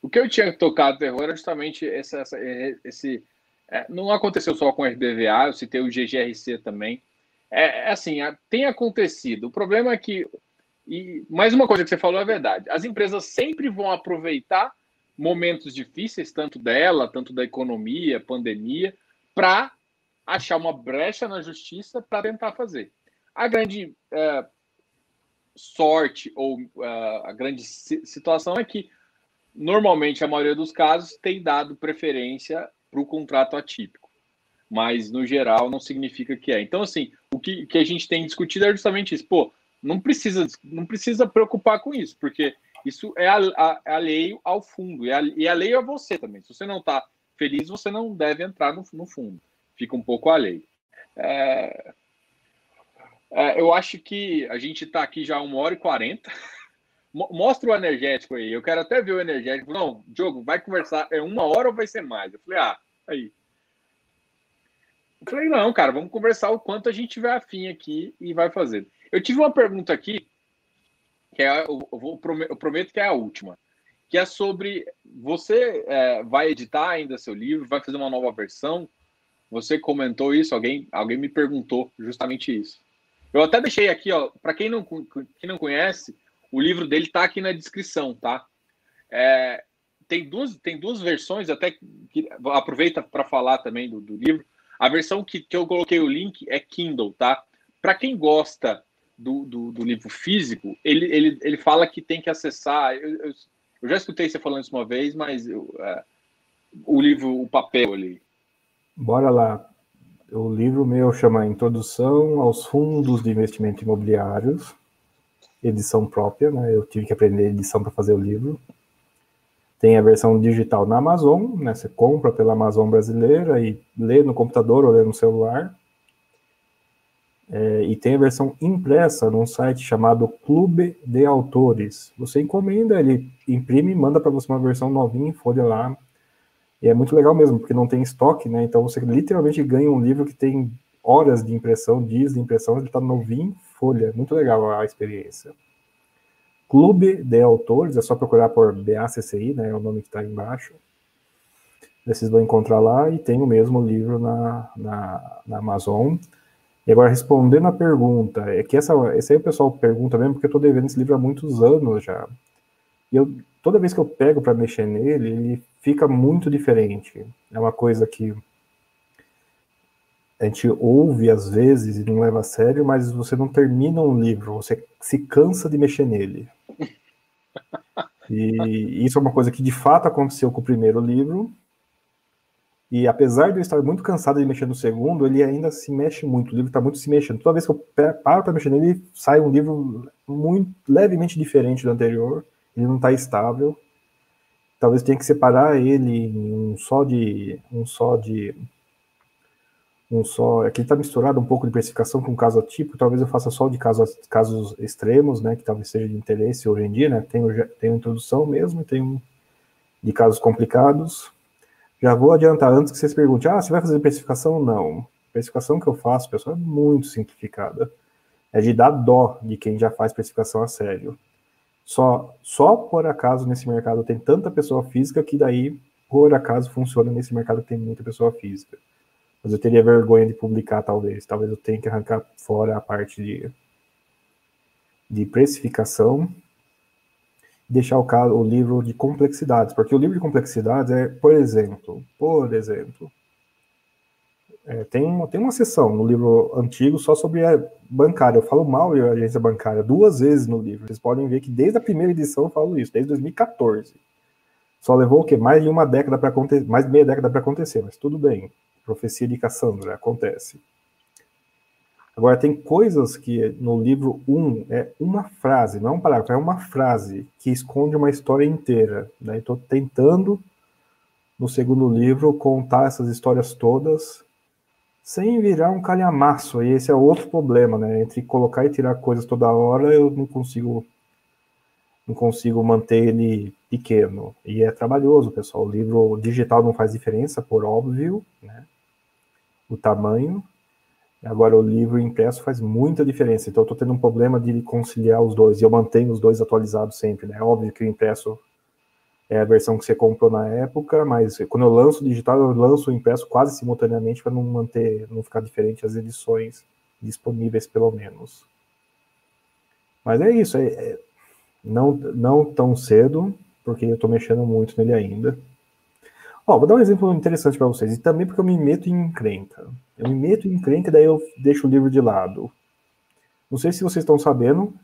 O que eu tinha tocado terror era justamente essa, essa, é, esse. É, não aconteceu só com o RBVA, eu citei o GGRC também. É, é assim, tem acontecido. O problema é que. E mais uma coisa que você falou é verdade. As empresas sempre vão aproveitar momentos difíceis, tanto dela, tanto da economia, pandemia, para achar uma brecha na justiça para tentar fazer. A grande é, sorte ou uh, a grande situação é que normalmente, a maioria dos casos tem dado preferência para o contrato atípico, mas no geral não significa que é. Então, assim, o que, que a gente tem discutido é justamente isso. Pô, não precisa, não precisa preocupar com isso, porque isso é alheio ao fundo, e é alheio a você também. Se você não está feliz, você não deve entrar no, no fundo. Fica um pouco alheio. É, é, eu acho que a gente está aqui já uma hora e quarenta. mostra o energético aí. Eu quero até ver o energético. Não, Diogo, vai conversar. É uma hora ou vai ser mais? Eu falei, ah, aí. Eu falei, não, cara, vamos conversar o quanto a gente tiver afim aqui e vai fazer. Eu tive uma pergunta aqui, que é, eu, vou, eu prometo que é a última, que é sobre você é, vai editar ainda seu livro, vai fazer uma nova versão. Você comentou isso, alguém, alguém me perguntou justamente isso. Eu até deixei aqui, ó, para quem não, quem não conhece, o livro dele está aqui na descrição, tá? É, tem, duas, tem duas versões, até que aproveita para falar também do, do, livro. A versão que, que eu coloquei o link é Kindle, tá? para quem gosta do, do, do, livro físico, ele, ele, ele fala que tem que acessar. Eu, eu, eu já escutei você falando isso uma vez, mas eu, é, o livro, o papel ali. Bora lá. O livro meu chama Introdução aos Fundos de Investimento Imobiliários, edição própria, né? Eu tive que aprender edição para fazer o livro. Tem a versão digital na Amazon, né? Você compra pela Amazon brasileira e lê no computador ou lê no celular. É, e tem a versão impressa num site chamado Clube de Autores. Você encomenda, ele imprime e manda para você uma versão novinha em folha lá. E é muito legal mesmo, porque não tem estoque, né? Então você literalmente ganha um livro que tem horas de impressão, dias de impressão, ele está novinho em folha. Muito legal a experiência. Clube de Autores, é só procurar por BACCI, né? É o nome que está embaixo. Vocês vão encontrar lá e tem o mesmo livro na, na, na Amazon. E agora, respondendo a pergunta, é que essa, esse aí o pessoal pergunta mesmo, porque eu estou devendo esse livro há muitos anos já. E eu, toda vez que eu pego para mexer nele, ele fica muito diferente. É uma coisa que a gente ouve às vezes e não leva a sério, mas você não termina um livro, você se cansa de mexer nele. E isso é uma coisa que de fato aconteceu com o primeiro livro, e apesar de eu estar muito cansado de mexer no segundo, ele ainda se mexe muito. O livro está muito se mexendo. Toda vez que eu paro para mexer nele, sai um livro muito levemente diferente do anterior. Ele não está estável. Talvez tenha que separar ele em um só de um só de um só. Aqui é está misturado um pouco de precificação com caso atípico. Talvez eu faça só de casos, casos extremos, né? Que talvez seja de interesse hoje em dia, né? Tem, tem uma introdução mesmo tem um de casos complicados já vou adiantar antes que vocês perguntem, ah, você vai fazer precificação? Não. A precificação que eu faço, pessoal, é muito simplificada. É de dar dó de quem já faz precificação a sério. Só, só por acaso nesse mercado tem tanta pessoa física que daí, por acaso, funciona nesse mercado que tem muita pessoa física. Mas eu teria vergonha de publicar, talvez. Talvez eu tenha que arrancar fora a parte de, de precificação deixar o, caso, o livro de complexidades, porque o livro de complexidades é, por exemplo, por exemplo, é, tem, uma, tem uma sessão no livro antigo só sobre a bancária. Eu falo mal de agência bancária duas vezes no livro. Vocês podem ver que desde a primeira edição eu falo isso, desde 2014. Só levou o quê? Mais de uma década para acontecer, mais de meia década para acontecer, mas tudo bem. Profecia de Cassandra acontece. Agora, tem coisas que no livro 1 um, é uma frase, não é um parágrafo, é uma frase que esconde uma história inteira. Né? Estou tentando, no segundo livro, contar essas histórias todas sem virar um calhamaço. E esse é outro problema, né? Entre colocar e tirar coisas toda hora, eu não consigo não consigo manter ele pequeno. E é trabalhoso, pessoal. O livro digital não faz diferença, por óbvio, né? O tamanho, Agora, o livro impresso faz muita diferença. Então, eu estou tendo um problema de conciliar os dois. E eu mantenho os dois atualizados sempre. Né? É óbvio que o impresso é a versão que você comprou na época, mas quando eu lanço o digital, eu lanço o impresso quase simultaneamente para não manter, não ficar diferente as edições disponíveis, pelo menos. Mas é isso. É, é não, não tão cedo, porque eu estou mexendo muito nele ainda. Ó, vou dar um exemplo interessante para vocês, e também porque eu me meto em encrenca. Eu me meto em encrenca e daí eu deixo o livro de lado. Não sei se vocês estão sabendo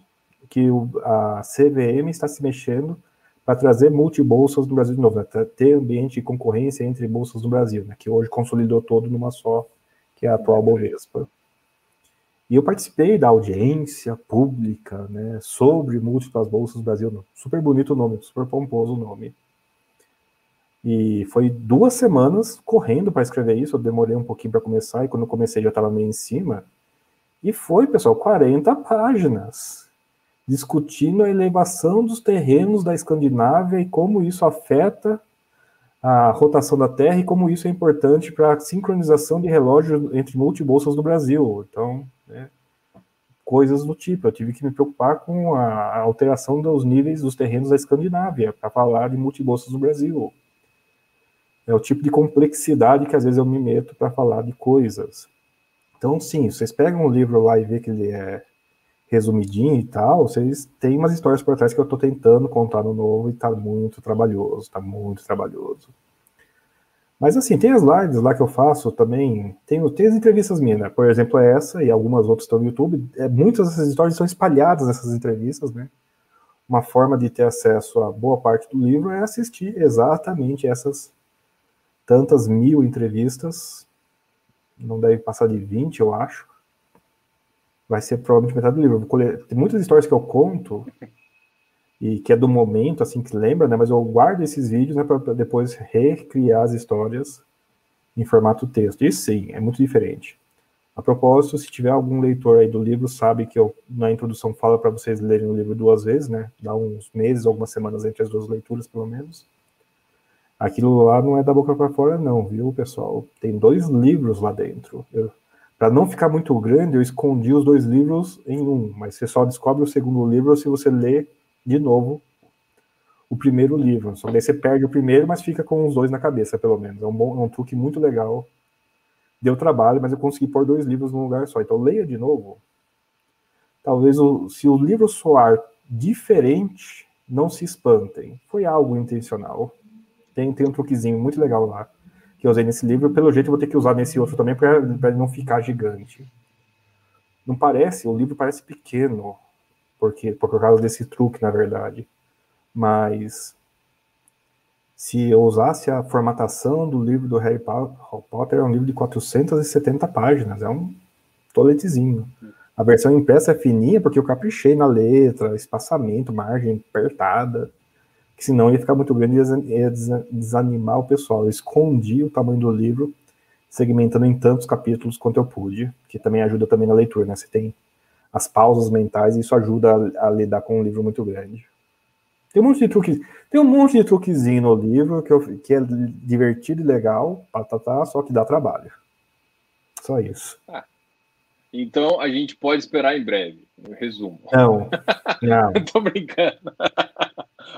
que a CVM está se mexendo para trazer multibolsas no Brasil de novo, né? ter ambiente de concorrência entre bolsas no Brasil, né? que hoje consolidou todo numa só, que é a atual Bovespa. E eu participei da audiência pública né, sobre múltiplas bolsas do Brasil. Super bonito o nome, super pomposo o nome. E foi duas semanas correndo para escrever isso. Eu demorei um pouquinho para começar, e quando eu comecei já estava meio em cima. E foi, pessoal, 40 páginas discutindo a elevação dos terrenos da Escandinávia e como isso afeta a rotação da Terra e como isso é importante para a sincronização de relógio entre multibolsas do Brasil. Então, né, coisas do tipo. Eu tive que me preocupar com a alteração dos níveis dos terrenos da Escandinávia para falar de multibolsas no Brasil. É o tipo de complexidade que às vezes eu me meto para falar de coisas. Então, sim, vocês pegam um livro lá e vê que ele é resumidinho e tal, vocês têm umas histórias por trás que eu estou tentando contar no novo e está muito trabalhoso, está muito trabalhoso. Mas assim, tem as lives lá que eu faço também, tem, tem as entrevistas minhas, né? Por exemplo, é essa e algumas outras estão no YouTube. É, muitas dessas histórias são espalhadas nessas entrevistas, né? Uma forma de ter acesso a boa parte do livro é assistir exatamente essas tantas mil entrevistas. Não deve passar de 20, eu acho. Vai ser provavelmente metade do livro. Tem muitas histórias que eu conto e que é do momento, assim, que lembra, né? Mas eu guardo esses vídeos né, para depois recriar as histórias em formato texto. Isso sim, é muito diferente. A propósito, se tiver algum leitor aí do livro, sabe que eu, na introdução, falo para vocês lerem o livro duas vezes, né? Dá uns meses, algumas semanas entre as duas leituras, pelo menos. Aquilo lá não é da boca para fora, não, viu, pessoal? Tem dois livros lá dentro. Para não ficar muito grande, eu escondi os dois livros em um, mas você só descobre o segundo livro se você ler de novo o primeiro livro. Só daí você perde o primeiro, mas fica com os dois na cabeça, pelo menos. É um, bom, é um truque muito legal. Deu trabalho, mas eu consegui pôr dois livros num lugar só. Então leia de novo. Talvez o, se o livro soar diferente, não se espantem. Foi algo intencional. Tem, tem um truquezinho muito legal lá que eu usei nesse livro. Pelo jeito, eu vou ter que usar nesse outro também para ele não ficar gigante. Não parece, o livro parece pequeno porque por causa desse truque, na verdade. Mas se eu usasse a formatação do livro do Harry Potter, é um livro de 470 páginas, é um toletezinho. A versão impressa é fininha porque eu caprichei na letra, espaçamento, margem apertada, que senão ia ficar muito grande e ia desanimar o pessoal. Eu escondi o tamanho do livro, segmentando em tantos capítulos quanto eu pude, que também ajuda também na leitura, né? Você tem as pausas mentais, e isso ajuda a, a, lidar com um livro muito grande. Tem um monte de truque, tem um monte de truquezinho no livro que, eu, que é divertido e legal, patatá, só que dá trabalho. Só isso. Ah, então a gente pode esperar em breve, resumo. Não, não. Tô brincando.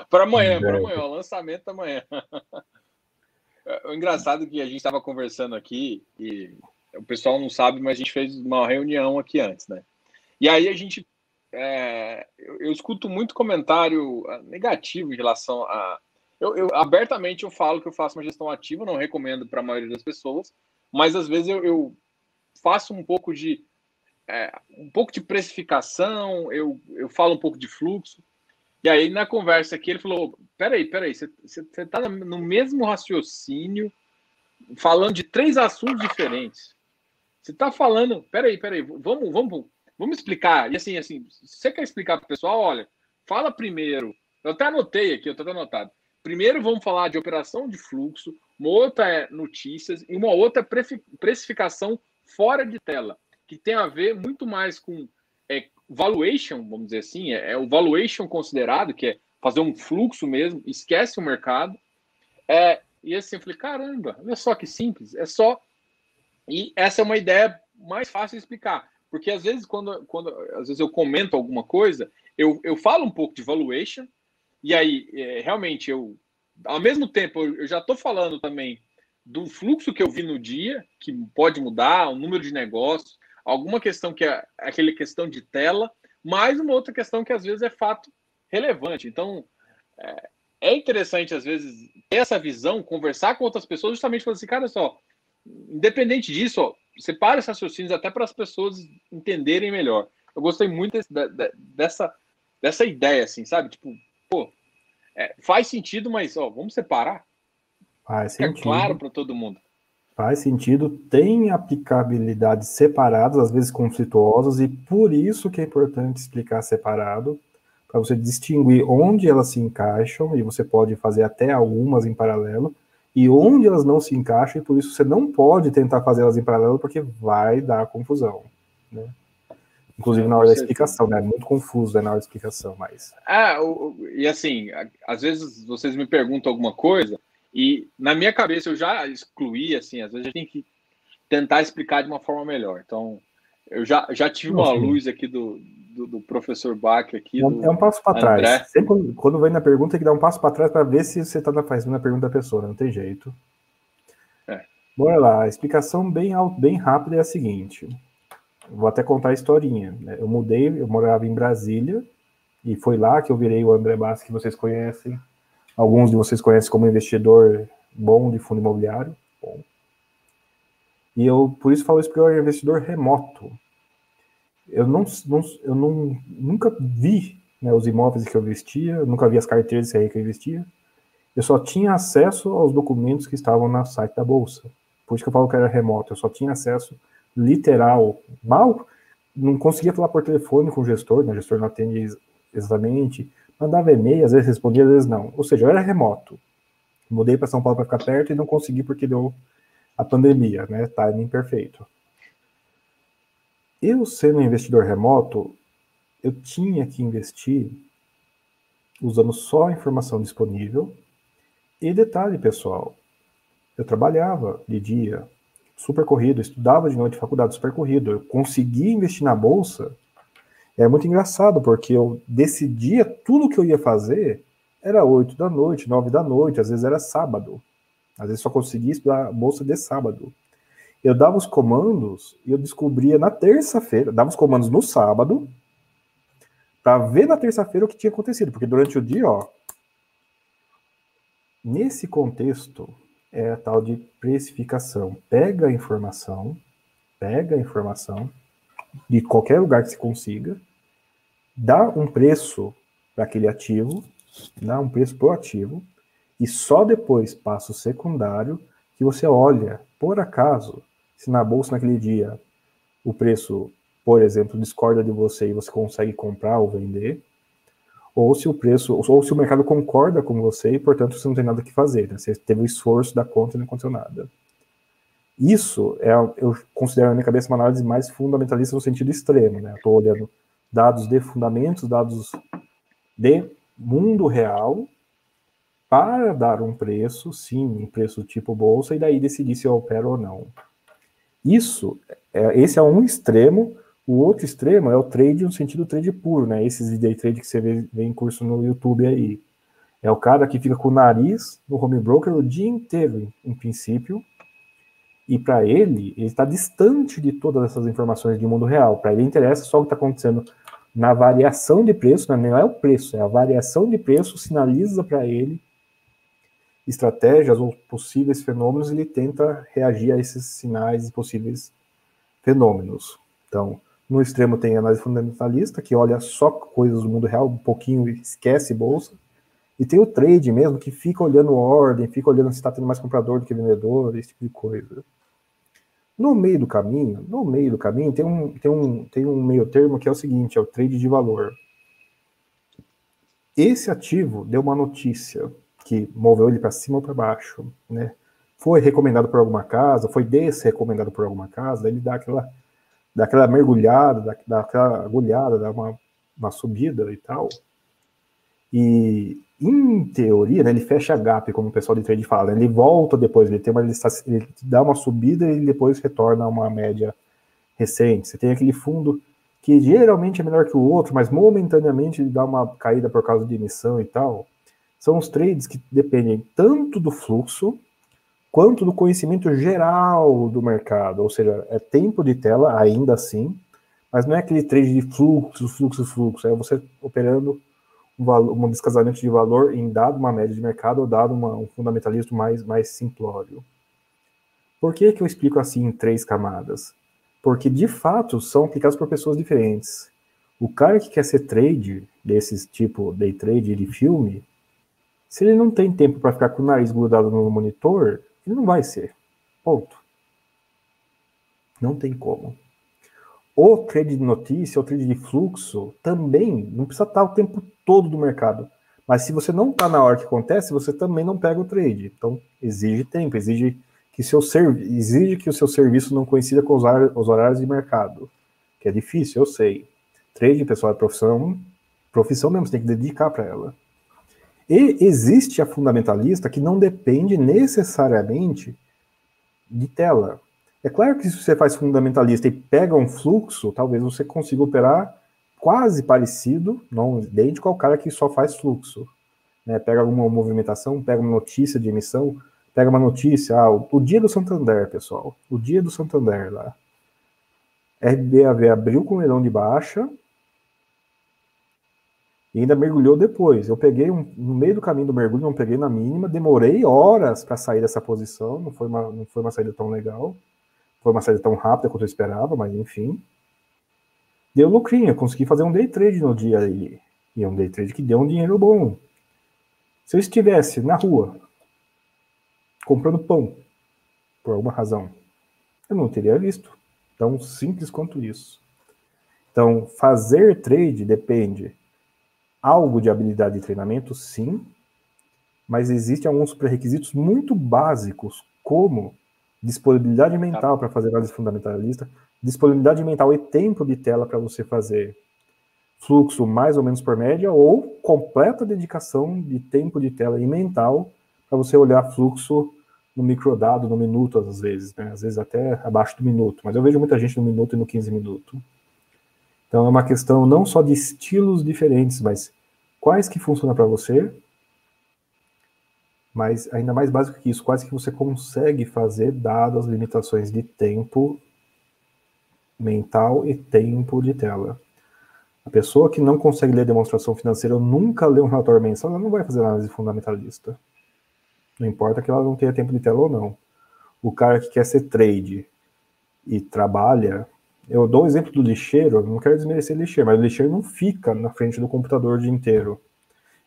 Para amanhã, para amanhã, o lançamento amanhã. O engraçado é que a gente estava conversando aqui e o pessoal não sabe, mas a gente fez uma reunião aqui antes, né? E aí a gente. É, eu, eu, escuto muito comentário ah, negativo em relação a. Eu, eu, abertamente eu falo que eu faço uma gestão ativa, não recomendo para a maioria das pessoas, mas às vezes eu, eu faço um pouco de é, um pouco de precificação, eu, eu falo um pouco de fluxo. E aí, na conversa aqui, ele falou: peraí, peraí, você está no mesmo raciocínio, falando de três assuntos diferentes. Você está falando, peraí, peraí, vamos, vamos Vamos explicar. E assim, assim, você quer explicar para o pessoal, olha, fala primeiro. Eu até anotei aqui, eu estou anotado. Primeiro vamos falar de operação de fluxo, uma outra é notícias e uma outra é precificação fora de tela, que tem a ver muito mais com valuation, vamos dizer assim, é, é, o valuation considerado, que é fazer um fluxo mesmo, esquece o mercado. É, e assim, eu falei, caramba, olha só que simples, é só. E essa é uma ideia mais fácil de explicar. Porque às vezes, quando, quando às vezes eu comento alguma coisa, eu, eu falo um pouco de valuation, e aí, é, realmente, eu, ao mesmo tempo, eu, eu já estou falando também do fluxo que eu vi no dia, que pode mudar, o número de negócios, alguma questão que é aquela questão de tela, mais uma outra questão que às vezes é fato relevante. Então, é, é interessante, às vezes, ter essa visão, conversar com outras pessoas, justamente falar assim, cara, só, independente disso, ó, separa esses raciocínios até para as pessoas entenderem melhor. Eu gostei muito desse, dessa, dessa ideia, assim, sabe? Tipo, pô, é, faz sentido, mas ó, vamos separar. Faz sentido. É claro para todo mundo. Faz sentido, tem aplicabilidades separadas, às vezes conflituosas, e por isso que é importante explicar separado, para você distinguir onde elas se encaixam, e você pode fazer até algumas em paralelo, e onde elas não se encaixam, e por isso você não pode tentar fazer elas em paralelo, porque vai dar confusão, né? Inclusive na hora da explicação, né? É muito confuso né, na hora da explicação, mas... Ah, e assim, às vezes vocês me perguntam alguma coisa, e na minha cabeça eu já excluí, assim, às vezes a gente tem que tentar explicar de uma forma melhor. Então, eu já, já tive uma luz aqui do, do, do professor Bach aqui. É, do, é um passo para trás. Sempre quando vem na pergunta, tem que dar um passo para trás para ver se você está fazendo a pergunta da pessoa, não tem jeito. É. Bora lá, a explicação bem, bem rápida é a seguinte. Vou até contar a historinha. Né? Eu mudei, eu morava em Brasília, e foi lá que eu virei o André Bassi, que vocês conhecem. Alguns de vocês conhecem como investidor bom de fundo imobiliário. bom. E eu, por isso, falo isso porque eu era investidor remoto. Eu, não, não, eu não, nunca vi né, os imóveis que eu investia, nunca vi as carteiras que eu investia. Eu só tinha acesso aos documentos que estavam no site da Bolsa. Por isso que eu falo que era remoto. Eu só tinha acesso literal. Mal, não conseguia falar por telefone com o gestor, né? o gestor não atende exatamente. Mandava e-mail, às vezes respondia, às vezes não. Ou seja, eu era remoto. Mudei para São Paulo para ficar perto e não consegui porque deu a pandemia, né? Timing perfeito. Eu, sendo um investidor remoto, eu tinha que investir usando só a informação disponível. E detalhe, pessoal, eu trabalhava de dia, super corrido, estudava de noite, faculdade super corrido. Eu conseguia investir na bolsa. É muito engraçado, porque eu decidia tudo que eu ia fazer era 8 da noite, 9 da noite, às vezes era sábado. Às vezes só conseguia estudar a bolsa de sábado. Eu dava os comandos e eu descobria na terça-feira, dava os comandos no sábado, para ver na terça-feira o que tinha acontecido, porque durante o dia, ó, nesse contexto é a tal de precificação. Pega a informação, pega a informação de qualquer lugar que se consiga, dá um preço para aquele ativo, dá um preço pro ativo, e só depois passa o secundário que você olha, por acaso, se na bolsa naquele dia o preço, por exemplo, discorda de você e você consegue comprar ou vender, ou se o preço, ou se o mercado concorda com você e, portanto, você não tem nada que fazer, né? Você teve o esforço da conta e não aconteceu nada. Isso é, eu considero na minha cabeça uma análise mais fundamentalista no sentido extremo, né? Estou olhando dados de fundamentos, dados de mundo real, para dar um preço, sim, um preço tipo bolsa, e daí decidir se eu opero ou não. Isso, é, esse é um extremo. O outro extremo é o trade no sentido trade puro, né? Esses day trade que você vê, vê em curso no YouTube aí. É o cara que fica com o nariz no home broker o dia inteiro, em princípio, e para ele, ele está distante de todas essas informações de mundo real. Para ele interessa só o que está acontecendo na variação de preço, né? não é o preço, é a variação de preço sinaliza para ele estratégias ou possíveis fenômenos, ele tenta reagir a esses sinais e possíveis fenômenos. Então, no extremo tem a análise fundamentalista, que olha só coisas do mundo real, um pouquinho esquece bolsa. E tem o trade mesmo, que fica olhando ordem, fica olhando se está tendo mais comprador do que vendedor, esse tipo de coisa. No meio do caminho, no meio do caminho, tem um, tem um, tem um meio termo que é o seguinte, é o trade de valor. Esse ativo deu uma notícia que moveu ele para cima ou para baixo, né? Foi recomendado por alguma casa, foi desrecomendado por alguma casa, ele dá aquela, dá aquela mergulhada, dá, dá aquela agulhada, dá uma, uma subida e tal. E, em teoria, né, ele fecha gap, como o pessoal de trade fala, né? ele volta depois, ele, tem uma, ele, ele dá uma subida e depois retorna a uma média recente. Você tem aquele fundo que geralmente é melhor que o outro, mas momentaneamente ele dá uma caída por causa de emissão e tal são os trades que dependem tanto do fluxo quanto do conhecimento geral do mercado, ou seja, é tempo de tela ainda assim, mas não é aquele trade de fluxo, fluxo, fluxo, é você operando um, valor, um descasamento de valor em dado uma média de mercado ou dado uma, um fundamentalismo mais, mais simplório. Por que, que eu explico assim em três camadas? Porque de fato são aplicados por pessoas diferentes. O cara que quer ser trade, desses tipo day trade de filme, se ele não tem tempo para ficar com o nariz grudado no monitor, ele não vai ser. Ponto. Não tem como. O trade de notícia, o trade de fluxo, também não precisa estar o tempo todo do mercado. Mas se você não está na hora que acontece, você também não pega o trade. Então, exige tempo, exige que, seu exige que o seu serviço não coincida com os, os horários de mercado. Que é difícil, eu sei. Trade, pessoal, é profissão, profissão mesmo, você tem que dedicar para ela. E existe a fundamentalista que não depende necessariamente de tela. É claro que se você faz fundamentalista e pega um fluxo, talvez você consiga operar quase parecido, não idêntico ao cara que só faz fluxo. Né? Pega alguma movimentação, pega uma notícia de emissão, pega uma notícia, ah, o, o dia do Santander, pessoal, o dia do Santander lá. RBAV abriu com leilão de baixa, E ainda mergulhou depois. Eu peguei um, no meio do caminho do mergulho, não peguei na mínima, demorei horas para sair dessa posição, não foi, uma, não foi uma saída tão legal, foi uma saída tão rápida quanto eu esperava, mas enfim. Deu lucrinho, consegui fazer um day trade no dia aí. E é um day trade que deu um dinheiro bom. Se eu estivesse na rua, comprando pão, por alguma razão, eu não teria visto. Tão simples quanto isso. Então, fazer trade depende algo de habilidade de treinamento, sim, mas existem alguns pré-requisitos muito básicos, como disponibilidade mental para fazer análise fundamentalista, disponibilidade mental e tempo de tela para você fazer fluxo mais ou menos por média, ou completa dedicação de tempo de tela e mental para você olhar fluxo no microdado, no minuto, às vezes, né? às vezes até abaixo do minuto, mas eu vejo muita gente no minuto e no 15 minutos. Então é uma questão não só de estilos diferentes, mas quais que funcionam para você, mas ainda mais básico que isso, quais que você consegue fazer dado as limitações de tempo mental e tempo de tela. A pessoa que não consegue ler demonstração financeira ou nunca lê um relatório mensal, ela não vai fazer análise fundamentalista. Não importa que ela não tenha tempo de tela ou não. O cara que quer ser trade e trabalha eu dou o exemplo do lixeiro, não quero desmerecer lixeiro, mas o lixeiro não fica na frente do computador o dia inteiro.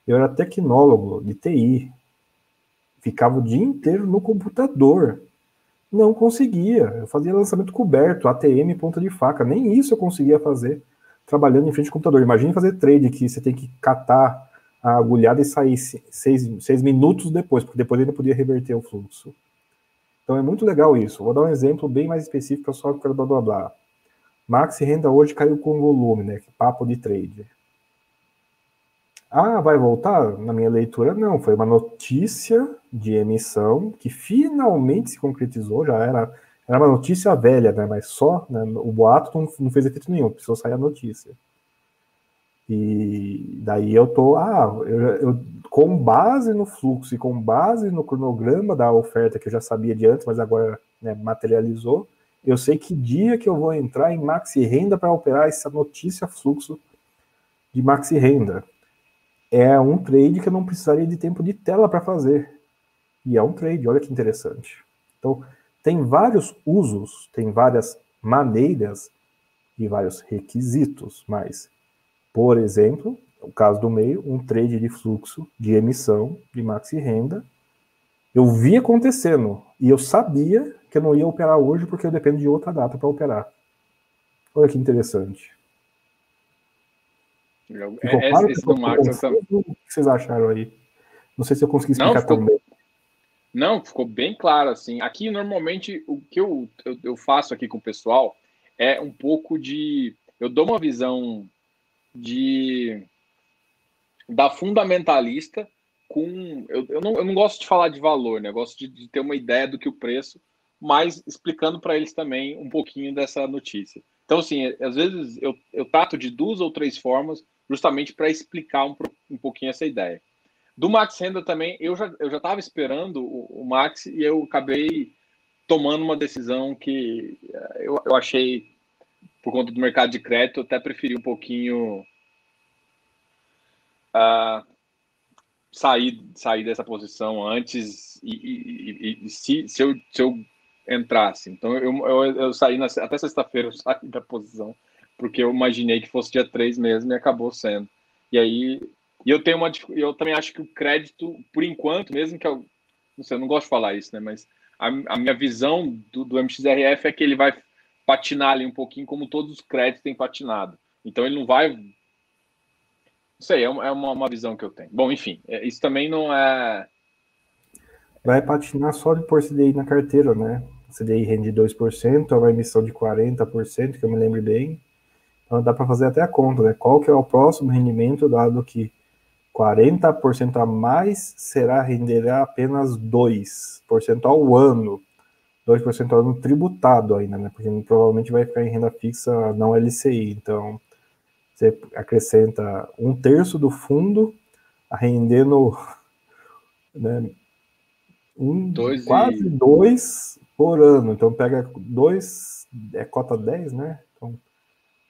Eu era tecnólogo de TI, ficava o dia inteiro no computador. Não conseguia. Eu fazia lançamento coberto, ATM, ponta de faca. Nem isso eu conseguia fazer trabalhando em frente ao computador. Imagine fazer trade que você tem que catar a agulhada e sair seis, seis minutos depois, porque depois ainda podia reverter o fluxo. Então é muito legal isso. Vou dar um exemplo bem mais específico só para blá blá blá. Maxi Renda hoje caiu com volume, né? Papo de trade. Ah, vai voltar? Na minha leitura, não. Foi uma notícia de emissão que finalmente se concretizou. Já era, era uma notícia velha, né? Mas só né? o boato não, não fez efeito nenhum, precisou sair a notícia. E daí eu tô, ah, eu, eu, com base no fluxo e com base no cronograma da oferta que eu já sabia de antes, mas agora né, materializou, eu sei que dia que eu vou entrar em maxi renda para operar essa notícia fluxo de maxi renda. É um trade que eu não precisaria de tempo de tela para fazer. E é um trade, olha que interessante. Então, tem vários usos, tem várias maneiras e vários requisitos, mas, por exemplo, o caso do meio, um trade de fluxo de emissão de maxi renda, eu vi acontecendo e eu sabia que eu não ia operar hoje porque eu dependo de outra data para operar. Olha que interessante. É, claro esse do Marcos, O que vocês acharam aí? Não sei se eu consegui explicar não, ficou, tão bem. Não, ficou bem claro, assim. Aqui, normalmente, o que eu, eu, eu faço aqui com o pessoal é um pouco de... Eu dou uma visão de da fundamentalista com. Eu, eu, não, eu não gosto de falar de valor, né? Eu gosto de, de ter uma ideia do que o preço mas explicando para eles também um pouquinho dessa notícia. Então, assim, às vezes eu, eu trato de duas ou três formas justamente para explicar um, um pouquinho essa ideia. Do Max Renda também, eu já eu já estava esperando o, o, Max e eu acabei tomando uma decisão que eh, eu, eu achei, por conta do mercado de crédito, eu até preferi um pouquinho uh, sair, sair dessa posição antes e, e, e, e se, se, eu, se eu entrasse. Então eu, eu, eu saí na, até sexta-feira, eu saí da posição, porque eu imaginei que fosse dia 3 mesmo e acabou sendo. E aí, e eu tenho uma eu também acho que o crédito, por enquanto, mesmo que eu não sei, eu não gosto de falar isso, né, mas a, a minha visão do, do MXRF é que ele vai patinar ali um pouquinho como todos os créditos têm patinado. Então ele não vai não sei, é uma, é uma visão que eu tenho. Bom, enfim, é, isso também não é vai patinar só de pôr CDI na carteira, né? CDI rende 2%, é uma emissão de 40%, que eu me lembro bem. Então dá para fazer até a conta, né? Qual que é o próximo rendimento, dado que 40% a mais será renderá apenas 2% ao ano. 2% ao ano tributado ainda, né? Porque provavelmente vai ficar em renda fixa não LCI. Então, você acrescenta um terço do fundo a render no, né, um, dois quase e... dois por ano. Então pega dois, é cota 10, né? Então,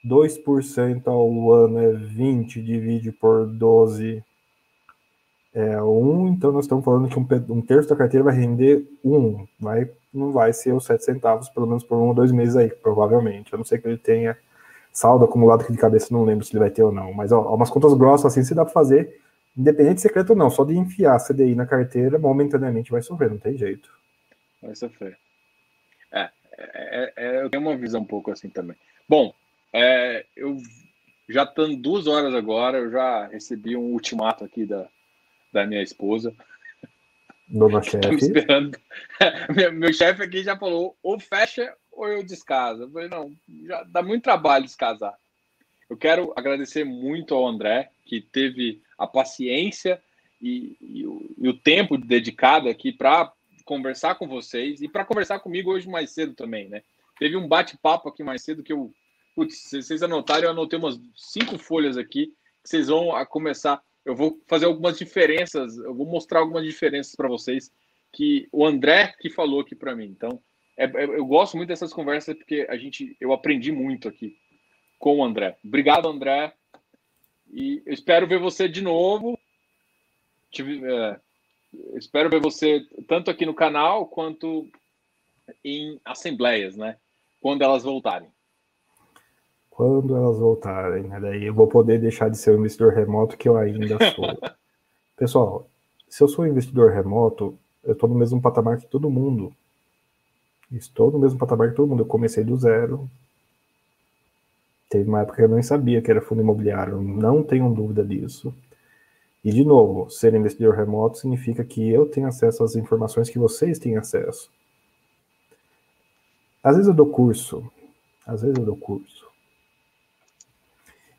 2% ao ano é 20, divide por 12 é 1, então nós estamos falando que um, um terço da carteira vai render 1, vai, não vai ser os 7 centavos, pelo menos por um ou dois meses aí, provavelmente. Eu não sei que ele tenha saldo acumulado aqui de cabeça, não lembro se ele vai ter ou não, mas ó, umas contas grossas assim se dá para fazer, independente de secreto ou não, só de enfiar CDI na carteira, momentaneamente vai sofrer, não tem jeito. Vai sofrer. É, é, é, eu tenho uma visão um pouco assim também. Bom, é, eu já estando duas horas agora, eu já recebi um ultimato aqui da, da minha esposa. Dona chefe. esperando. meu, meu chefe aqui já falou: ou fecha ou eu descaso. Eu falei: não, já dá muito trabalho descasar. Eu quero agradecer muito ao André, que teve a paciência e, e, o, e o, tempo dedicado aqui para conversar com vocês e para conversar comigo hoje mais cedo também, né? Teve um bate-papo aqui mais cedo que eu. Putz, vocês anotarem, eu anotei umas cinco folhas aqui que vocês vão começar eu vou fazer algumas diferenças, eu vou mostrar algumas diferenças para vocês que o André que falou aqui para mim. Então, é, é, eu gosto muito dessas conversas porque a gente, eu aprendi muito aqui com o André. Obrigado, André. E eu espero ver você de novo. Tive, é, espero ver você tanto aqui no canal quanto em assembleias, né? Quando elas voltarem quando elas voltarem, né? Daí eu vou poder deixar de ser um investidor remoto que eu ainda sou. Pessoal, se eu sou um investidor remoto, eu estou no mesmo patamar que todo mundo. Estou no mesmo patamar que todo mundo. Eu comecei do zero. Teve uma época que eu nem sabia que era fundo imobiliário. Não tenho dúvida disso. E, de novo, ser investidor remoto significa que eu tenho acesso às informações que vocês têm acesso. Às vezes eu dou curso. Às vezes eu dou curso.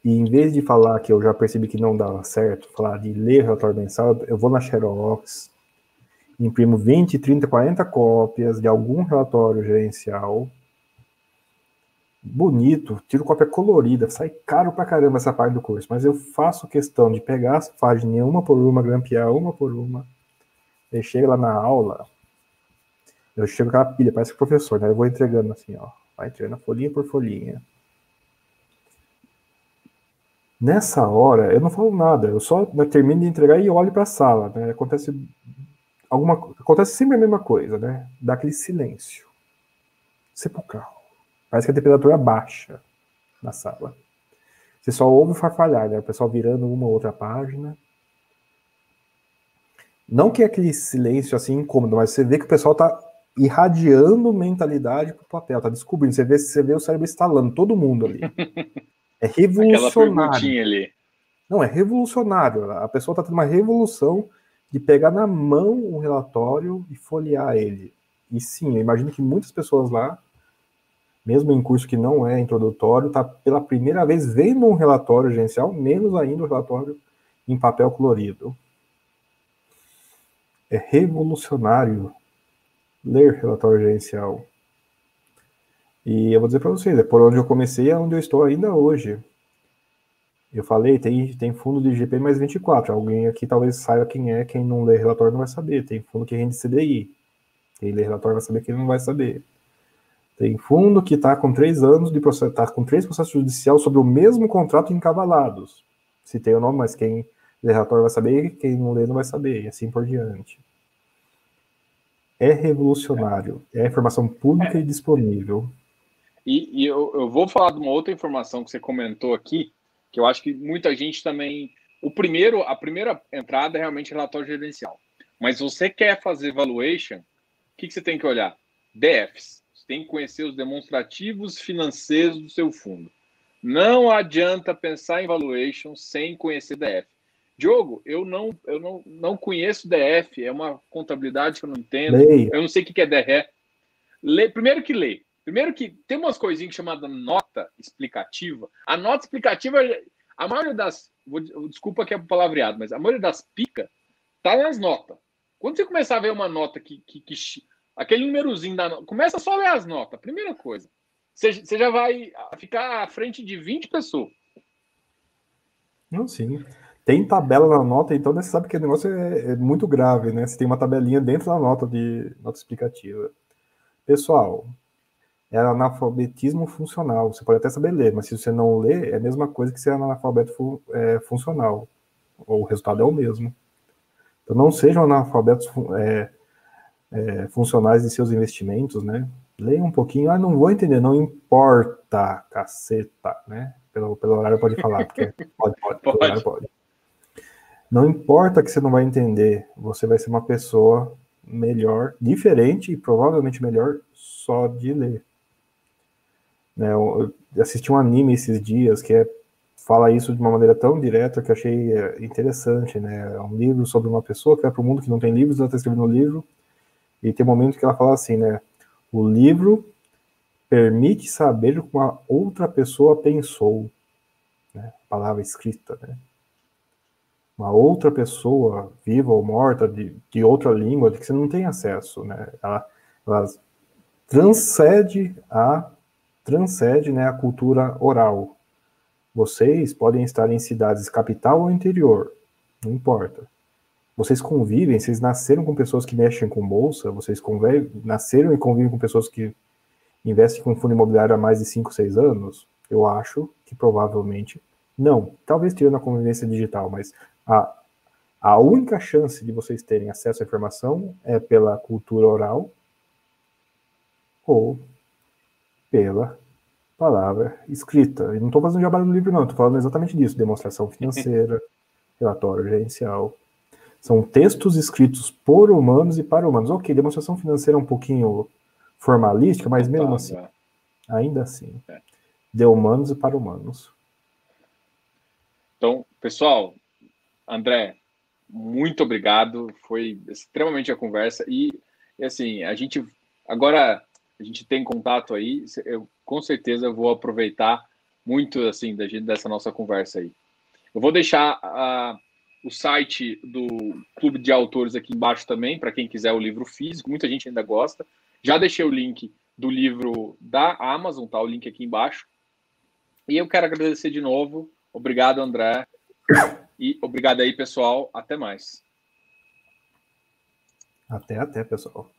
E em vez de falar que eu já percebi que não dava certo, falar de ler relatório mensal, eu vou na Xerox, imprimo 20, 30, 40 cópias de algum relatório gerencial, bonito, tiro cópia colorida, sai caro pra caramba essa parte do curso, mas eu faço questão de pegar as páginas uma por uma, grampear uma por uma, e chega lá na aula, eu chego com aquela pilha, parece que o professor, né? Eu vou entregando assim, ó, vai entregando folhinha por folhinha. Nessa hora, eu não falo nada, eu só né, termino de entregar e olho para a sala. Né? Acontece alguma acontece sempre a mesma coisa, né? Dá aquele silêncio sepulcral. Parece que a temperatura baixa na sala. Você só ouve farfalhar, né? O pessoal virando uma ou outra página. Não que é aquele silêncio assim incômodo, mas você vê que o pessoal está irradiando mentalidade para o papel, tá descobrindo. Você vê, você vê o cérebro instalando, todo mundo ali. É revolucionário. ali. Não, é revolucionário. A pessoa está tendo uma revolução de pegar na mão um relatório e folhear ele. E sim, eu imagino que muitas pessoas lá, mesmo em curso que não é introdutório, está pela primeira vez vendo um relatório gerencial, menos ainda um relatório em papel colorido. É revolucionário ler relatório gerencial. E eu vou dizer para vocês, é por onde eu comecei, é onde eu estou ainda hoje. Eu falei, tem, tem fundo de GP mais 24. Alguém aqui talvez saiba quem é, quem não lê relatório não vai saber. Tem fundo que rende CDI. Quem lê relatório vai saber, quem não vai saber. Tem fundo que está com três anos de processo, está com três processos judiciais sobre o mesmo contrato encavalados. Tem o nome, mas quem lê relatório vai saber, quem não lê não vai saber, e assim por diante. É revolucionário, é informação pública e disponível. E, e eu, eu, vou falar de uma outra informação que você comentou aqui, que eu acho que muita gente também. O primeiro, a primeira entrada é realmente relatório gerencial. Mas você quer fazer valuation, o que, que você tem que olhar? DFs. Tem que conhecer os demonstrativos financeiros do seu fundo. Não adianta pensar em valuation sem conhecer DF. Diogo, eu não, eu não, não conheço DF, é uma contabilidade que eu não entendo. Leia. Eu não sei o que é DRE. Lê, primeiro que lê. Primeiro que tem umas coisinhas chamadas nota explicativa. A nota explicativa, a maioria das. Vou, desculpa que é palavreado, mas a maioria das picas tá nas notas. Quando você começar a ver uma nota que. que, que aquele númerozinho da nota. Começa só a ler as notas, primeira coisa. Você, já vai ficar à frente de 20 pessoas. Não, sim. Tem tabela na nota, então você sabe que o negócio é, é muito grave, né? Você tem uma tabelinha dentro da nota de nota explicativa. Pessoal, é analfabetismo funcional. Você pode até saber ler, mas se você não lê, é a mesma coisa que ser analfabeto fu é, funcional. O resultado é o mesmo. Então, não sejam analfabetos é, é, funcionais de seus investimentos, né? Leia um pouquinho. Ah, não vou entender. Não importa, caceta, né? Pelo, pelo horário pode falar, porque pode, pode, pode. Horário pode. Não importa que você não vai entender, você vai ser uma pessoa melhor, diferente e provavelmente melhor só de ler. Né, eu assisti um anime esses dias que é, fala isso de uma maneira tão direta que achei é, interessante. Né? É um livro sobre uma pessoa que vai para o mundo que não tem livros, ela está escrevendo um livro, e tem um momento que ela fala assim, né? O livro permite saber como a outra pessoa pensou. Né? Palavra escrita, né? Uma outra pessoa, viva ou morta, de, de outra língua, de que você não tem acesso, né? Ela, ela transcende a transcende né, a cultura oral. Vocês podem estar em cidades capital ou interior, não importa. Vocês convivem, vocês nasceram com pessoas que mexem com bolsa, vocês convivem, nasceram e convivem com pessoas que investem com fundo imobiliário há mais de 5, 6 anos? Eu acho que provavelmente não. Talvez tirando a convivência digital, mas a, a única chance de vocês terem acesso à informação é pela cultura oral ou pela palavra escrita. E não estou fazendo jabá do livro, não, estou falando exatamente disso: demonstração financeira, relatório gerencial. São textos escritos por humanos e para humanos. Ok, demonstração financeira é um pouquinho formalística, mas mesmo assim, é. ainda assim, é. de humanos e para humanos. Então, pessoal, André, muito obrigado. Foi extremamente a conversa. E, assim, a gente agora a gente tem contato aí, eu com certeza vou aproveitar muito assim da gente, dessa nossa conversa aí. Eu vou deixar uh, o site do Clube de Autores aqui embaixo também, para quem quiser o livro físico, muita gente ainda gosta. Já deixei o link do livro da Amazon, tá? O link aqui embaixo. E eu quero agradecer de novo. Obrigado, André. E obrigado aí, pessoal. Até mais. Até, até, pessoal.